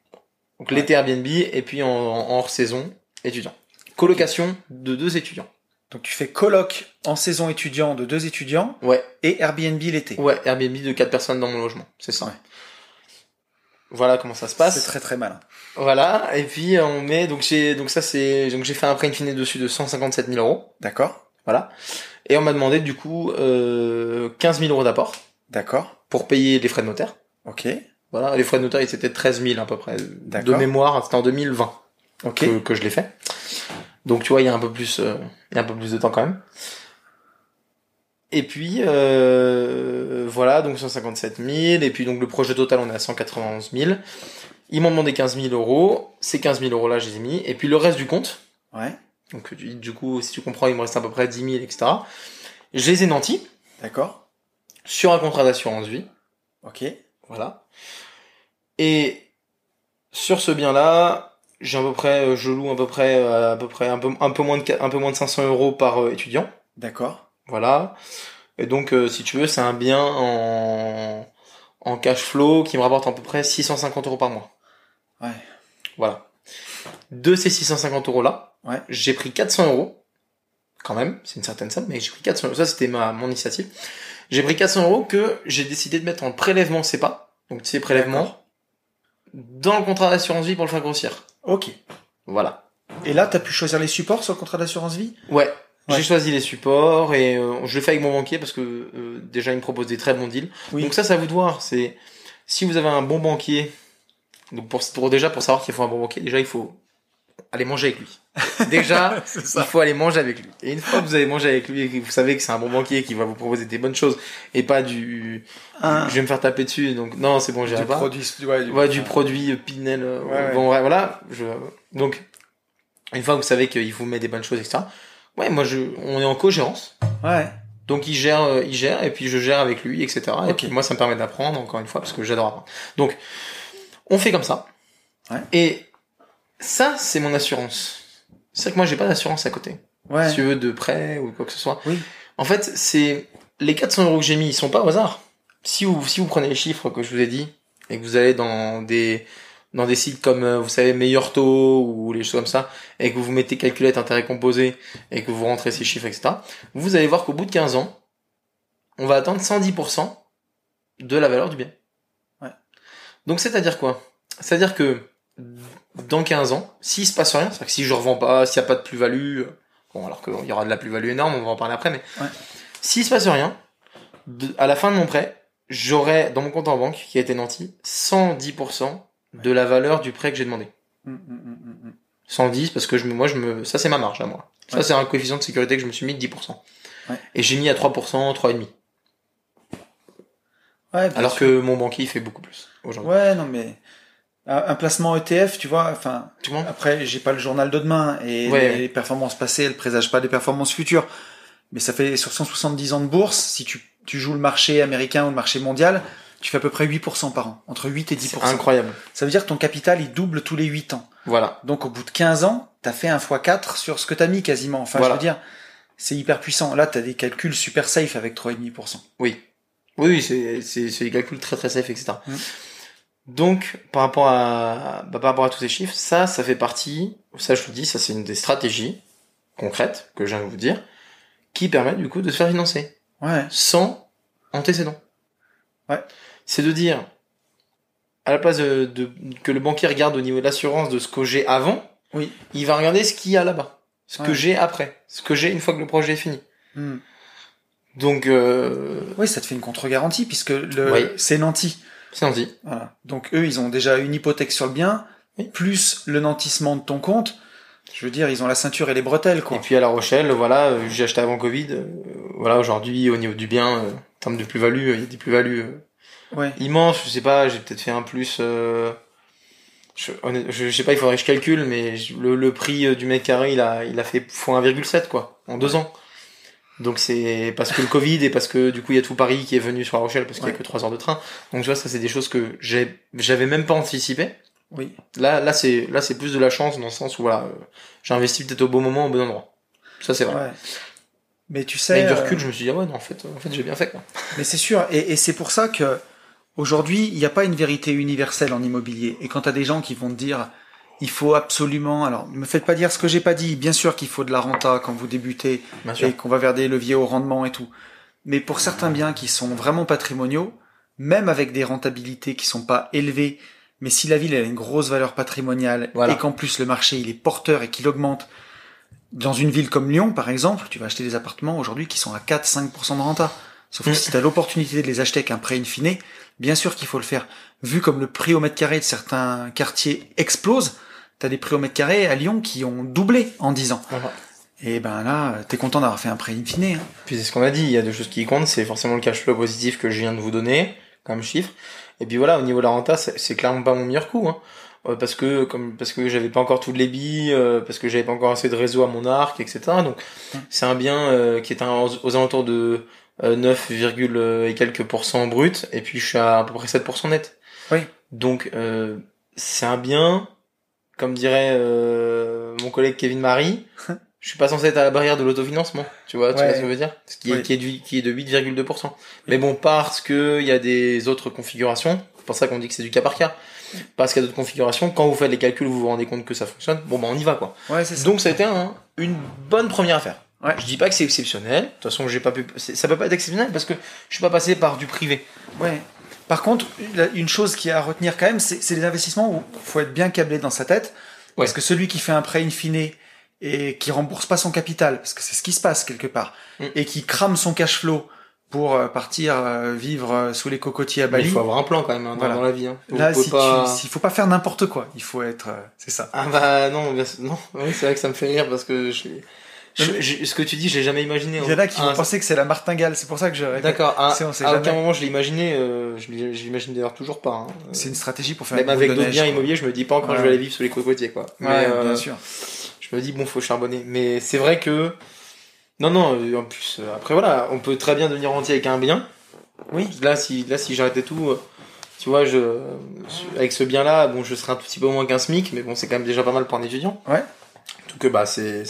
donc l'été Airbnb et puis en, en hors saison étudiant. Colocation de deux étudiants. Donc tu fais coloc en saison étudiant de deux étudiants Ouais, et Airbnb l'été. ouais, Airbnb de quatre personnes dans mon logement, c'est ça. Ouais. Voilà comment ça se passe. C'est très très malin. Voilà, et puis euh, on met donc j'ai donc ça c'est donc j'ai fait un prêt in fine dessus de 157 000 euros. D'accord. Voilà. Et on m'a demandé du coup euh, 15 000 euros d'apport D'accord. pour payer les frais de notaire. Ok. Voilà, les frais de notaire, ils étaient 13 000 à peu près. De mémoire, c'était en 2020 Ok. que, que je l'ai fait. Donc tu vois, il y a un peu plus, euh, il y a un peu plus de temps quand même. Et puis euh, voilà, donc 157 000. Et puis donc le projet total, on est à 191 000. Ils m'ont demandé 15 000 euros. Ces 15 000 euros là, je les ai mis. Et puis le reste du compte, Ouais. donc du, du coup, si tu comprends, il me reste à peu près 10 000, etc. Je les ai nantis D'accord. sur un contrat d'assurance vie. Ok. Voilà. Et sur ce bien-là, j'ai à peu près, euh, je loue à peu près, euh, à peu près un peu, un peu moins de, un peu moins de 500 euros par euh, étudiant. D'accord. Voilà. Et donc, euh, si tu veux, c'est un bien en, en cash flow qui me rapporte à peu près 650 euros par mois. Ouais. Voilà. De ces 650 euros là, Ouais. j'ai pris 400 euros. Quand même, c'est une certaine somme, mais j'ai pris 400 euros. Ça, c'était ma, mon initiative. J'ai pris 400 euros que j'ai décidé de mettre en prélèvement CEPA. Donc, tu sais, prélèvement. Dans le contrat d'assurance vie pour le faire grossir. Ok. Voilà. Et là, t'as pu choisir les supports sur le contrat d'assurance vie? Ouais. Ouais. J'ai choisi les supports et euh, je le fais avec mon banquier parce que euh, déjà il me propose des très bons deals. Oui. Donc ça, à vous de voir. C'est si vous avez un bon banquier. Donc pour, pour déjà pour savoir qu'il faut un bon banquier, déjà il faut aller manger avec lui. Déjà, il faut aller manger avec lui. Et une fois que vous avez mangé avec lui et que vous savez que c'est un bon banquier qui va vous proposer des bonnes choses et pas du Un, je vais me faire taper dessus donc non c'est bon j'irai pas. produit, ouais, du, Ouais, du produit euh, Pinel. euh, Ouais. Bon, ouais, voilà. Je... Donc, une fois que vous savez qu'il vous met des bonnes choses, etc. Ouais, moi, je, on est en co-gérance. Ouais. Donc, il gère, euh, il gère, et puis je gère avec lui, etc. Et Ok. puis, moi, ça me permet d'apprendre, encore une fois, parce que j'adore apprendre. Donc, on fait comme ça. Ouais. Et ça, c'est mon assurance. C'est que moi, j'ai pas d'assurance à côté. Ouais. Si tu veux, de prêt ou quoi que ce soit. Oui. En fait, c'est, les 400 euros que j'ai mis, ils sont pas au hasard. Si vous, si vous prenez les chiffres que je vous ai dit, et que vous allez dans des, dans des sites comme, euh, vous savez, Meilleur Taux ou les choses comme ça, et que vous mettez calculette intérêt composé, et que vous rentrez ces chiffres, etc., vous allez voir qu'au bout de 15 ans, on va atteindre 110% de la valeur du bien. Ouais. Donc, c'est-à-dire quoi? C'est-à-dire que, dans 15 ans, s'il se passe rien, c'est-à-dire que si je revends pas, s'il n'y a pas de plus-value, euh, bon, alors qu'il y aura de la plus-value énorme, on va en parler après, mais Ouais. s'il se passe rien, de- à la fin de mon prêt, j'aurai dans mon compte en banque qui a été nanti 110% de la valeur du prêt que j'ai demandé. Mm, mm, mm, mm, mm. 110 parce que je me, moi je me, ça c'est ma marge à moi. Ça Ouais. c'est un coefficient de sécurité que je me suis mis de 10%. Ouais. Et j'ai mis à 3%, 3,5. Ouais, bien Alors sûr. que mon banquier il fait beaucoup plus aujourd'hui. Ouais, non, mais un placement ETF, tu vois, enfin, après, j'ai pas le journal de demain et Ouais. les, performances passées, elles présagent pas des performances futures. Mais ça fait sur 170 ans de bourse, si tu, tu joues le marché américain ou le marché mondial, tu fais à peu près 8% par an, entre 8 et 10%. C'est incroyable. Ça veut dire que ton capital, il double tous les 8 ans. Voilà. Donc au bout de 15 ans, t'as fait un x4 sur ce que t'as mis quasiment. Enfin, Voilà. je veux dire, c'est hyper puissant. Là, t'as des calculs super safe avec 3,5%. Oui. Oui, oui, c'est, c'est, c'est des calculs très très safe, etc. Donc, par rapport à, bah, par rapport à tous ces chiffres, ça, ça fait partie, ça je vous dis, ça c'est une des stratégies concrètes que je viens de vous dire, qui permettent du coup de se faire financer. Ouais. sans antécédent. Ouais. C'est de dire, à la place de, de- que le banquier regarde au niveau de l'assurance de ce que j'ai avant, Oui. il va regarder ce qu'il y a là-bas, ce que j'ai après, ce que j'ai une fois que le projet est fini. Hmm. Donc, euh, Oui, ça te fait une contre-garantie puisque le, Oui. c'est nanti. C'est gentil. Voilà. Donc eux, ils ont déjà une hypothèque sur le bien, Oui. plus le nantissement de ton compte. Je veux dire, ils ont la ceinture et les bretelles, Et quoi. puis à La Rochelle, voilà, euh, j'ai acheté avant Covid. euh, voilà, aujourd'hui, au niveau du bien, euh, en termes de plus-value, euh, il y a des plus-values euh, Ouais. immenses. Je sais pas, j'ai peut-être fait un plus. Euh, je, je, sais pas, il faudrait que je calcule, mais le, le prix du mètre carré, il a, il a fait x 1,7 quoi, en deux ans. Donc c'est parce que le Covid et parce que du coup il y a tout Paris qui est venu sur La Rochelle parce qu'il y a Ouais. que 3 heures de train. Donc tu vois, ça c'est des choses que j'ai, j'avais même pas anticipé. Oui. Là, là c'est, là c'est plus de la chance dans le sens où voilà, euh, j'ai investi peut-être au bon moment, au bon endroit. Ça c'est vrai. Ouais. Mais tu sais, avec du euh, recul, je me suis dit, ah ouais, non, en fait, en fait, j'ai bien fait, quoi. mais c'est sûr. Et, et c'est pour ça que aujourd'hui, il n'y a pas une vérité universelle en immobilier. Et quand tu as des gens qui vont te dire, il faut absolument, alors ne me faites pas dire ce que j'ai pas dit. Bien sûr qu'il faut de la renta quand vous débutez et qu'on va vers des leviers au rendement et tout. Mais pour certains biens qui sont vraiment patrimoniaux, même avec des rentabilités qui sont pas élevées, mais si la ville elle a une grosse valeur patrimoniale Voilà. et qu'en plus le marché il est porteur et qu'il augmente, dans une ville comme Lyon, par exemple, tu vas acheter des appartements aujourd'hui qui sont à 4-5% de renta. Sauf que Mm. si tu as l'opportunité de les acheter avec un prêt in fine, bien sûr qu'il faut le faire. Vu comme le prix au mètre carré de certains quartiers explose, tu as des prix au mètre carré à Lyon qui ont doublé en 10 ans. Voilà. Et ben là, t'es content d'avoir fait un prêt in fine. hein. Puis c'est ce qu'on a dit, il y a deux choses qui comptent, c'est forcément le cash flow positif que je viens de vous donner, comme chiffre. Et puis voilà, au niveau de la renta, c'est clairement pas mon meilleur coup, hein. Euh, parce que comme parce que j'avais pas encore toutes les billes, euh, parce que j'avais pas encore assez de réseau à mon arc, etc. Donc c'est un bien euh, qui est un, aux, alentours de 9, virgule, euh, et quelques pourcents brut, et puis je suis à à peu près 7% net. Oui. Donc euh, c'est un bien, comme dirait euh, mon collègue Kevin Marie, je suis pas censé être à la barrière de l'autofinancement, tu vois, tu vois ce que je veux dire? Ce qui est, Oui. qui est, du, qui est de 8,2%. Mais bon, parce que il y a des autres configurations, c'est pour ça qu'on dit que c'est du cas par cas. Parce qu'il y a d'autres configurations, quand vous faites les calculs, vous vous rendez compte que ça fonctionne, bon bah on y va quoi. Ouais, c'est ça. Donc ça a été un- une bonne première affaire. Ouais. Je dis pas que c'est exceptionnel, de toute façon j'ai pas pu, ça peut pas être exceptionnel parce que je suis pas passé par du privé. Ouais. Par contre, une chose qui est à retenir quand même, c'est les investissements où il faut être bien câblé dans sa tête. Parce Ouais. que celui qui fait un prêt in fine et qui rembourse pas son capital, parce que c'est ce qui se passe quelque part, Mm. et qui crame son cash flow pour euh, partir euh, vivre euh, sous les cocotiers à Mais il Bali. faut avoir un plan quand même hein, dans, Voilà. dans la vie. Hein. Là, pouvez si pas... tu, il faut pas faire n'importe quoi. Il faut être, c'est ça. Ah bah non, bien non, oui, c'est vrai que ça me fait rire parce que je, je- je- ce que tu dis, j'ai jamais imaginé. Il y en a qui Ah, vont penser que c'est la martingale. C'est pour ça que je. D'accord. À, sait à aucun moment je l'ai imaginé. Euh, je l'ai- je l'imagine d'ailleurs toujours pas. hein. C'est une stratégie pour faire Même avec d'autres biens immobiliers, je me dis pas encore Ouais. je vais aller vivre sous les cocotiers quoi. Mais Ouais, euh, bien sûr. je me dis bon, faut charbonner. Mais c'est vrai que non, non. euh, En plus, euh, après voilà, on peut très bien devenir rentier avec un bien. Oui. Là, si là si j'arrêtais tout, tu vois, je avec ce bien-là, bon, je serais un tout petit peu moins qu'un SMIC, mais bon, c'est quand même déjà pas mal pour un étudiant. Ouais. Tout que bah c'est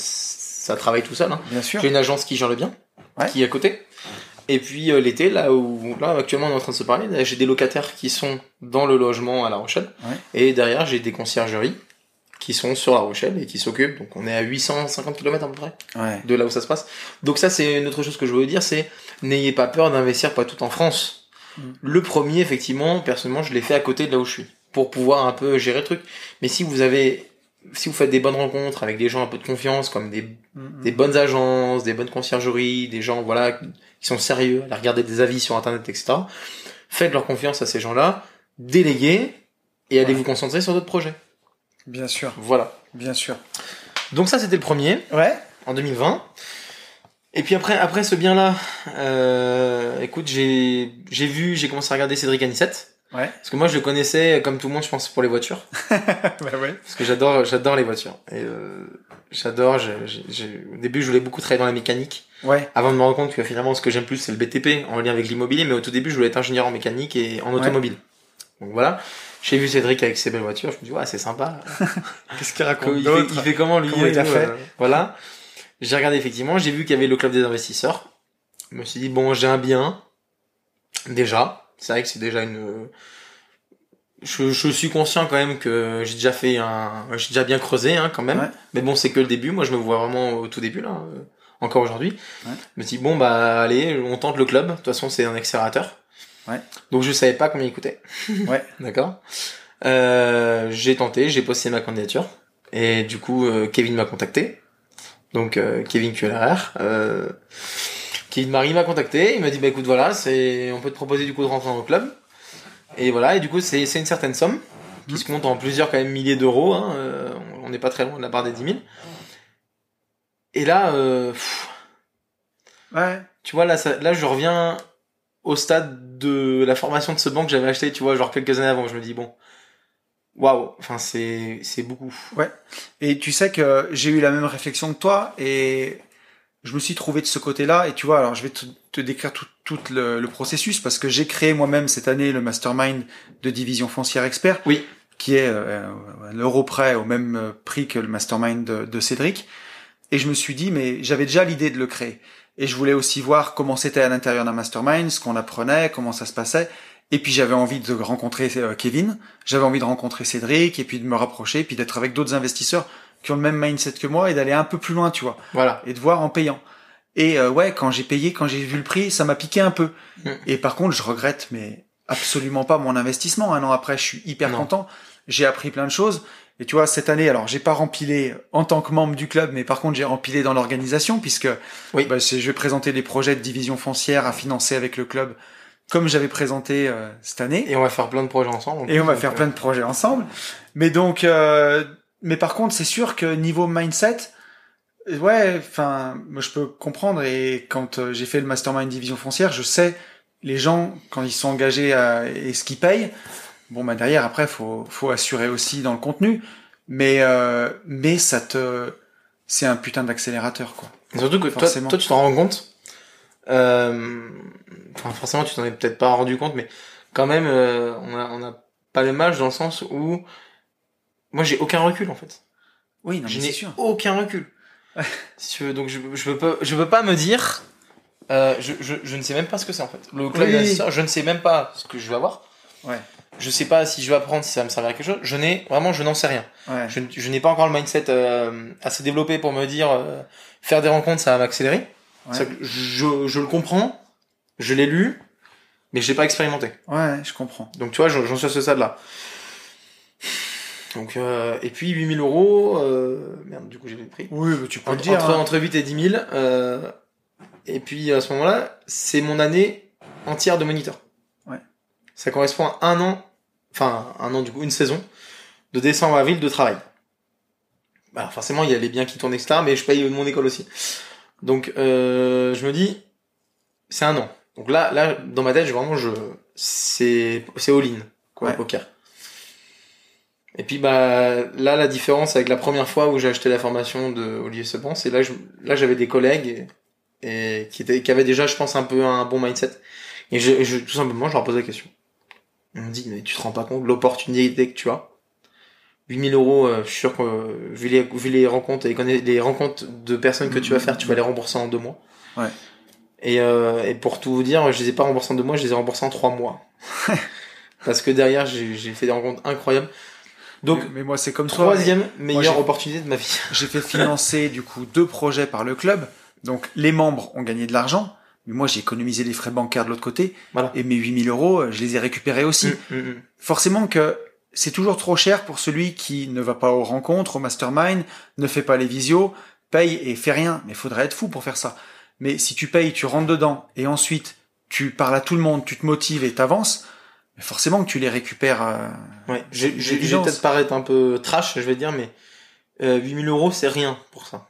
ça travaille tout seul. Hein. Bien sûr. J'ai une agence qui gère le bien, Ouais. qui est à côté. Et puis euh, l'été, là où là actuellement on est en train de se parler, j'ai des locataires qui sont dans le logement à La Rochelle. Ouais. Et derrière j'ai des conciergeries qui sont sur La Rochelle et qui s'occupent. Donc on est à 850 km à peu près Ouais. de là où ça se passe. Donc ça c'est une autre chose que je voulais dire, c'est n'ayez pas peur d'investir pas tout en France. Mm. Le premier effectivement, personnellement je l'ai fait à côté de là où je suis pour pouvoir un peu gérer le truc. Mais si vous avez si vous faites des bonnes rencontres avec des gens un peu de confiance, comme des des bonnes agences, des bonnes conciergeries, des gens voilà qui sont sérieux, à regarder des avis sur internet, etc. Faites leur confiance à ces gens-là, déléguez et allez vous concentrer sur d'autres projets. Bien sûr. Voilà. Bien sûr. Donc ça c'était le premier Ouais. en 2020. Et puis après après ce bien-là, euh, écoute j'ai j'ai vu j'ai commencé à regarder Cédric Anissette Ouais. parce que moi je le connaissais comme tout le monde je pense pour les voitures. Bah ouais. parce que j'adore j'adore les voitures. Et euh, j'adore au début je voulais beaucoup travailler dans la mécanique. Ouais. avant de me rendre compte que finalement ce que j'aime plus c'est le BTP en lien avec l'immobilier. Mais au tout début je voulais être ingénieur en mécanique et en Ouais. automobile. Donc voilà. J'ai vu Cédric avec ses belles voitures. Je me dis ouais c'est sympa. Qu'est-ce qu'il il, raconte fait, d'autre il fait comment lui Comment il a tout, fait euh, voilà. J'ai regardé effectivement. J'ai vu qu'il y avait le club des investisseurs. Je me suis dit bon j'ai un bien. Déjà c'est vrai que c'est déjà une je, je suis conscient quand même que j'ai déjà fait un j'ai déjà bien creusé hein, quand même. Ouais. mais bon c'est que le début. Moi je me vois vraiment au tout début là euh, encore aujourd'hui. Ouais. je me dit bon bah allez on tente le club. De toute façon c'est un accélérateur. Ouais. donc je savais pas combien il coûtait. Ouais. d'accord. Euh, j'ai tenté j'ai posté ma candidature. Et du coup euh, Kevin m'a contacté. Donc euh, Kevin QLRR euh, Marie m'a contacté il m'a dit bah écoute voilà c'est on peut te proposer du coup de rentrer dans le club. Et voilà et du coup c'est une certaine somme qui se compte en plusieurs quand même milliers d'euros hein, euh, on n'est pas très loin de la barre des 10 000 et là euh, pff, Ouais. tu vois là ça, là je reviens au stade de la formation de ce banc que j'avais acheté tu vois genre quelques années avant. Je me dis bon waouh enfin c'est c'est beaucoup. Et tu sais que j'ai eu la même réflexion que toi et je me suis trouvé de ce côté-là. Et tu vois, alors je vais te, te décrire tout, tout le, le processus parce que j'ai créé moi-même cette année le mastermind de division foncière expert. Oui. Qui est euh, l'euro près au même euh, prix que le mastermind de, de Cédric. Et je me suis dit, mais j'avais déjà l'idée de le créer. Et je voulais aussi voir comment c'était à l'intérieur d'un mastermind, ce qu'on apprenait, comment ça se passait. Et puis j'avais envie de rencontrer euh, Kevin, j'avais envie de rencontrer Cédric, et puis de me rapprocher, puis d'être avec d'autres investisseurs qui ont le même mindset que moi et d'aller un peu plus loin, tu vois, voilà et de voir en payant. Et euh, ouais, quand j'ai payé, quand j'ai vu le prix, ça m'a piqué un peu. Mm. Et par contre, je regrette, mais absolument pas mon investissement. Un an après, je suis hyper Non. content. J'ai appris plein de choses. Et tu vois, cette année, alors j'ai pas rempilé en tant que membre du club, mais par contre j'ai rempilé dans l'organisation puisque Oui. bah, c'est- je vais présenter des projets de division foncière à financer avec le club, comme j'avais présenté euh, cette année. Et on va faire plein de projets ensemble. en Et on va faire donc, plein de projets ensemble. Mais donc, euh, mais par contre, c'est sûr que niveau mindset, euh, ouais, enfin, moi je peux comprendre. Et quand euh, j'ai fait le mastermind division foncière, je sais les gens quand ils sont engagés à, et ce qu'ils payent. Bon, bah derrière, après, faut faut assurer aussi dans le contenu. Mais euh, mais ça te, c'est un putain d'accélérateur quoi. Et Surtout que toi, Forcément. toi, tu t'en rends compte. Euh, enfin, forcément, tu t'en es peut-être pas rendu compte, mais quand même, euh, on a, on a pas le âge dans le sens où moi, j'ai aucun recul en fait. Oui, non, je n'ai aucun recul. si tu veux, donc je, je peux pas, je peux pas me dire, euh, je, je, je ne sais même pas ce que c'est en fait. Le club Oui. je ne sais même pas ce que je vais avoir. Ouais. Je sais pas si je vais apprendre, si ça va me servir à quelque chose. Je n'ai vraiment, je n'en sais rien. Ouais. Je, je n'ai pas encore le mindset euh, assez développé pour me dire euh, faire des rencontres, ça va m'accélérer. Ouais. Je, je le comprends, je l'ai lu, mais je l'ai pas expérimenté. Ouais, je comprends. Donc tu vois, j'en suis à ce stade-là. Donc euh, et puis 8000 euros, euh, merde, du coup j'ai le prix. Oui, mais tu peux le Entre, dire. entre, hein. entre 8 et 10 000. Euh, et puis à ce moment-là, c'est mon année entière de moniteur. Ouais. Ça correspond à un an, enfin un an du coup, une saison, de décembre à avril de travail. Alors forcément, il y a les biens qui tournent, etc. Mais je paye mon école aussi. Donc je me dis, c'est un an. Donc là, là, dans ma tête, je, vraiment, je, c'est, c'est all-in, quoi, Ouais. au poker. Et puis bah là la différence avec la première fois où j'ai acheté la formation de Olivier Sepan, c'est là je, là j'avais des collègues et, et qui étaient qui avaient déjà je pense un peu un bon mindset et je, je tout simplement je leur posais la question. Ils m'ont dit mais tu te rends pas compte de l'opportunité que tu as? 8000 euros, euh, je suis sûr que euh, vu les vu les rencontres et les, rencontres de personnes que tu vas faire, tu vas les rembourser en deux mois. Ouais. Et, euh, et pour tout vous dire, je les ai pas remboursés en deux mois, je les ai remboursés en trois mois. Parce que derrière, j'ai fait des rencontres incroyables. Donc, mais, mais moi, c'est comme toi. troisième meilleure opportunité de ma vie. J'ai fait financer du coup deux projets par le club. Donc les membres ont gagné de l'argent, mais moi j'ai économisé les frais bancaires de l'autre côté. Voilà. Et mes 8000 euros, euh, je les ai récupérés aussi. Mm, mm, mm. Forcément que c'est toujours trop cher pour celui qui ne va pas aux rencontres, au mastermind, ne fait pas les visios, paye et fait rien. Mais faudrait être fou pour faire ça. Mais si tu payes, tu rentres dedans et ensuite tu parles à tout le monde, tu te motives et t'avances, forcément que tu les récupères. euh, Ouais, j'ai- C'est j'ai- je vais l'évidence. peut-être paraître un peu trash, je vais dire, mais euh, 8000 euros, c'est rien pour ça.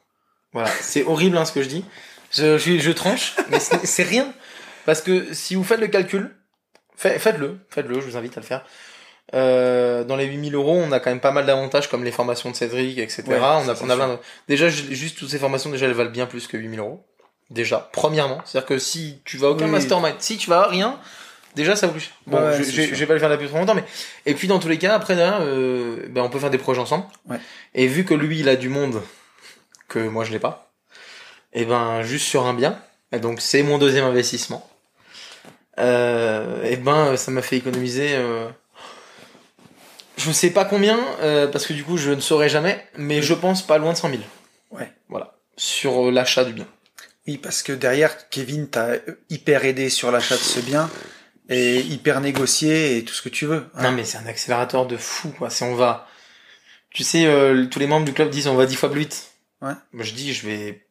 Voilà, c'est horrible hein, ce que je dis. Je, je, je tranche, mais c'est rien. Parce que si vous faites le calcul, fait- faites-le, faites-le, je vous invite à le faire. Euh, dans les 8000 euros, on a quand même pas mal d'avantages comme les formations de Cédric, etc. Ouais, on a, on plein de- Déjà, ju- juste toutes ces formations, déjà, elles valent bien plus que 8000 euros. Déjà, premièrement. C'est-à-dire que si tu vas à aucun Oui. mastermind, si tu vas à rien, déjà, ça cher. Bon, Ouais, je, je, je vais pas le faire depuis trop longtemps, mais, et puis, dans tous les cas, après, euh, ben, on peut faire des projets ensemble. Ouais. Et vu que lui, il a du monde, que moi, je l'ai pas, et ben, juste sur un bien, et donc, c'est mon deuxième investissement. Euh, et ben, ça m'a fait économiser, euh, je sais pas combien, euh, parce que du coup, je ne saurais jamais, mais je pense pas loin de 100 000. Ouais. Voilà. Sur l'achat du bien. Oui, parce que derrière, Kevin t'a hyper aidé sur l'achat de ce bien et hyper négocié et tout ce que tu veux. hein. Non, mais c'est un accélérateur de fou, quoi. Si on va, tu sais, euh, tous les membres du club disent on va 10 fois plus vite. Ouais. Moi, je dis, je vais,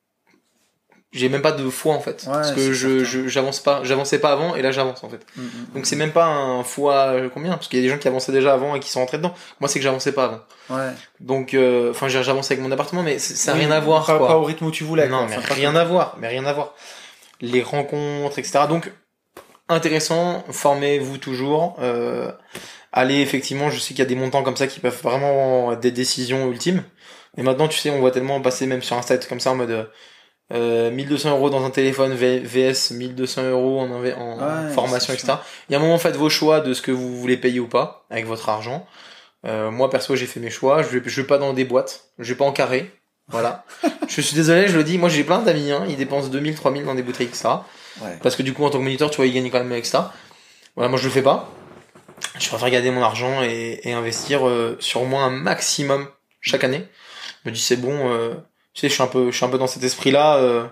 j'ai même pas de foi, en fait. Ouais, parce que je, je, j'avance pas, j'avançais pas avant, et là, j'avance, en fait. Mm, mm, Donc, c'est même pas un fois euh, combien, parce qu'il y a des gens qui avançaient déjà avant et qui sont rentrés dedans. Moi, c'est que j'avançais pas avant. Ouais. Donc, euh, enfin, j'ai- j'avançais avec mon appartement, mais ça n'a Oui, rien à voir, pas, quoi. pas au rythme où tu voulais. Non, quoi. mais rien à voir, mais rien à voir. Les rencontres, etc. Donc, intéressant, formez-vous toujours. Euh, allez, effectivement, je sais qu'il y a des montants comme ça qui peuvent vraiment être des décisions ultimes. Mais maintenant, tu sais, on voit tellement passer même sur Insta comme ça en mode euh, 1200 euros dans un téléphone V- VS 1200 euros en, en formation, etc. Il y a un moment, faites vos choix de ce que vous voulez payer ou pas avec votre argent. Euh, moi, perso, j'ai fait mes choix. Je vais, je vais pas dans des boîtes. Je vais pas en carré. Voilà. je suis désolé, je le dis. Moi, j'ai plein d'amis, hein. Ils dépensent 2000, 3000 dans des bouteilles, etc. Ouais. Parce que du coup, en tant que moniteur, tu vois, ils gagnent quand même avec ça. Voilà, moi, je le fais pas. Je préfère garder mon argent et, et investir euh, sur moins un maximum chaque année. Je me dis, c'est bon, euh, tu sais, je suis un peu, je suis un peu dans cet esprit-là. Euh,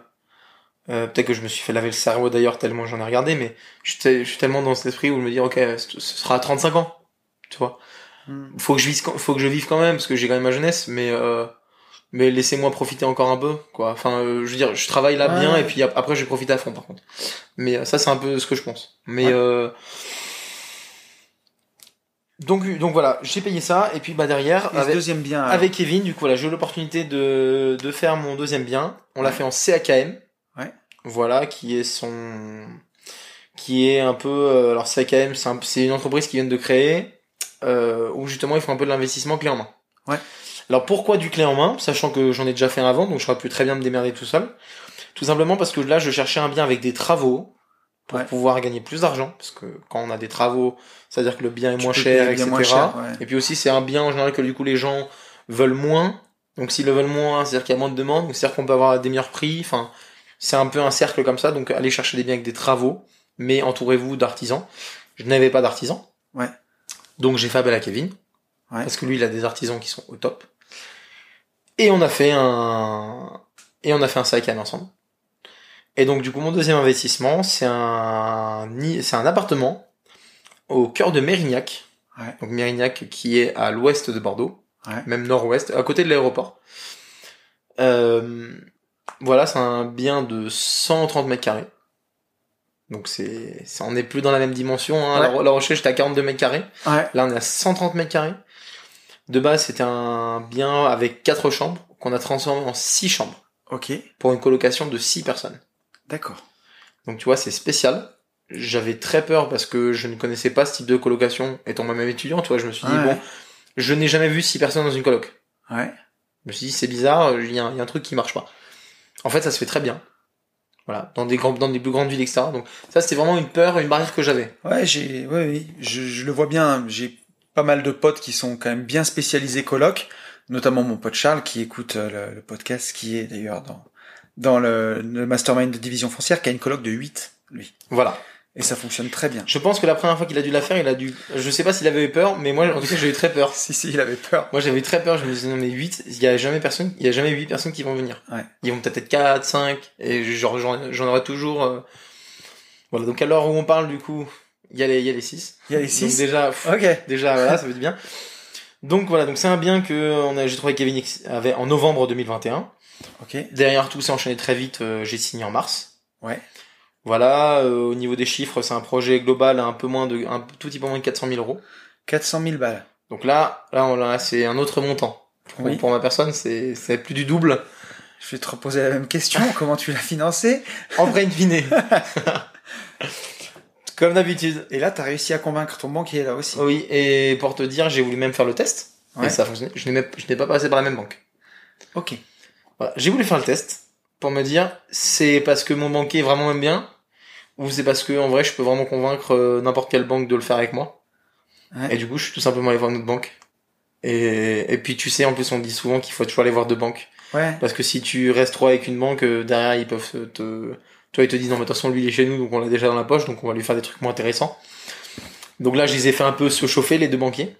Euh, peut-être que je me suis fait laver le cerveau d'ailleurs tellement j'en ai regardé, mais je suis, te- je suis tellement dans cet esprit où je me dis ok, ce ce sera à 35 ans, tu vois. Hmm. Faut que je vive, faut que je vive quand même parce que j'ai quand même ma jeunesse, mais euh, mais laissez-moi profiter encore un peu, quoi. Enfin, euh, je veux dire, je travaille là Ouais. bien et puis ap- après je vais profiter à fond par contre. Mais euh, ça c'est un peu ce que je pense. Mais Ouais. euh, donc donc voilà, j'ai payé ça et puis bah derrière Et avec, deuxième bien. alors avec Kevin, du coup, voilà, j'ai eu l'opportunité de, de faire mon deuxième bien. On l'a fait en CAKM. Ouais. Voilà, qui est son, qui est un peu, euh, alors CAKM, c'est un- une entreprise qui vient de créer, euh, où justement ils font un peu de l'investissement clé en main. Ouais. Alors pourquoi du clé en main, sachant que j'en ai déjà fait un avant, donc j'aurais pu très bien me démerder tout seul? Tout simplement parce que là, je cherchais un bien avec des travaux pour Ouais. pouvoir gagner plus d'argent, parce que quand on a des travaux, c'est-à-dire que le bien est Tu moins cher, etc. bien moins cher, ouais. Et puis aussi, c'est un bien en général que du coup les gens veulent moins. Donc s'ils le veulent moins, c'est-à-dire qu'il y a moins de demandes, donc c'est-à-dire qu'on peut avoir des meilleurs prix. Enfin, c'est un peu un cercle comme ça. Donc allez chercher des biens avec des travaux, mais entourez-vous d'artisans. Je n'avais pas d'artisans. Ouais. Donc j'ai fait appel à Kevin. Ouais. Parce que lui, il a des artisans qui sont au top. Et on a fait un, et on a fait un SAICAM ensemble. Et donc du coup, mon deuxième investissement, c'est un, c'est un appartement au cœur de Mérignac. Ouais. Donc Mérignac qui est à l'ouest de Bordeaux, Ouais. même nord-ouest, à côté de l'aéroport. Euh, voilà, c'est un bien de 130 mètres carrés. Donc c'est, ça on n'est plus dans la même dimension. Hein. Ouais. La Rochelle, j'étais à 42 mètres carrés. Ouais. Là, on est à 130 mètres carrés. De base, c'était un bien avec quatre chambres qu'on a transformé en six chambres Ok. pour une colocation de six personnes. D'accord. Donc tu vois, c'est spécial. J'avais très peur parce que je ne connaissais pas ce type de colocation étant moi-même étudiant. Tu vois, je me suis dit, Ouais. bon, je n'ai jamais vu six personnes dans une coloc. Ouais. Je me suis dit, c'est bizarre, il y, a un- il y a un truc qui marche pas. En fait, ça se fait très bien. Voilà, dans des, grands, dans des plus grandes villes, etc. Donc ça, c'était vraiment une peur, une barrière que j'avais. Ouais, j'ai, oui, oui, je, je le vois bien. J'ai pas mal de potes qui sont quand même bien spécialisés coloc, notamment mon pote Charles qui écoute euh, le, le podcast, qui est d'ailleurs dans dans le, le mastermind de division foncière, qui a une coloc de 8, lui, Voilà. et ça fonctionne très bien. Je pense que la première fois qu'il a dû la faire, il a dû... Je sais pas s'il avait eu peur, mais moi, en tout cas, j'ai eu très peur. Si si, il avait peur. Moi, j'avais très peur. Je me disais, non, mais 8, il y a jamais personne, il y a jamais 8 personnes qui vont venir. Ouais. Ils vont peut-être être 4, 5, et genre, j'en, j'en aurai toujours, euh, voilà. Donc, à l'heure où on parle, du coup, il y a les, il y a les 6. Il y a les Donc, 6. déjà, pff, Ok. déjà, voilà, ça veut dire bien. Donc, voilà. Donc, c'est un bien que on a, j'ai trouvé Kevin X avait en novembre 2021. Ok. Derrière tout s'est enchaîné très vite, euh, j'ai signé en mars. Ouais. Voilà, euh, au niveau des chiffres, c'est un projet global à un peu moins de, un tout petit peu moins de 400 000 euros. 400 000 balles. Donc là, là, on, là, c'est un autre montant. Pour, Oui. pour ma personne, c'est, c'est plus du double. Je vais te reposer la même question. Comment tu l'as financé? En vrai, in fine. Comme d'habitude. Et là, t'as réussi à convaincre ton banquier là aussi. Oui, et pour te dire, j'ai voulu même faire le test. Ouais. Et ça a fonctionné. Je n'ai, pas passé par la même banque. Ok. Voilà. J'ai voulu faire le test pour me dire, c'est parce que mon banquier vraiment m'aime bien, ou c'est parce que, en vrai, je peux vraiment convaincre euh, n'importe quelle banque de le faire avec moi. Ouais. Et du coup, je suis tout simplement allé voir une autre banque. Et, et puis, tu sais, en plus, on dit souvent qu'il faut toujours aller voir deux banques. Ouais. Parce que si tu restes trop avec une banque, euh, derrière, ils peuvent te... Toi, ils te disent, non, mais de toute façon, lui, il est chez nous, donc on l'a déjà dans la poche, donc on va lui faire des trucs moins intéressants. Donc là, je les ai fait un peu se chauffer, les deux banquiers.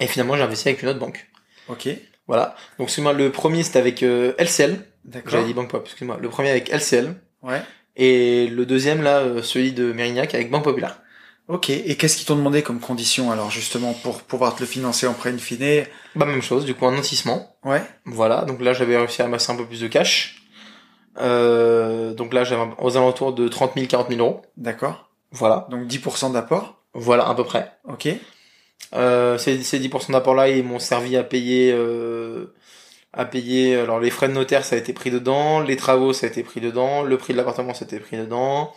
Et finalement, j'ai investi avec une autre banque. Ok. Voilà. Donc, excuse-moi, le premier, c'était avec euh, LCL. D'accord. J'avais dit Banque Pop, excuse-moi. Le premier avec LCL. Ouais. Et le deuxième, là, euh, celui de Mérignac, avec Banque Populaire. Ok. Et qu'est-ce qu'ils t'ont demandé comme condition alors justement pour pouvoir te le financer en prêt in fine? Bah, même chose, du coup, un nantissement. Ouais. Voilà. Donc là, j'avais réussi à amasser un peu plus de cash. Euh, donc là, j'avais aux alentours de 30 000, 40 000 euros. D'accord. Voilà. Donc 10% d'apport. Voilà, à peu près. Ok. Euh, ces, ces 10% d'apport-là, ils m'ont servi à payer, euh, à payer, alors les frais de notaire, ça a été pris dedans, les travaux, ça a été pris dedans, le prix de l'appartement, ça a été pris dedans,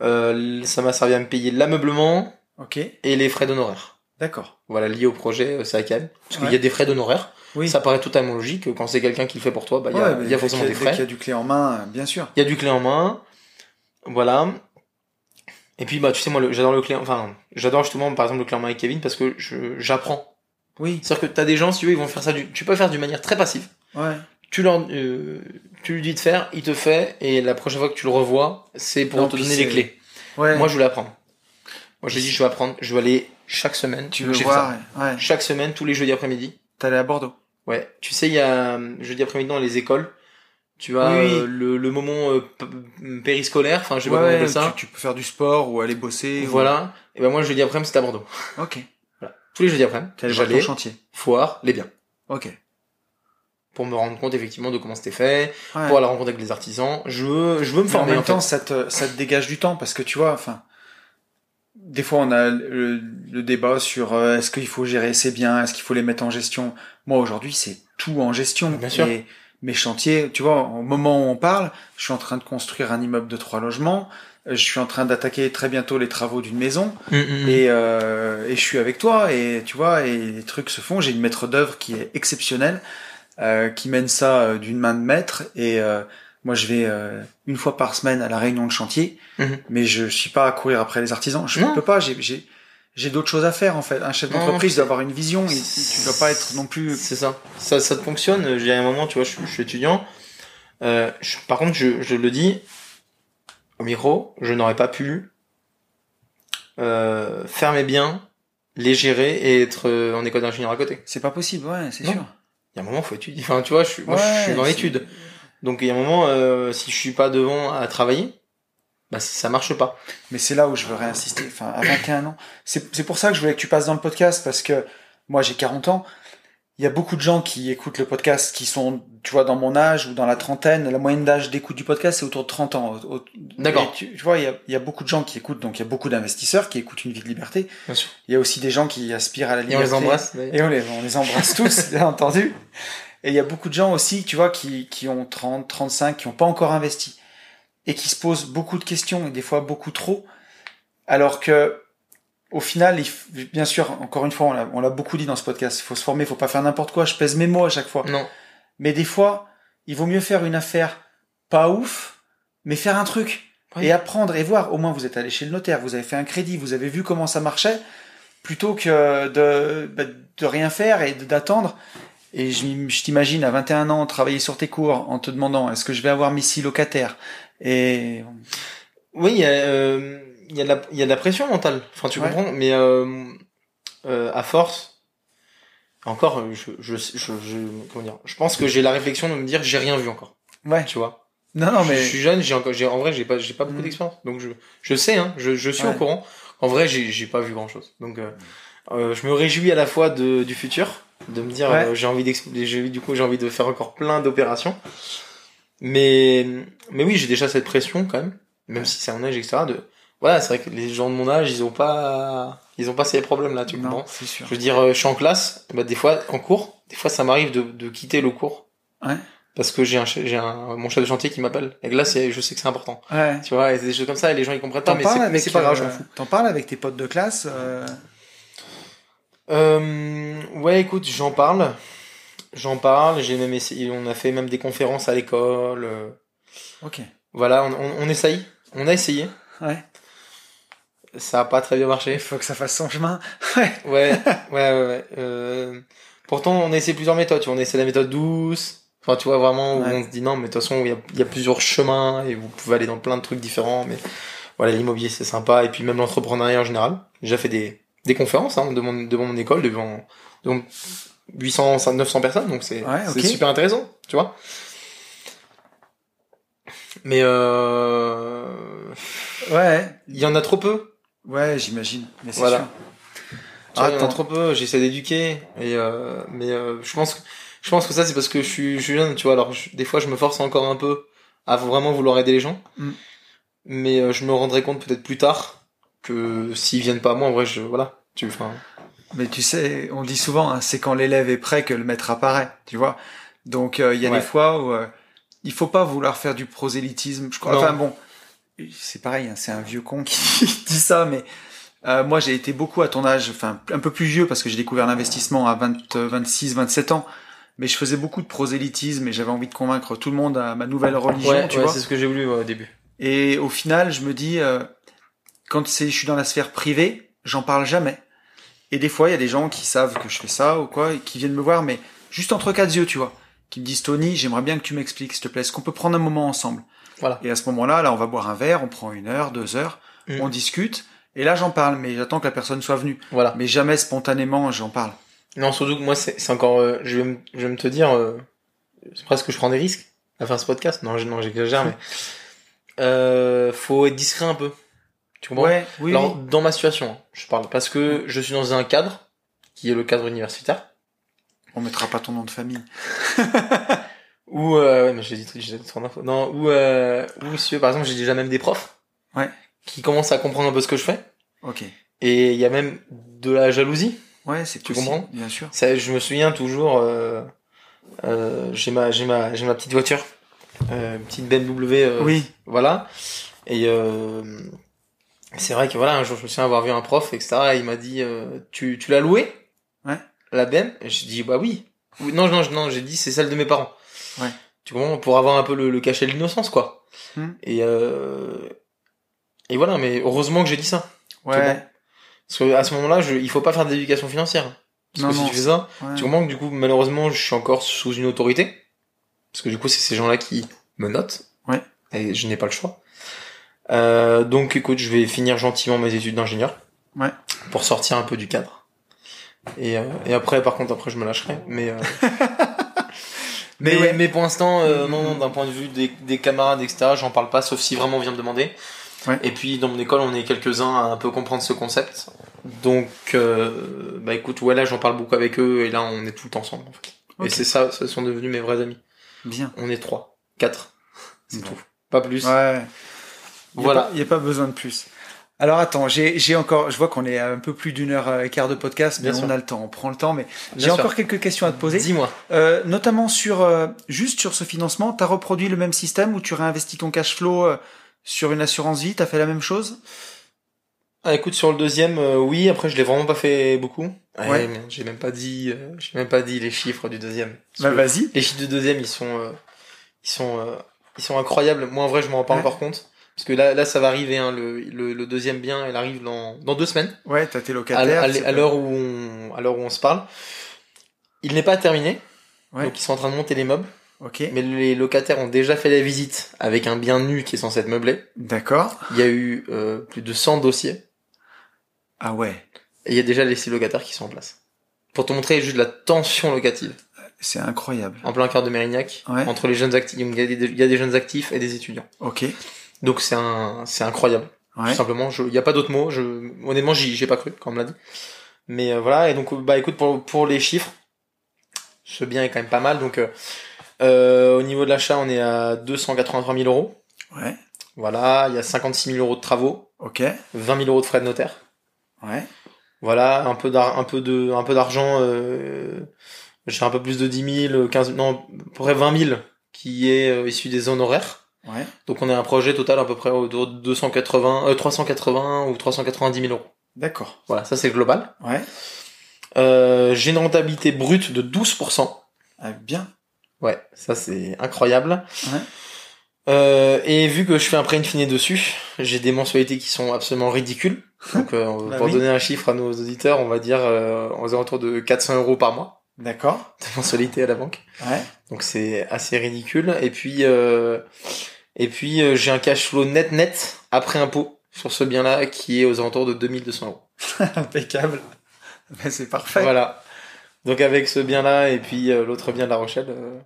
ça m'a servi à me payer l'ameublement Ok. et les frais d'honoraires. D'accord. Voilà, liés au projet, c'est AKM. Parce qu'il y a des frais d'honoraires. Oui. Ça paraît totalement logique. Quand c'est quelqu'un qui le fait pour toi, bah, il y a, il y forcément des frais. y a du clé en main, euh, bien sûr. Il y a du clé en main. Voilà. Et puis, bah, tu sais, moi, j'adore le clé, enfin, j'adore justement, par exemple, le clé en main avec Kevin parce que j'apprends. Oui. C'est-à-dire que t'as des gens, si tu veux, ils vont faire ça du, tu peux faire d'une manière très passive. Ouais. Tu leur, euh, tu lui dis de faire, il te fait, et la prochaine fois que tu le revois, c'est pour Non, te donner les clés. Ouais. Moi, je voulais apprendre. Moi, je dis, je vais apprendre, je vais aller chaque semaine. tu veux j'ai voir. Ouais. Chaque semaine, tous les jeudis après-midi. Allé à Bordeaux. Ouais. Tu sais, il y a, euh, jeudi après-midi dans les écoles, Tu as Oui. euh, le, le moment euh, périscolaire, enfin je sais pas comment on appelle ça. Tu, tu peux faire du sport ou aller bosser. ou- Voilà. Et ben moi jeudi après-midi c'était à Bordeaux. Ok. Tous les jeudis après-midi, j'allais chantier. foire les biens Ok. pour me rendre compte effectivement de comment c'était fait, Ouais. pour aller rencontrer avec les artisans. Je veux, je veux me Mais en former même en temps, fait. ça te, ça te dégage du temps parce que tu vois, enfin, des fois on a le, le débat sur euh, est-ce qu'il faut gérer ses biens, est-ce qu'il faut les mettre en gestion. Moi aujourd'hui, c'est tout en gestion. Bien sûr. Et mes chantiers, tu vois, au moment où on parle, je suis en train de construire un immeuble de trois logements. Je suis en train d'attaquer très bientôt les travaux d'une maison Mm, mm, mm. et, euh, et je suis avec toi et tu vois et les trucs se font. J'ai une maître d'œuvre qui est exceptionnelle, euh, qui mène ça euh, d'une main de maître et euh, moi je vais euh, une fois par semaine à la réunion de chantier, Mhm. mais je suis pas à courir après les artisans. Je Non. peux pas. J'ai j'ai d'autres choses à faire en fait. Un chef d'entreprise doit avoir une vision. Et tu dois pas être non plus. C'est ça. ça. Ça te fonctionne. J'ai un moment, tu vois, je, suis- je suis étudiant. Euh, je- par contre, je, je le dis au micro, je n'aurais pas pu euh, faire mes biens, les gérer et être euh, en école d'ingénieur à côté. C'est pas possible. Ouais, c'est sûr. Il y a un moment, faut étudier. Enfin, tu vois, je moi, je suis dans l'étude. Donc, il y a un moment, euh, si je suis pas devant à travailler, bah, ça marche pas. Mais c'est là où je veux réinsister. Enfin, à 21 ans. C'est c'est pour ça que je voulais que tu passes dans le podcast parce que moi j'ai 40 ans. Il y a beaucoup de gens qui écoutent le podcast qui sont, tu vois, dans mon âge ou dans la trentaine. La moyenne d'âge d'écoute du podcast, c'est autour de 30 ans. D'accord. Tu, tu vois, il y, a, il y a beaucoup de gens qui écoutent, donc il y a beaucoup d'investisseurs qui écoutent une vie de liberté. Bien sûr. Il y a aussi des gens qui aspirent à la Et on liberté. les embrasse. Et on les, on les embrasse tous, bien entendu. Et il y a beaucoup de gens aussi, tu vois, qui, qui ont 30, 35, qui n'ont pas encore investi. Et qui se posent beaucoup de questions, et des fois beaucoup trop. Alors que, au final, il bien sûr, encore une fois, on l'a- beaucoup dit dans ce podcast, il faut se former, il faut pas faire n'importe quoi, je pèse mes mots à chaque fois. Non. Mais des fois, il vaut mieux faire une affaire pas ouf, mais faire un truc. Oui. Et apprendre et voir. Au moins, vous êtes allé chez le notaire, vous avez fait un crédit, vous avez vu comment ça marchait, plutôt que de, bah, de rien faire et d'attendre. Et je, je t'imagine à 21 ans travailler sur tes cours en te demandant est-ce que je vais avoir mes six locataires? Et Oui, il y a, euh, y a de la, il y a de la pression mentale. Enfin, tu Ouais. comprends, mais euh, euh, à force, encore, je, je, je, je, comment dire, je pense que j'ai la réflexion de me dire, j'ai rien vu encore. ouais. Tu vois? Non, non, mais Je suis jeune, j'ai encore, j'ai, en vrai, j'ai pas, j'ai pas beaucoup Mm. d'expérience, donc je, je sais, hein, je, je suis Ouais. au courant. En vrai, j'ai, j'ai pas vu grand chose. Donc, euh, euh, je me réjouis à la fois de, du futur, de me dire, Ouais. euh, j'ai envie d'exploser, j'ai, du coup, j'ai envie de faire encore plein d'opérations. Mais, mais oui, j'ai déjà cette pression quand même, même si c'est un âge, etc. De, voilà, c'est vrai que les gens de mon âge, ils ont pas, ils ont pas ces problèmes-là, tu non, comprends? Je veux dire, euh, je suis en classe, bah, des fois, en cours, des fois, ça m'arrive de, de quitter le cours. Ouais. Parce que j'ai un, j'ai un, mon chef de chantier qui m'appelle. Et là, c'est, je sais que c'est important. Ouais. Tu vois, et des choses comme ça, et les gens, ils comprennent pas, mais c'est, pas grave, je euh, m'en fous. T'en parles avec tes potes de classe Euh, ouais, écoute, j'en parle. J'en parle, j'ai même essayé, on a fait même des conférences à l'école. euh, Ok. voilà, on, on, on essaye. On a essayé. Ouais. Ça a pas très bien marché. Il faut que ça fasse son chemin. Ouais. Ouais, ouais, ouais, ouais. Euh, pourtant, on a essayé plusieurs méthodes. Tu vois, on a essayé la méthode douce. Enfin, tu vois, vraiment, où Ouais. on se dit non, mais de toute façon, il y y a plusieurs chemins et vous pouvez aller dans plein de trucs différents. Mais voilà, l'immobilier, c'est sympa. Et puis même l'entrepreneuriat en général. J'ai déjà fait des, des conférences hein, devant mon école, devant, devant 800, 900 personnes. Donc c'est Ouais, super intéressant, tu vois. Mais euh, Ouais. il y en a trop peu. Ouais, j'imagine. Mais c'est Voilà. sûr. Tu vois, il y en a Attends. trop peu, j'essaie d'éduquer, et euh, mais euh, je pense que je pense que ça c'est parce que je suis, je suis jeune, tu vois. Alors je- des fois je me force encore un peu à vraiment vouloir aider les gens, Mm. mais euh, je me rendrai compte peut-être plus tard que s'ils viennent pas à moi, en vrai, je voilà, tu, enfin, Mais tu sais, on dit souvent, hein, c'est quand l'élève est prêt que le maître apparaît, tu vois. Donc euh, il y a Ouais. des fois où euh, il faut pas vouloir faire du prosélytisme. Je crois. Non. Enfin bon, c'est pareil, hein, c'est un vieux con qui dit ça, mais euh, moi j'ai été beaucoup à ton âge, enfin un peu plus vieux parce que j'ai découvert l'investissement à 20, euh, 26, 27 ans. Mais je faisais beaucoup de prosélytisme et j'avais envie de convaincre tout le monde à ma nouvelle religion, ouais, tu ouais, vois. c'est ce que j'ai voulu au début. Et au final, je me dis, quand c'est, je suis dans la sphère privée, j'en parle jamais. Et des fois, il y a des gens qui savent que je fais ça ou quoi, et qui viennent me voir, mais juste entre quatre yeux, tu vois, qui me disent Tony, j'aimerais bien que tu m'expliques, s'il te plaît, est-ce qu'on peut prendre un moment ensemble? Voilà. Et à ce moment-là, là, on va boire un verre, on prend une heure, deux heures, Mm. on discute, et là, j'en parle, mais j'attends que la personne soit venue. Voilà. Mais jamais spontanément, j'en parle. Non, surtout que moi c'est c'est encore, euh, je vais me, je vais me te dire, euh, c'est presque que je prends des risques. à faire ce podcast. Non, non j'exagère, mais euh, faut être discret un peu. Tu comprends Ouais, oui, Alors, oui. dans ma situation, hein, je parle parce que je suis dans un cadre qui est le cadre universitaire On mettra pas ton nom de famille. où euh, ouais, mais j'ai dit j'ai dit trop d'infos. Non, où euh, où si tu veux, par exemple, j'ai déjà même des profs Ouais. qui commencent à comprendre un peu ce que je fais Ok. et il y a même de la jalousie. Ouais, c'est Tu possible, comprends Bien sûr. Ça, je me souviens toujours euh, euh, j'ai ma j'ai ma j'ai ma petite voiture euh, une petite BMW euh, Oui. Voilà. Et euh, c'est vrai que voilà, un jour je me souviens avoir vu un prof, etc. Et il m'a dit, euh, tu, tu l'as loué? Ouais. La BM j'ai dit, bah oui. Oui, Non, non, non, j'ai dit, c'est celle de mes parents. Ouais. Tu comprends Pour avoir un peu le, le cachet de l'innocence, quoi. Hmm. Et, euh, et voilà, mais heureusement que j'ai dit ça. Ouais. Parce que à ce moment-là, je, il faut pas faire d'éducation financière. Parce Non, que si non, tu fais ça, ouais. tu comprends que du coup, malheureusement, je suis encore sous une autorité. Parce que du coup, c'est ces gens-là qui me notent. Ouais. Et je n'ai pas le choix. Euh, donc écoute, je vais finir gentiment mes études d'ingénieur. Ouais. Pour sortir un peu du cadre. Et, euh, et après, par contre, après, je me lâcherai. Mais, euh, mais, Mais ouais. mais pour l'instant, euh, Mm, non, non, mm. d'un point de vue des, des camarades, etc., j'en parle pas, sauf si vraiment on vient me demander. Ouais. Et puis, dans mon école, on est quelques-uns à un peu comprendre ce concept. Donc, euh, bah écoute, ouais, là, j'en parle beaucoup avec eux, et là, on est tout le temps ensemble, en fait. Et c'est ça, ce sont devenus mes vrais amis. Bien. On est trois, quatre, c'est Bon. tout. Pas plus. Ouais. Il Voilà. n'y a, pas besoin de plus. Alors attends, j'ai j'ai encore, je vois qu'on est à un peu plus d'une heure euh, et quart de podcast, mais Bien on sûr. a le temps, on prend le temps, mais j'ai encore quelques questions à te poser. Dis-moi. Euh, notamment sur euh, juste sur ce financement, t'as reproduit le même système où tu réinvestis ton cash flow euh, sur une assurance vie, t'as fait la même chose? Ah, écoute, sur le deuxième, euh, oui, après, je l'ai vraiment pas fait beaucoup. Ouais. J'ai même pas dit, euh, j'ai même pas dit les chiffres du deuxième. Bah vas-y. Les chiffres du deuxième, ils sont, euh, ils sont, euh, ils sont incroyables. Moi, en vrai, je m'en rends pas Ouais. encore compte. Parce que là, là, ça va arriver, hein, le, le, le deuxième bien, il arrive dans, dans deux semaines. Ouais, t'as tes locataires. à- à l'heure où on, à l'heure où on se parle. Il n'est pas terminé. Ouais. Donc, ils sont en train de monter les meubles. Ok. Mais les locataires ont déjà fait la visite avec un bien nu qui est censé être meublé. D'accord. Il y a eu, euh, plus de 100 dossiers. Ah ouais, Et il y a déjà les six locataires qui sont en place. Pour te montrer juste la tension locative. c'est incroyable. En plein cœur de Mérignac. Ouais. Entre les jeunes actifs. Il y, a des, il y a des jeunes actifs et des étudiants. Ok. Donc c'est un, c'est incroyable. Ouais. Tout simplement. Il y a pas d'autre mot. Je, honnêtement, j'y, j'ai pas cru, quand on me l'a dit. Mais euh, voilà. Et donc, bah écoute, pour, pour les chiffres, ce bien est quand même pas mal. Donc, euh, euh, au niveau de l'achat, on est à 283 000 euros. Ouais. Voilà. Il y a 56 000 euros de travaux. Ok. 20 000 euros de frais de notaire. Ouais. Voilà, un peu d'ar- un peu de un peu d'argent euh, j'ai un peu plus de 10 000, 15 non, à peu près 20 000 qui est euh, issu des honoraires. Ouais. Donc on a un projet total à peu près autour de 280 euh, 380 ou 390 000 euros. D'accord. Voilà, ça c'est global. Ouais. Euh, j'ai une rentabilité brute de 12%. Ah, bien. Ouais, ça c'est incroyable. Ouais. Euh, et vu que je fais un prêt in fine dessus, j'ai des mensualités qui sont absolument ridicules. Donc euh, Bah pour oui. donner un chiffre à nos auditeurs, on va dire euh, aux alentours de 400 euros par mois D'accord. de mensualité à la banque. Ouais. Donc c'est assez ridicule. Et puis euh, et puis euh, j'ai un cash flow net net après impôt sur ce bien-là qui est aux alentours de 2200 euros. Impeccable. Ben, c'est parfait. Voilà. Donc avec ce bien-là et puis euh, l'autre bien de La Rochelle, euh,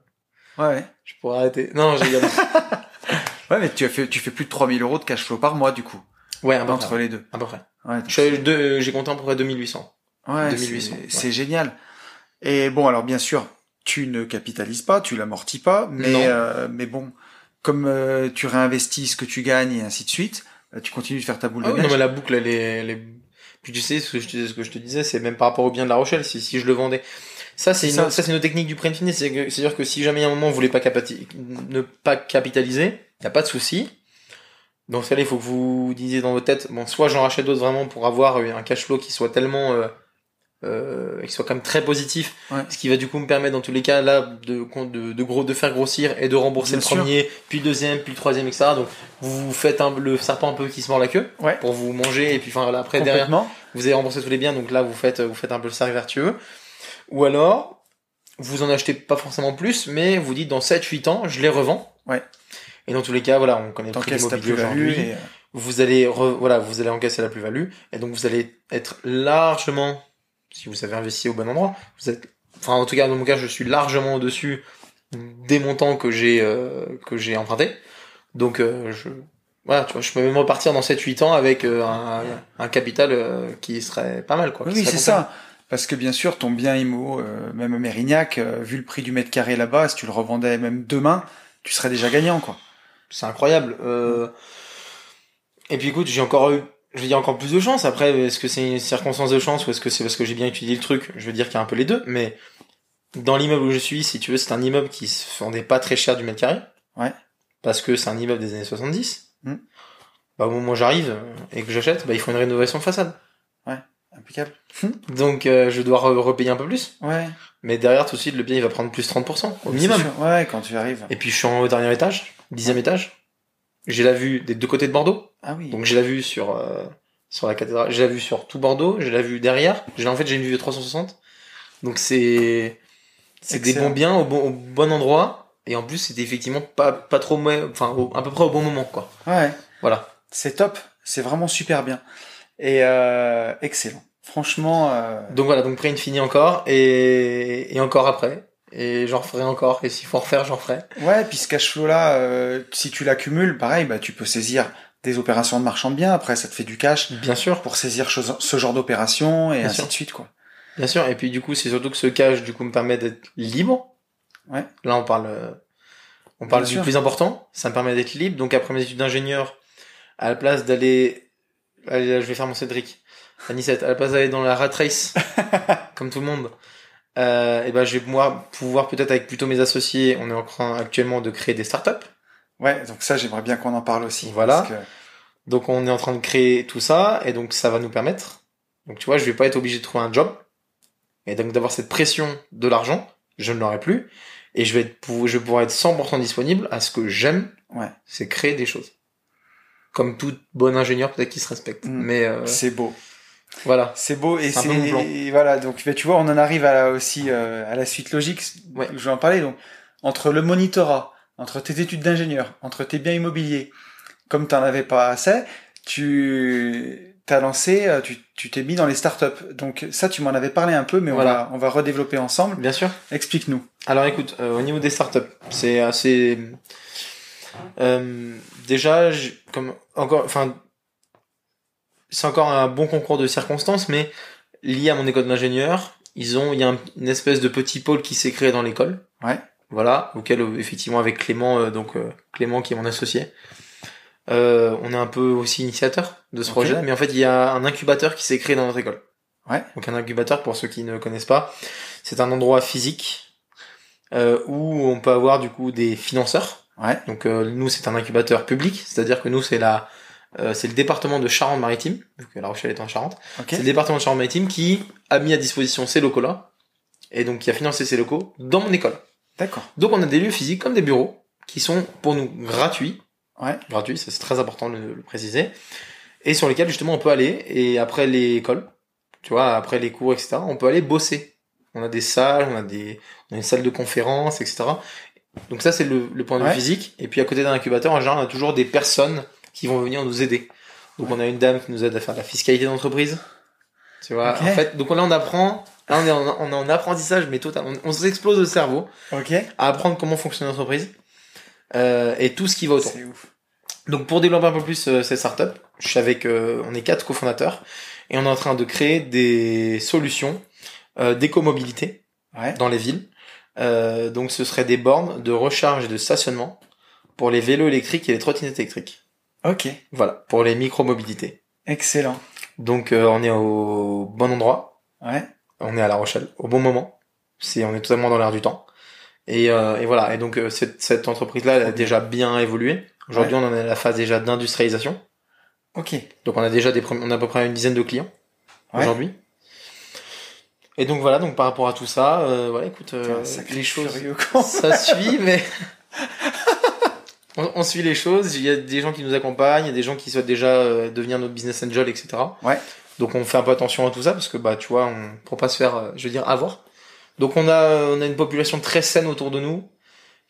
Ouais. je pourrais arrêter. Non, j'ai Ouais, mais tu as fait, tu fais plus de 3000 euros de cash flow par mois, du coup. ouais, à peu Entre près. les deux. À peu près. Ouais. J'ai compté à peu près 2800. Ouais, 2800, c'est- ouais. génial. Et bon, alors bien sûr, tu ne capitalises pas, tu l'amortis pas, mais euh, mais bon, comme euh, tu réinvestis ce que tu gagnes et ainsi de suite, euh, tu continues de faire ta boule Ah de oui, non, mais la boucle, elle est, elle est- Puis tu sais, ce que je, te- ce que je te disais, c'est même par rapport au bien de La Rochelle, si, si je le vendais. Ça, c'est une, ça. c'est une technique du. C'est que- c'est-à-dire que si jamais à un moment vous voulez pas capati- ne pas capitaliser, y a pas de souci. Dans ce cas-là, il faut que vous disiez dans votre tête, bon, soit j'en rachète d'autres vraiment pour avoir un cash flow qui soit tellement, euh, euh, qui soit quand même très positif, Ouais. ce qui va du coup me permettre dans tous les cas là de, de, de, gros, de faire grossir et de rembourser Bien le sûr. premier, puis le deuxième, puis le troisième, etc. Donc vous faites un, le serpent un peu qui se mord la queue Ouais. pour vous manger et puis enfin après derrière vous avez remboursé tous les biens donc là vous faites vous faites un peu le cercle vertueux ou alors vous en achetez pas forcément plus mais vous dites dans 7 8 ans je les revends Ouais. et dans tous les cas voilà on connaît le prix de l'immobilier aujourd'hui euh, vous allez re- voilà vous allez encaisser la plus-value et donc vous allez être largement si vous avez investi au bon endroit vous êtes enfin en tout cas dans mon cas je suis largement au dessus des montants que j'ai euh, que j'ai emprunté. Donc euh, je voilà, tu vois, je peux même repartir dans 7-8 ans avec euh, un, un capital euh, qui serait pas mal quoi. Oui, c'est ça. Parce que bien sûr, ton bien IMO, euh, même à Mérignac, euh, vu le prix du mètre carré là-bas, si tu le revendais même demain, tu serais déjà gagnant, quoi. C'est incroyable. Euh... Et puis écoute, j'ai encore eu, je veux dire encore plus de chance. Après, est-ce que c'est une circonstance de chance ou est-ce que c'est parce que j'ai bien étudié le truc? Je veux dire qu'il y a un peu les deux. Mais dans l'immeuble où je suis, si tu veux, c'est un immeuble qui se vendait pas très cher du mètre carré. Ouais. Parce que c'est un immeuble des années 70. Hmm. Bah, au moment où j'arrive et que j'achète, bah, il faut une rénovation de façade. Impeccable. Donc, euh, je dois re- repayer un peu plus. Ouais. Mais derrière, tout de suite, le bien, il va prendre plus 30% au minimum. Ouais, quand tu arrives. Et puis, je suis en haut dernier étage, dixième étage. J'ai la vue des deux côtés de Bordeaux. Ah oui. Donc j'ai la vue sur euh, sur la cathédrale, j'ai la vue sur tout Bordeaux, j'ai la vue derrière. J'ai en fait j'ai une vue de 360. Donc c'est c'est des bons biens au bon au bon endroit et en plus c'était effectivement pas pas trop enfin au- à peu près au bon moment quoi. Ouais. Voilà. C'est top. C'est vraiment super bien. Et euh, excellent. Franchement, euh, Donc voilà, donc pré infini encore et et encore après et j'en referai encore et s'il faut en refaire, j'en referai. ouais, puis ce cash flow là, euh, si tu l'accumules, pareil, bah tu peux saisir des opérations de marchand de biens. Après, ça te fait du cash Bien sûr, pour saisir ce genre d'opération et Bien ainsi sûr. de suite, quoi. bien sûr et puis du coup, c'est surtout que ce cash du coup me permet d'être libre. Ouais. Là, on parle euh, on parle Bien du sûr. plus important, ça me permet d'être libre. Donc après mes études d'ingénieur, à la place d'aller, allez, là, je vais faire mon Cédric, 17, à la place d'aller dans la rat race, comme tout le monde, euh, et ben je vais pouvoir, pouvoir peut-être avec plutôt mes associés, on est en train actuellement de créer des startups. Ouais, donc ça, j'aimerais bien qu'on en parle aussi. Voilà. parce que- Donc on est en train de créer tout ça, et donc ça va nous permettre. Donc tu vois, je vais pas être obligé de trouver un job, et donc d'avoir cette pression de l'argent, je ne l'aurai plus, et je vais être, je vais pouvoir être 100% disponible à ce que j'aime, Ouais. c'est créer des choses. Comme tout bon ingénieur peut-être qui se respecte. Mm. Mais euh, C'est beau. Voilà. C'est beau et C'est voilà donc tu vois on en arrive à la- aussi euh, à la suite logique Ouais. je vais en parler donc entre le monitorat entre tes études d'ingénieur entre tes biens immobiliers comme tu n'en avais pas assez tu t'as lancé euh, tu t'es mis dans les startups donc ça tu m'en avais parlé un peu mais Voilà. on va on va redévelopper ensemble Bien sûr. explique-nous Alors écoute, euh, au niveau des startups, c'est assez. Euh, déjà, comme encore, enfin, c'est encore un bon concours de circonstances, mais lié à mon école d'ingénieur, ils ont, il y a un- une espèce de petit pôle qui s'est créé dans l'école. Ouais. Voilà, auquel euh, effectivement avec Clément, euh, donc euh, Clément qui est mon associé, euh, on est un peu aussi initiateur de ce projet. Mais en fait, il y a un incubateur qui s'est créé dans notre école. Ouais. Donc un incubateur, pour ceux qui ne connaissent pas, c'est un endroit physique euh, où on peut avoir du coup des financeurs. ouais Donc euh, nous, c'est un incubateur public, c'est-à-dire que nous, c'est la euh, c'est le département de Charente-Maritime, vu que La Rochelle est en Charente. ok C'est le département de Charente-Maritime qui a mis à disposition ces locaux-là, et donc qui a financé ces locaux dans mon école. d'accord Donc on a des lieux physiques comme des bureaux qui sont pour nous gratuits. Ouais. Gratuits, ça, c'est très important de le, le préciser. Et sur lesquels justement on peut aller et après l'école, tu vois, après les cours, etc., on peut aller bosser. On a des salles, on a des, on a une salle de conférence, etc. Donc ça c'est le, le point de vue Ouais. physique. Et puis à côté d'un incubateur, en général, on a toujours des personnes qui vont venir nous aider. Donc on a une dame qui nous aide à faire de la fiscalité d'entreprise. Tu vois, en fait, donc là on apprend, là on est en, on est en apprentissage, mais total, on, on s'explose le cerveau ok à apprendre comment fonctionne l'entreprise euh, et tout ce qui va autour. c'est ouf Donc pour développer un peu plus euh, cette startup, je suis avec, euh, on est quatre cofondateurs et on est en train de créer des solutions euh, d'écomobilité ouais dans les villes. Euh, donc ce serait des bornes de recharge et de stationnement pour les vélos électriques et les trottinettes électriques. Ok Voilà, pour les micro-mobilités. excellent Donc euh, on est au bon endroit, ouais on est à La Rochelle au bon moment. C'est, on est totalement dans l'air du temps. Et, euh, et voilà. Et donc euh, cette, cette entreprise-là, elle a déjà bien évolué. Aujourd'hui, on en est à la phase déjà d'industrialisation. ok Donc on a déjà des, on a à peu près une dizaine de clients Ouais. aujourd'hui. Et donc voilà. Donc par rapport à tout ça, euh, voilà, écoute, euh, les choses, ça suit, mais on, on suit les choses. Il y a des gens qui nous accompagnent, il y a des gens qui souhaitent déjà euh, devenir notre business angel, etc. Ouais. Donc on fait un peu attention à tout ça parce que bah tu vois, on pour pas se faire, euh, je veux dire, avoir. Donc on a on a une population très saine autour de nous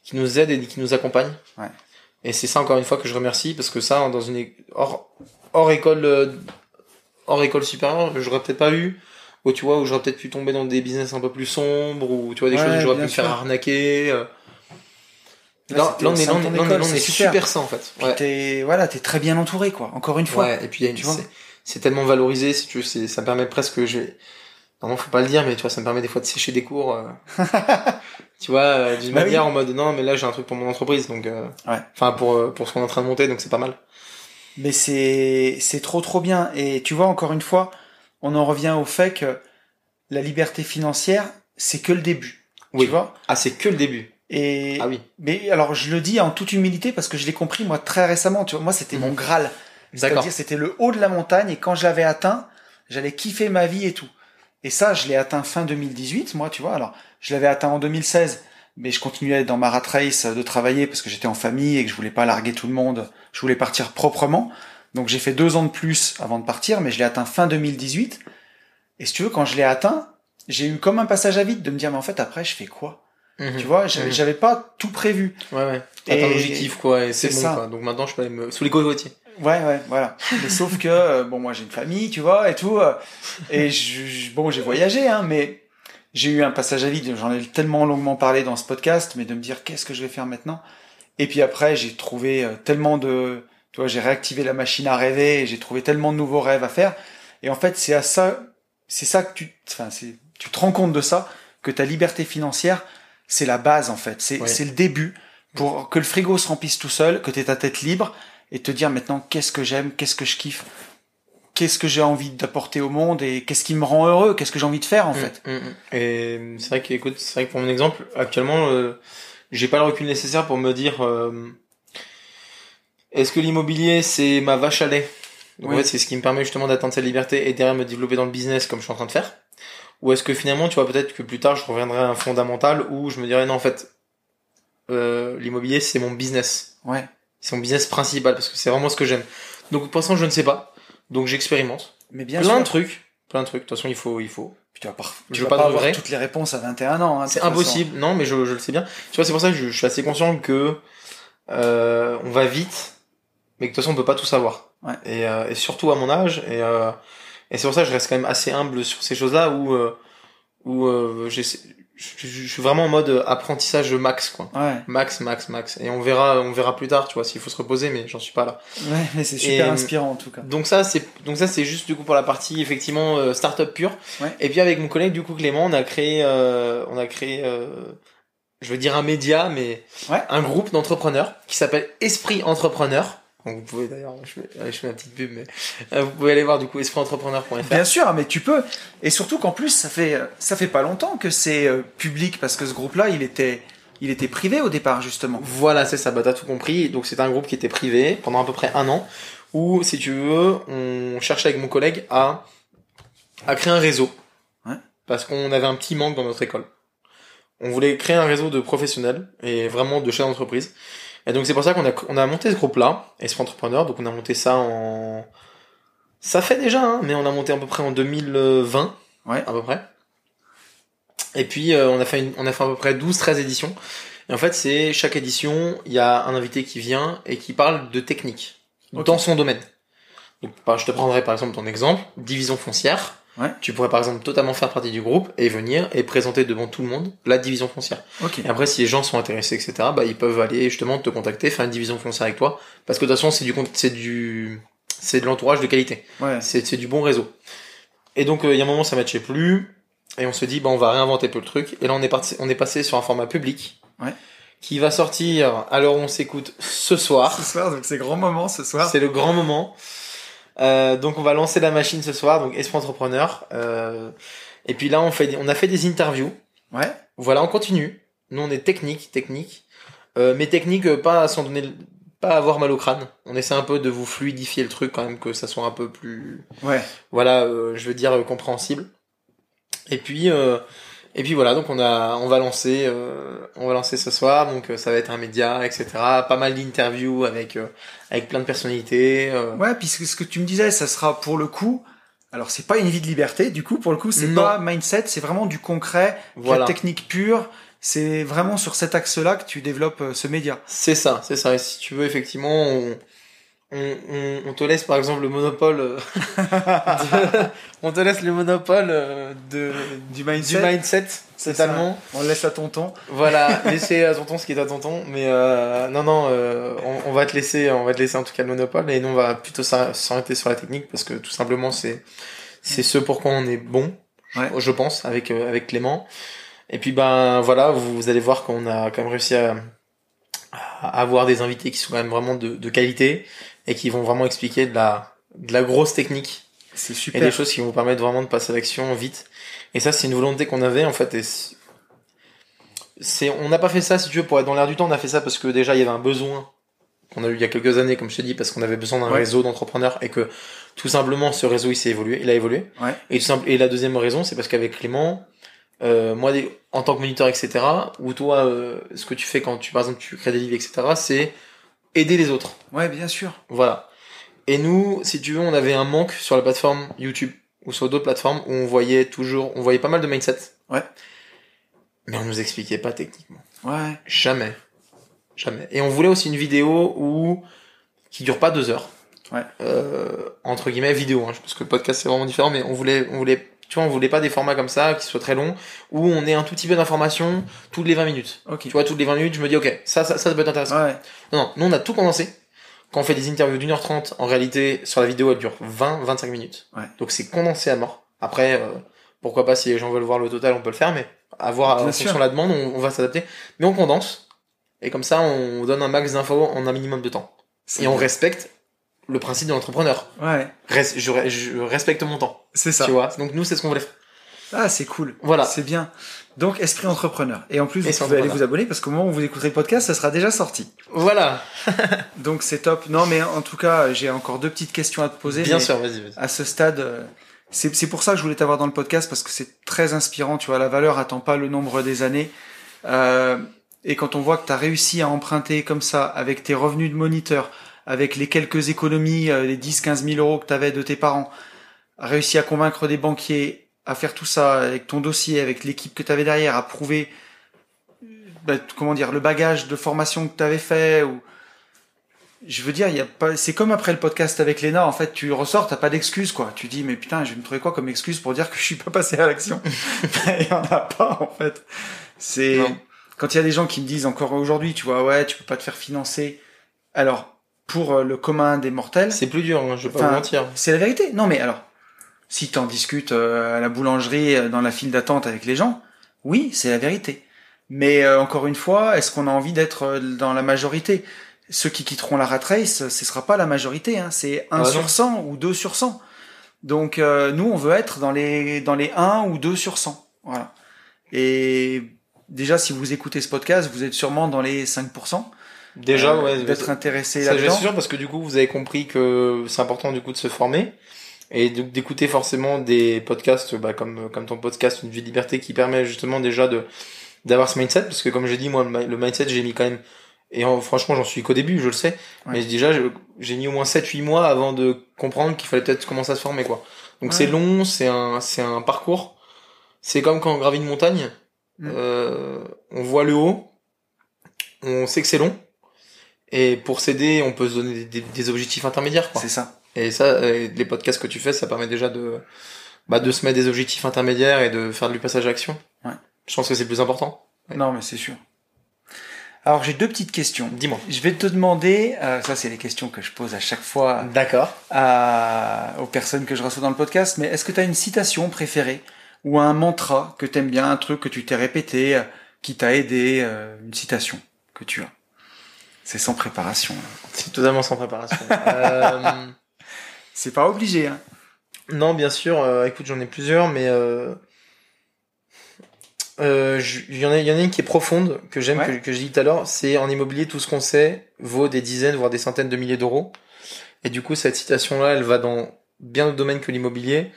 qui nous aide et qui nous accompagne. Ouais. Et c'est ça encore une fois que je remercie parce que ça dans une hors hors école euh, hors école supérieure, j'aurais peut-être pas eu ou tu vois où j'aurais peut-être pu tomber dans des business un peu plus sombres ou tu vois des Ouais, choses où j'aurais pu me faire arnaquer. euh. Là, on est, est, est- super. sain en fait. Ouais. t'es, voilà, t'es très bien entouré, quoi. Encore une fois. Ouais, et puis il y a une- Tu vois c'est- tellement valorisé, si tu veux, c'est- ça permet presque, je non, faut pas le dire, mais tu vois, ça me permet des fois de sécher des cours, euh, tu vois, euh, d'une Bah oui. manière en mode, non, mais là, j'ai un truc pour mon entreprise, donc, euh, Ouais. enfin, pour, euh, pour ce qu'on est en train de monter, donc c'est pas mal. Mais c'est, c'est trop trop bien. Et tu vois, encore une fois, on en revient au fait que la liberté financière, c'est que le début. Oui. Tu vois? Ah, c'est que le début. Et, Ah oui. mais alors, je le dis en toute humilité parce que je l'ai compris, moi, très récemment. Tu vois, moi, c'était Mhm. mon Graal. D'accord. C'est-à-dire, c'était le haut de la montagne et quand je l'avais atteint, j'allais kiffer ma vie et tout. Et ça, je l'ai atteint fin 2018, moi, tu vois. Alors, je l'avais atteint en 2016, mais je continuais dans ma rat race de travailler parce que j'étais en famille et que je voulais pas larguer tout le monde. Je voulais partir proprement. Donc, j'ai fait deux ans de plus avant de partir, mais je l'ai atteint fin 2018. Et si tu veux, quand je l'ai atteint, j'ai eu comme un passage à vide de me dire, mais en fait, après, je fais quoi? Mhm. Tu vois, j'avais Mhm. j'avais pas tout prévu. Ouais, ouais. T'as Et- un objectif, quoi, et c'est c'est bon, ça. quoi. Donc maintenant, je peux aller me, sous les cocotiers. Ouais, ouais, voilà. Mais sauf que, euh, bon, moi j'ai une famille, tu vois, et tout. euh, et je, je- bon, j'ai voyagé, hein, mais j'ai eu un passage à vide. J'en ai tellement longuement parlé dans ce podcast, mais de me dire qu'est-ce que je vais faire maintenant? Et puis après, j'ai trouvé euh, tellement de, tu vois, j'ai réactivé la machine à rêver, et j'ai trouvé tellement de nouveaux rêves à faire. Et en fait, c'est à ça, c'est ça que tu, enfin, c'est, tu te rends compte de ça, que ta liberté financière, c'est la base en fait. C'est, Ouais. le début pour que le frigo se remplisse tout seul, que tu ta tête libre et te dire maintenant qu'est-ce que j'aime, qu'est-ce que je kiffe, qu'est-ce que j'ai envie d'apporter au monde et qu'est-ce qui me rend heureux, qu'est-ce que j'ai envie de faire en fait. Mm, mm. Et c'est vrai qu'écoute, c'est vrai que pour mon exemple, actuellement, euh, j'ai pas le recul nécessaire pour me dire euh, est-ce que l'immobilier c'est ma vache à lait? Donc Oui. en fait, c'est ce qui me permet justement d'atteindre cette liberté et derrière me développer dans le business comme je suis en train de faire. Ou est-ce que finalement, tu vois, peut-être que plus tard, je reviendrai à un fondamental où je me dirais non, en fait, euh, l'immobilier c'est mon business, Ouais. c'est mon business principal parce que c'est vraiment ce que j'aime. Donc pour l'instant, je ne sais pas. Donc j'expérimente. Mais bien plein sûr. de trucs, plein de trucs. De toute façon, il faut, il faut. Puis tu vas pas, Je tu veux vas pas pas avoir toutes les réponses à 21 ans. hein, C'est façon. impossible, non, mais je, je le sais bien. Tu vois, c'est pour ça que je, je suis assez conscient que euh, on va vite, mais que de toute façon on peut pas tout savoir. Ouais. Et, euh, et surtout à mon âge, et, euh, et c'est pour ça que je reste quand même assez humble sur ces choses-là où euh, où euh, je, suis vraiment en mode apprentissage max quoi. Ouais. Max, max, max. Et on verra, on verra plus tard, tu vois, s'il faut se reposer, mais j'en suis pas là. Ouais, mais c'est super Et- inspirant en tout cas. Donc ça, c'est donc ça c'est juste du coup pour la partie effectivement euh, startup pure. Ouais. Et puis avec mon collègue du coup Clément, on a créé, euh, on a créé, euh, je veux dire un média, mais Ouais. un groupe d'entrepreneurs qui s'appelle Esprit Entrepreneur. Donc vous pouvez d'ailleurs, je je fais ma petite pub, mais euh, vous pouvez aller voir du coup espritentrepreneur.fr. Bien sûr, mais tu peux. Et surtout qu'en plus, ça fait ça fait pas longtemps que c'est euh, public parce que ce groupe-là, il était il était privé au départ justement. Voilà, c'est ça, bah t'as tout compris. Donc c'est un groupe qui était privé pendant à peu près un an, où si tu veux, on cherchait avec mon collègue à, à créer un réseau. Ouais. Parce qu'on avait un petit manque dans notre école. On voulait créer un réseau de professionnels et vraiment de chefs d'entreprise. Et donc c'est pour ça qu'on a, on a monté ce groupe-là, Esprit Entrepreneur, donc on a monté ça en... Ça fait déjà, hein, mais on a monté à peu près en 2020, Ouais. à peu près. Et puis euh, on a fait une- on a fait à peu près 12-13 éditions. Et en fait, c'est chaque édition, il y a un invité qui vient et qui parle de technique dans son domaine. Donc, je te prendrai par exemple ton exemple, division foncière. Ouais. Tu pourrais par exemple totalement faire partie du groupe et venir et présenter devant tout le monde la division foncière. Ok. Et après, si les gens sont intéressés, etc., bah, ils peuvent aller justement te contacter, faire une division foncière avec toi, parce que de toute façon, c'est du, c'est du, c'est de l'entourage de qualité. Ouais. C'est, c'est du bon réseau. Et donc, euh, il y a un moment, ça matchait plus, et on se dit, bah, on va réinventer un peu le truc. Et là, on est parti, on est passé sur un format public. Ouais. Qui va sortir, alors on s'écoute ce soir. Ce soir, donc c'est grand moment ce soir. C'est le grand moment. Euh, donc on va lancer la machine ce soir, donc Esprit Entrepreneur. Euh, et puis là on fait, on a fait des interviews. Ouais. Voilà, on continue. Nous on est technique, technique, euh, mais technique pas à s'en donner, pas avoir mal au crâne. On essaie un peu de vous fluidifier le truc quand même que ça soit un peu plus, Ouais. voilà, je veux dire compréhensible. Et puis et puis voilà, donc on a, on va lancer, euh, on va lancer ce soir, donc euh, ça va être un média, etc. Pas mal d'interviews avec euh, avec plein de personnalités. euh, Ouais, puisque ce que tu me disais, ça sera pour le coup. Alors c'est pas une vie de liberté, du coup pour le coup c'est pas mindset, c'est vraiment du concret, de Voilà. la technique pure. C'est vraiment sur cet axe-là que tu développes euh, ce média. C'est ça, c'est ça. Et si tu veux, effectivement, on, on, on, on te laisse par exemple le monopole. euh, de- on te laisse le monopole euh, de, Du du mindset. mindset, C'est totalement. On le laisse à tonton. Voilà, laissez à tonton ce qui est à tonton. Mais euh, non, non, euh, on, on va te laisser, on va te laisser en tout cas le monopole. Et nous, on va plutôt s'ar- s'orienter sur la technique parce que tout simplement, c'est c'est ce pour quoi on est bon, Ouais. je pense, avec euh, avec Clément. Et puis ben voilà, vous, vous allez voir qu'on a quand même réussi à, à avoir des invités qui sont quand même vraiment de, de qualité et qui vont vraiment expliquer de la de la grosse technique C'est et super. des choses qui vont vous permettre vraiment de passer à l'action vite. Et ça, c'est une volonté qu'on avait en fait. Et c'est- on n'a pas fait ça si tu veux pour être dans l'air du temps. On a fait ça parce que déjà il y avait un besoin qu'on a eu il y a quelques années, comme je t'ai dit, parce qu'on avait besoin d'un Ouais. réseau d'entrepreneurs et que tout simplement ce réseau il s'est évolué, il a évolué. Ouais. Et tout simple. Et la deuxième raison, c'est parce qu'avec Clément, euh, moi en tant que moniteur, etc. Ou toi, euh, ce que tu fais quand tu par exemple tu crées des livres, etc. C'est aider les autres. Ouais, bien sûr. Voilà. Et nous, si tu veux, on avait un manque sur la plateforme YouTube ou sur d'autres plateformes où on voyait toujours, on voyait pas mal de mindset. Ouais. Mais on nous expliquait pas techniquement. Ouais. Jamais. Jamais. Et on voulait aussi une vidéo où, qui dure pas deux heures. Ouais. Euh, entre guillemets, vidéo, hein, parce que le podcast c'est vraiment différent, mais on voulait, on voulait, tu vois, on voulait pas des formats comme ça, qui soient très longs, où on ait un tout petit peu d'informations toutes les 20 minutes. Tu vois, toutes les 20 minutes, je me dis, ok, ça, ça, ça peut être intéressant. Ouais. Non, non, nous on a tout condensé. Quand on fait des interviews d'une heure trente, en réalité, sur la vidéo, elle dure 20-25 minutes. Ouais. Donc c'est condensé à mort. Après, euh, pourquoi pas, si les gens veulent voir le total, on peut le faire, mais à voir en fonction de la demande, on, on va s'adapter. Mais on condense. Et comme ça, on donne un max d'infos en un minimum de temps. Et on respecte le principe de l'entrepreneur. Ouais. Res- je, je respecte mon temps. C'est ça. Tu vois? Donc nous, c'est ce qu'on voulait faire. Ah, c'est cool. Voilà. C'est bien. Donc, esprit entrepreneur. Et en plus, vous pouvez aller vous abonner parce qu'au moment où vous écouterez le podcast, ça sera déjà sorti. Voilà. Donc, c'est top. Non, mais en tout cas, j'ai encore deux petites questions à te poser. Bien sûr, vas-y, vas-y. À ce stade, euh, c'est c'est pour ça que je voulais t'avoir dans le podcast parce que c'est très inspirant. Tu vois, la valeur attend pas le nombre des années. Euh, et quand on voit que tu as réussi à emprunter comme ça, avec tes revenus de moniteur, avec les quelques économies, euh, les 10-15 000 euros que tu avais de tes parents, réussi à convaincre des banquiers, à faire tout ça avec ton dossier, avec l'équipe que tu avais derrière, à prouver, bah, comment dire, le bagage de formation que tu avais fait, ou je veux dire, il y a pas, c'est comme après le podcast avec Léna, en fait, tu ressors, t'as pas d'excuses, quoi. Tu dis, mais putain, je vais me trouver quoi comme excuse pour dire que je suis pas passé à l'action? Il y en a pas, en fait. C'est, quand il y a des gens qui me disent encore aujourd'hui, tu vois, ouais, tu peux pas te faire financer. Alors, pour euh, le commun des mortels, C'est plus dur, hein, je vais pas vous mentir. c'est la vérité. Non, mais alors, si t'en discutes euh, à la boulangerie, euh, dans la file d'attente avec les gens, oui, c'est la vérité. Mais euh, encore une fois, est-ce qu'on a envie d'être dans la majorité? Ceux qui quitteront la rat race, ce sera pas la majorité. Hein, c'est 1 Ah, non. sur 100 ou 2 sur 100. Donc euh, nous, on veut être dans les dans les 1 ou 2 sur 100. Voilà. Et déjà, si vous écoutez ce podcast, vous êtes sûrement dans les 5%. Déjà, euh, ouais. D'être intéressé là-dedans. suis sûr parce que du coup, vous avez compris que c'est important du coup de se former et d'écouter forcément des podcasts bah, comme comme ton podcast Une vie de liberté qui permet justement déjà de d'avoir ce mindset parce que comme j'ai dit moi le, mi- le mindset j'ai mis quand même et en- franchement j'en suis qu'au début je le sais Ouais. mais déjà j'ai mis au moins 7 8 mois avant de comprendre qu'il fallait peut-être commencer à se former quoi. Donc Ouais. c'est long, c'est un c'est un parcours. C'est comme quand on gravit une montagne, Mm. euh, on voit le haut, on sait que c'est long et pour s'aider, on peut se donner des, objectifs intermédiaires quoi. C'est ça. Et ça, euh, les podcasts que tu fais, ça permet déjà de, bah, de se mettre des objectifs intermédiaires et de faire du passage à l'action. Ouais. Je pense que c'est le plus important. Ouais. Non, mais c'est sûr. Alors j'ai deux petites questions. Dis-moi. Je vais te demander, euh, ça c'est les questions que je pose à chaque fois D'accord. à, aux personnes que je reçois dans le podcast, mais est-ce que tu as une citation préférée ou un mantra que t'aimes bien, un truc que tu t'es répété, euh, qui t'a aidé, euh, une citation que tu as? C'est sans préparation. C'est totalement sans préparation. euh, C'est pas obligé. Hein. non, bien sûr. euh, écoute, j'en ai plusieurs, mais euh, il y en a, une qui est profonde que j'aime, Ouais. que, que j'ai dit tout à l'heure. C'est en immobilier, tout ce qu'on sait vaut des dizaines, voire des centaines de milliers d'euros. Et du coup, cette citation-là, elle va dans bien d'autres domaines que l'immobilier.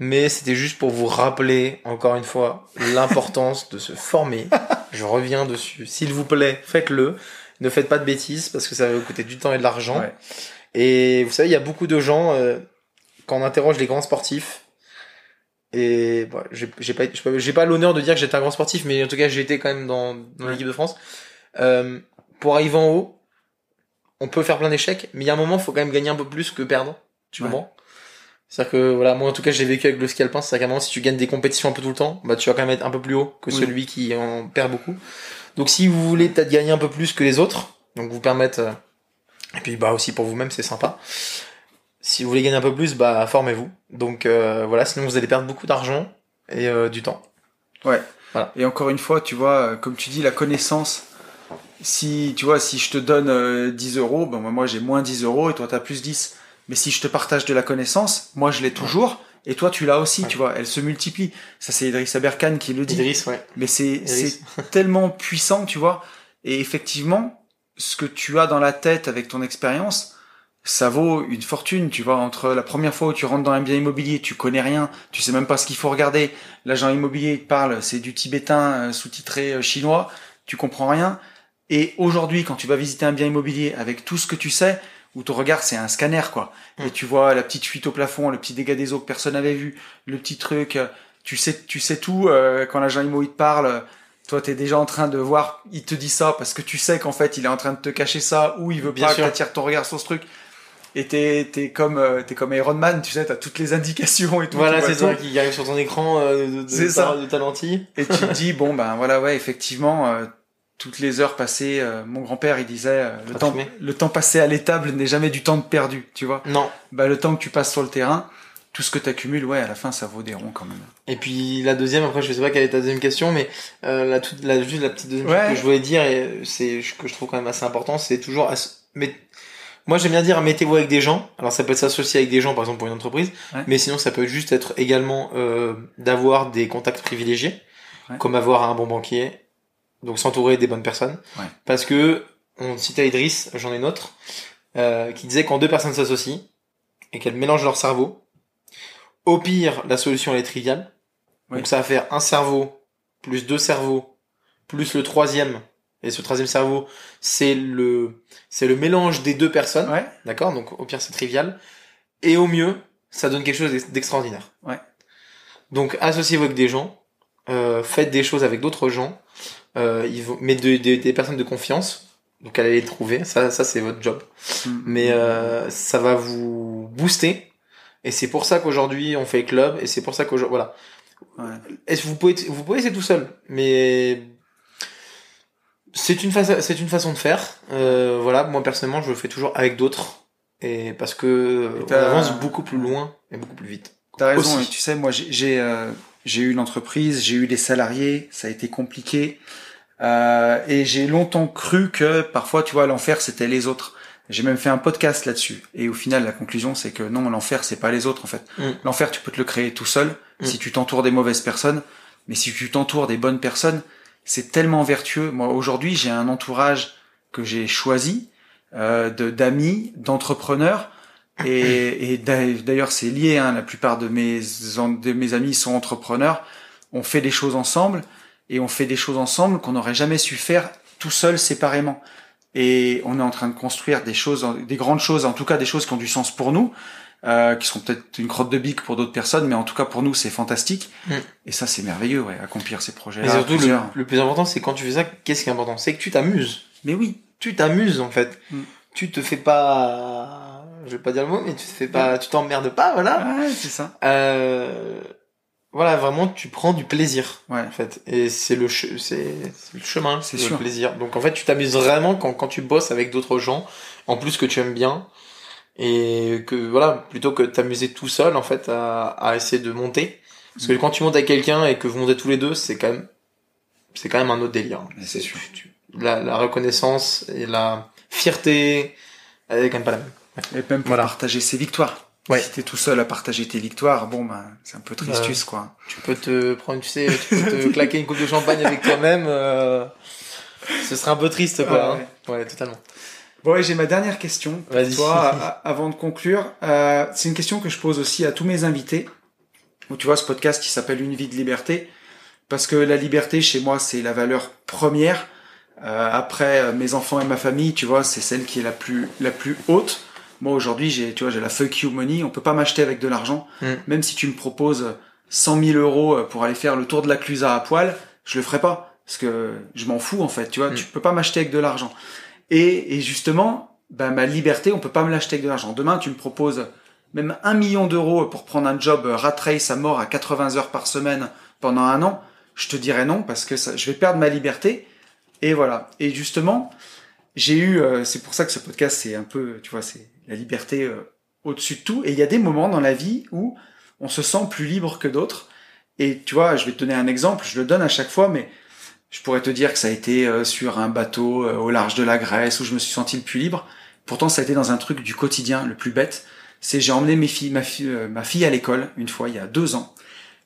Mais c'était juste pour vous rappeler, encore une fois, l'importance de se former. Je reviens dessus. S'il vous plaît, faites-le. Ne faites pas de bêtises parce que ça va vous coûter du temps et de l'argent. Ouais. Et vous savez, il y a beaucoup de gens, euh, quand on interroge les grands sportifs, et bon, j'ai pas, j'ai pas, l'honneur de dire que j'étais un grand sportif, mais en tout cas, j'ai été quand même dans, dans l'équipe de France. Euh, pour arriver en haut, on peut faire plein d'échecs, mais il y a un moment, faut quand même gagner un peu plus que perdre. Tu Ouais. comprends? C'est-à-dire que, voilà, moi en tout cas, j'ai vécu avec le ski alpin, c'est-à-dire qu'à un moment, si tu gagnes des compétitions un peu tout le temps, bah tu vas quand même être un peu plus haut que Oui. celui qui en perd beaucoup. Donc si vous voulez peut-être gagner un peu plus que les autres, donc vous permettre, euh, et puis bah aussi pour vous-même, c'est sympa. Si vous voulez gagner un peu plus, bah formez-vous. Donc euh, voilà, sinon vous allez perdre beaucoup d'argent et euh, du temps. Et encore une fois, tu vois, euh, comme tu dis, la connaissance. Si tu vois, si je te donne euh, 10 euros, ben moi, moi j'ai moins 10 euros et toi t'as plus 10. Mais si je te partage de la connaissance, moi je l'ai toujours et toi tu l'as aussi, Ouais. tu vois. Elle se multiplie. Ça c'est Idriss Aberkan qui le dit. Idriss, ouais. Mais c'est tellement puissant, tu vois. Et effectivement, ce que tu as dans la tête avec ton expérience, ça vaut une fortune, tu vois. Entre la première fois où tu rentres dans un bien immobilier, tu connais rien, tu sais même pas ce qu'il faut regarder. L'agent immobilier il te parle, c'est du tibétain euh, sous-titré euh, chinois, tu comprends rien. Et aujourd'hui, quand tu vas visiter un bien immobilier avec tout ce que tu sais, où ton regard c'est un scanner quoi, Mm. et tu vois la petite fuite au plafond, le petit dégât des eaux que personne n'avait vu, le petit truc, euh, tu sais, tu sais tout euh, quand l'agent immo il te parle. euh, toi, t'es déjà en train de voir, il te dit ça parce que tu sais qu'en fait, il est en train de te cacher ça ou il veut Bien pas sûr. que t'attires ton regard sur ce truc. Et t'es, t'es comme, euh, t'es comme Iron Man, tu sais, t'as toutes les indications et tout. Voilà, c'est tout. qui arrive sur ton écran euh, de, de, de ta, de ta lentille. Et tu te dis, bon, ben voilà, ouais, effectivement, euh, toutes les heures passées, euh, mon grand-père, il disait, euh, le, temps, fumé. le temps passé à l'étable n'est jamais du temps perdu, tu vois. Non. Bah, le temps que tu passes sur le terrain, tout ce que t'accumules, ouais, à la fin, ça vaut des ronds quand même. Et puis la deuxième, après je sais pas quelle est ta deuxième question, mais euh, la, toute, la, juste la petite deuxième Ouais. chose que je voulais dire, et c'est que je trouve quand même assez important, c'est toujours... Mais, moi j'aime bien dire mettez-vous avec des gens, alors ça peut être s'associer avec des gens par exemple pour une entreprise, Ouais. mais sinon ça peut juste être également euh, d'avoir des contacts privilégiés, Ouais. comme avoir un bon banquier, donc s'entourer des bonnes personnes. Ouais. Parce que, on citait Idriss, j'en ai une autre, euh, qui disait quand deux personnes s'associent et qu'elles mélangent leur cerveau, au pire, la solution elle est triviale. Ouais. Donc ça va faire un cerveau plus deux cerveaux plus le troisième. Et ce troisième cerveau, c'est le c'est le mélange des deux personnes, Ouais. d'accord? Donc au pire c'est trivial. Et au mieux, ça donne quelque chose d'ex- d'extraordinaire. Ouais. Donc associez-vous avec des gens, euh, faites des choses avec d'autres gens, euh, ils vont, mais de- de- des personnes de confiance. Donc allez les trouver, ça, ça c'est votre job. Mais euh, ça va vous booster. Et c'est pour ça qu'aujourd'hui on fait club. Et c'est pour ça qu'aujourd'hui, voilà. Ouais. Est-ce que vous pouvez, vous pouvez essayer tout seul, mais c'est une façon, c'est une façon de faire. Euh, voilà, moi personnellement, je le fais toujours avec d'autres, et parce que Et on avance beaucoup plus loin et beaucoup plus vite. T'as raison, et tu sais, moi j'ai j'ai eu une entreprise, j'ai eu des salariés, ça a été compliqué, euh, et j'ai longtemps cru que parfois, tu vois, l'enfer c'était les autres. J'ai même fait un podcast là-dessus, et au final, la conclusion c'est que non, l'enfer c'est pas les autres en fait. Mm. L'enfer, tu peux te le créer tout seul Mm. si tu t'entoures des mauvaises personnes, mais si tu t'entoures des bonnes personnes, c'est tellement vertueux. Moi aujourd'hui, j'ai un entourage que j'ai choisi euh, de d'amis, d'entrepreneurs. Et, et d'a- d'ailleurs, c'est lié. Hein, la plupart de mes de mes amis sont entrepreneurs. On fait des choses ensemble et on fait des choses ensemble qu'on n'aurait jamais su faire tout seul séparément. Et on est en train de construire des choses, des grandes choses, en tout cas des choses qui ont du sens pour nous, euh, qui sont peut-être une crotte de bique pour d'autres personnes, mais en tout cas pour nous c'est fantastique. Mm. Et ça c'est merveilleux, ouais, accomplir ces projets. Mais surtout, le, le plus important, c'est quand tu fais ça, qu'est-ce qui est important? C'est que tu t'amuses. Mais oui, Tu t'amuses en fait. Mm. Tu te fais pas, je vais pas dire le mot, mais tu te fais pas, tu t'emmerdes pas, voilà. ouais, c'est ça. Euh, voilà, vraiment, tu prends du plaisir. Ouais. en fait. Et c'est le, che- c'est le chemin, C'est le plaisir. Donc en fait, tu t'amuses vraiment quand, quand tu bosses avec d'autres gens, en plus que tu aimes bien, et que voilà, plutôt que t'amuser tout seul, en fait, à, à essayer de monter. Parce que Mm. quand tu montes avec quelqu'un et que vous montez tous les deux, c'est quand même, c'est quand même un autre délire. C'est sûr. tu- la, la reconnaissance et la fierté, elle est quand même pas la même. Et même pour Voilà. partager ses victoires. Ouais. Si t'es tout seul à partager tes victoires, bon ben c'est un peu tristus quoi. Tu peux te prendre, tu sais, tu peux te claquer une coupe de champagne avec toi-même. euh, ce serait un peu triste, quoi. Ouais, hein. ouais totalement. Bon, et j'ai ma dernière question pour Vas-y. toi avant de conclure. Euh, c'est une question que je pose aussi à tous mes invités. Où tu vois, ce podcast qui s'appelle Une vie de liberté, parce que la liberté chez moi c'est la valeur première. Euh, après euh, mes enfants et ma famille, tu vois, c'est celle qui est la plus la plus haute. Moi aujourd'hui, j'ai tu vois, j'ai la fuck you money. On peut pas m'acheter avec de l'argent. Mm. Même si tu me proposes 100 000 euros pour aller faire le tour de la Clusa à poil, je le ferai pas parce que je m'en fous en fait. Tu vois, Mm. tu peux pas m'acheter avec de l'argent. Et, et justement, ben, ma liberté, on peut pas me l'acheter avec de l'argent. Demain, tu me proposes même un million d'euros pour prendre un job rat race à mort à 80 heures par semaine pendant un an, je te dirais non parce que ça, je vais perdre ma liberté. Et voilà. Et justement, j'ai eu, euh, c'est pour ça que ce podcast, c'est un peu, tu vois, c'est la liberté euh, au-dessus de tout. Et il y a des moments dans la vie où on se sent plus libre que d'autres. Et tu vois, je vais te donner un exemple, je le donne à chaque fois, mais je pourrais te dire que ça a été euh, sur un bateau euh, au large de la Grèce où je me suis senti le plus libre. Pourtant, ça a été dans un truc du quotidien, le plus bête. C'est j'ai emmené mes filles, ma, fille, euh, ma fille à l'école une fois, il y a deux ans.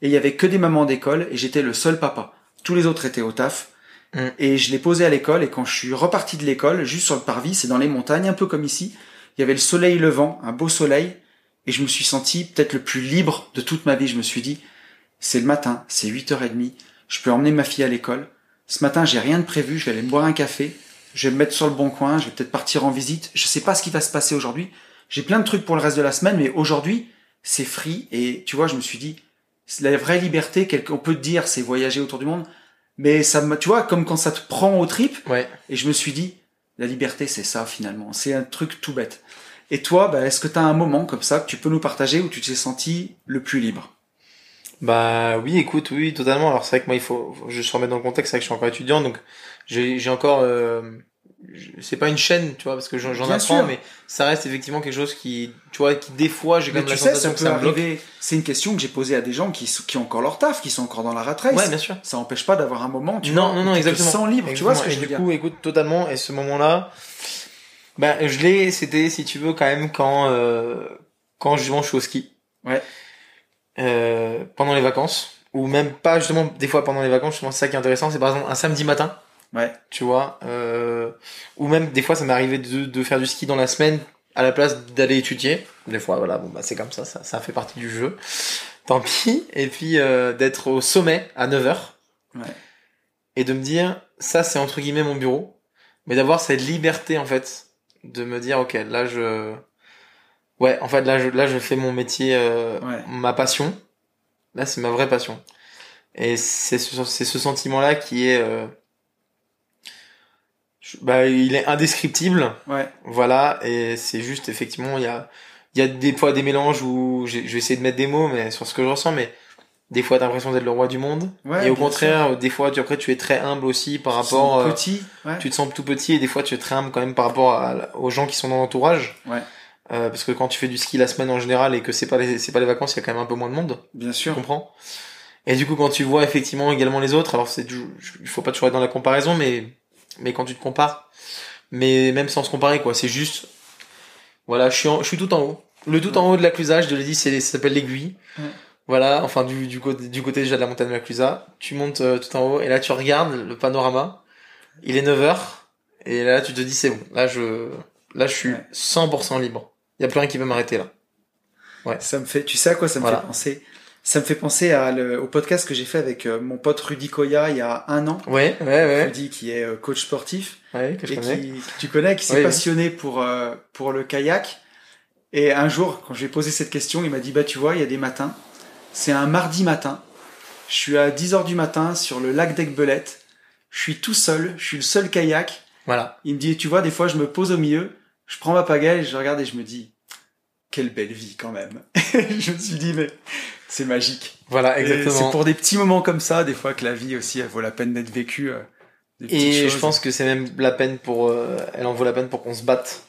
Et il y avait que des mamans d'école et j'étais le seul papa. Tous les autres étaient au taf. Mm. Et je l'ai posé à l'école et quand je suis reparti de l'école, juste sur le parvis, c'est dans les montagnes, un peu comme ici, il y avait le soleil levant, un beau soleil, et je me suis senti peut-être le plus libre de toute ma vie. Je me suis dit, c'est le matin, c'est 8h30, je peux emmener ma fille à l'école. Ce matin, j'ai rien de prévu, je vais aller me boire un café, je vais me mettre sur le bon coin, je vais peut-être partir en visite. Je sais pas ce qui va se passer aujourd'hui. J'ai plein de trucs pour le reste de la semaine, mais aujourd'hui, c'est free. Et tu vois, je me suis dit, la vraie liberté, on peut te dire, c'est voyager autour du monde. Mais ça me, tu vois, comme quand ça te prend aux tripes. Ouais. Et je me suis dit, la liberté, c'est ça finalement. C'est un truc tout bête. Et toi, bah, est-ce que tu as un moment comme ça que tu peux nous partager où tu t'es senti le plus libre? Bah oui, écoute, oui, totalement. Alors c'est vrai que moi, il faut, juste se remettre dans le contexte, c'est vrai que je suis encore étudiant, donc j'ai encore, euh, je- c'est pas une chaîne, tu vois, parce que j'en apprends, sûr. mais ça reste effectivement quelque chose qui, tu vois, qui des fois, j'ai quand même la sais, sensation ça que ça me bloque. C'est une question que j'ai posée à des gens qui, qui ont encore leur taf, qui sont encore dans la rat race. Ouais, bien sûr. Ça empêche pas d'avoir un moment, tu non, vois, non, non, exactement. te sens libre. Tu vois ce que je veux du coup, écoute, totalement. Et ce moment-là, bah, je l'ai, c'était, si tu veux, quand même quand, euh, quand justement je suis au ski. Ouais. Euh, pendant les vacances. Ou même pas, justement, des fois pendant les vacances, justement, c'est ça qui est intéressant. C'est par exemple un samedi matin. Ouais. Tu vois. Euh, ou même, des fois, ça m'est arrivé de, de faire du ski dans la semaine à la place d'aller étudier. Des fois, voilà, bon, bah, c'est comme ça, ça, ça fait partie du jeu. Tant pis. Et puis, euh, d'être au sommet à 9h. Ouais. Et de me dire, ça, c'est entre guillemets mon bureau. Mais d'avoir cette liberté, en fait, de me dire, ok, là, je, ouais, en fait, là, je, là, je fais mon métier, euh, Ouais. ma passion. Là, c'est ma vraie passion. Et c'est ce, c'est ce sentiment-là qui est, euh, bah, il est indescriptible. Ouais. Voilà, et c'est juste effectivement, il y a, il y a des fois des mélanges où je vais essayer de mettre des mots, mais sur ce que je ressens, mais des fois t'as l'impression d'être le roi du monde, Ouais, et au contraire, des fois tu après tu es très humble aussi par sûr. rapport, Ils sont euh, petits. Ouais. tu te sens tout petit, et des fois tu es très humble quand même par rapport à- aux gens qui sont dans l'entourage. Ouais. Euh, parce que quand tu fais du ski la semaine en général et que c'est pas les, c'est pas les vacances, il y a quand même un peu moins de monde, Bien tu sûr. comprends? Et du coup, quand tu vois effectivement également les autres, alors c'est, il faut pas toujours être dans la comparaison, mais, mais quand tu te compares, mais même sans se comparer, quoi, c'est juste, voilà, je suis, en- je suis tout en haut. Le tout en haut de la Clusa, je te l'ai dit, c'est, ça s'appelle l'aiguille. Ouais. Voilà, enfin, du, du côté, du côté déjà de la montagne de. Tu montes euh, tout en haut, et là, tu regardes le panorama. Il est 9 heures, et là, tu te dis, c'est bon. Là, je, là, je suis Ouais. 100% libre. Il y a plus rien qui peut m'arrêter, là. Ça me fait, tu sais à quoi ça me Voilà. fait penser? Ça me fait penser à le- au podcast que j'ai fait avec euh, mon pote Rudy Koya il y a un an. Ouais, ouais, ouais. Rudy qui est euh, coach sportif Ouais, que je et connais. qui, que tu connais, qui s'est Oui, oui. passionné pour euh, pour le kayak. Et un jour, quand je lui ai posé cette question, il m'a dit bah tu vois, il y a des matins, c'est un mardi matin. Je suis à 10 heures du matin sur le lac d'Aigbelette. Je suis tout seul, je suis le seul kayak. Voilà. Il me dit, tu vois, des fois, je me pose au milieu, je prends ma pagaie, je regarde et je me dis, quelle belle vie quand même. je me suis dit, mais c'est magique. Voilà, exactement. C'est pour des petits moments comme ça, des fois, que la vie aussi, elle vaut la peine d'être vécue. euh, des Et choses. je pense que c'est même la peine pour, euh, elle en vaut la peine pour qu'on se batte.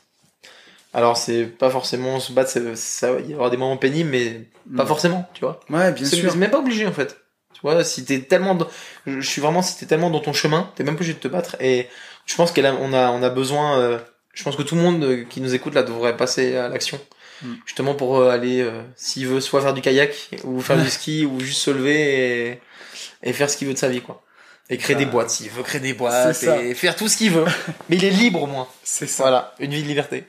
Alors c'est pas forcément se battre, ça, il y aura des moments pénibles, mais pas Mm. forcément, tu vois. Ouais, bien sûr. c'est même pas obligé en fait. Tu vois, si t'es tellement, je suis vraiment, si t'es tellement dans ton chemin, t'es même pas obligé de te battre. Et je pense qu'on a, on a, on a besoin. euh, je pense que tout le monde qui nous écoute là devrait passer à l'action, Mm. justement pour euh, aller, euh, s'il veut, soit faire du kayak ou faire du ski ou juste se lever et, et faire ce qu'il veut de sa vie, quoi. Et créer Ah. des boîtes, s'il veut créer des boîtes et faire tout ce qu'il veut. Mais il est libre au moins. C'est ça. Voilà, une vie de liberté.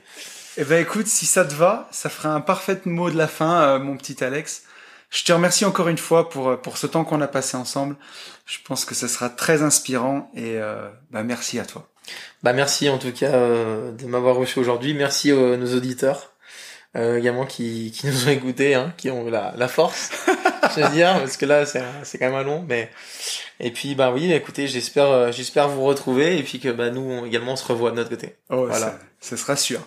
Eh ben écoute, si ça te va, ça fera un parfait mot de la fin, euh, mon petit Alex. Je te remercie encore une fois pour, euh, pour ce temps qu'on a passé ensemble. Je pense que ce sera très inspirant et euh, bah, merci à toi. Bah merci en tout cas euh, de m'avoir reçu aujourd'hui. Merci à nos auditeurs euh, également qui, qui nous ont écoutés, hein, qui ont la, la force. je veux dire, parce que là, c'est, c'est quand même un long, mais, et puis, bah oui, écoutez, j'espère, euh, j'espère vous retrouver, et puis que, bah, nous, également, on se revoit de notre côté. Oh, Voilà. ça, ça sera sûr.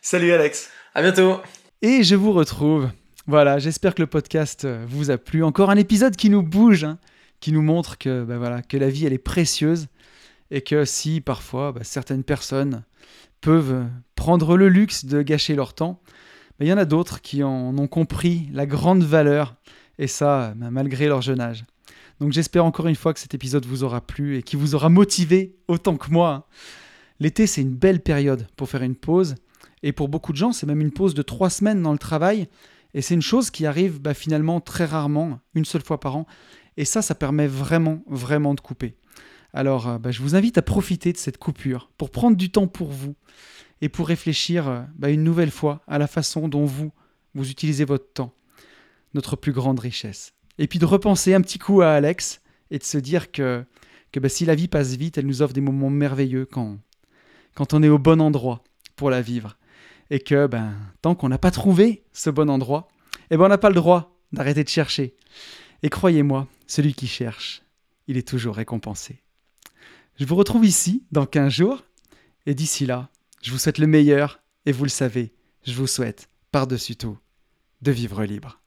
Salut Alex. À bientôt! Et je vous retrouve. Voilà, j'espère que le podcast euh, vous a plu. Encore un épisode qui nous bouge, hein, qui nous montre que, bah voilà, que la vie, elle est précieuse, et que si parfois bah, certaines personnes peuvent prendre le luxe de gâcher leur temps, il y en a d'autres qui en ont compris la grande valeur, et ça, bah, malgré leur jeune âge. Donc j'espère encore une fois que cet épisode vous aura plu et qui vous aura motivé autant que moi. L'été, c'est une belle période pour faire une pause, et pour beaucoup de gens, c'est même une pause de trois semaines dans le travail, et c'est une chose qui arrive bah, finalement très rarement, une seule fois par an, et ça, ça permet vraiment, vraiment de couper. Alors, euh, bah, je vous invite à profiter de cette coupure pour prendre du temps pour vous et pour réfléchir euh, bah, une nouvelle fois à la façon dont vous, vous utilisez votre temps, notre plus grande richesse. Et puis de repenser un petit coup à Alex et de se dire que, que bah, si la vie passe vite, elle nous offre des moments merveilleux quand, quand on est au bon endroit pour la vivre. Et que ben, tant qu'on n'a pas trouvé ce bon endroit, eh ben, on n'a pas le droit d'arrêter de chercher. Et croyez-moi, celui qui cherche, il est toujours récompensé. Je vous retrouve ici dans 15 jours, et d'ici là, je vous souhaite le meilleur, et vous le savez, je vous souhaite, par-dessus tout, de vivre libre.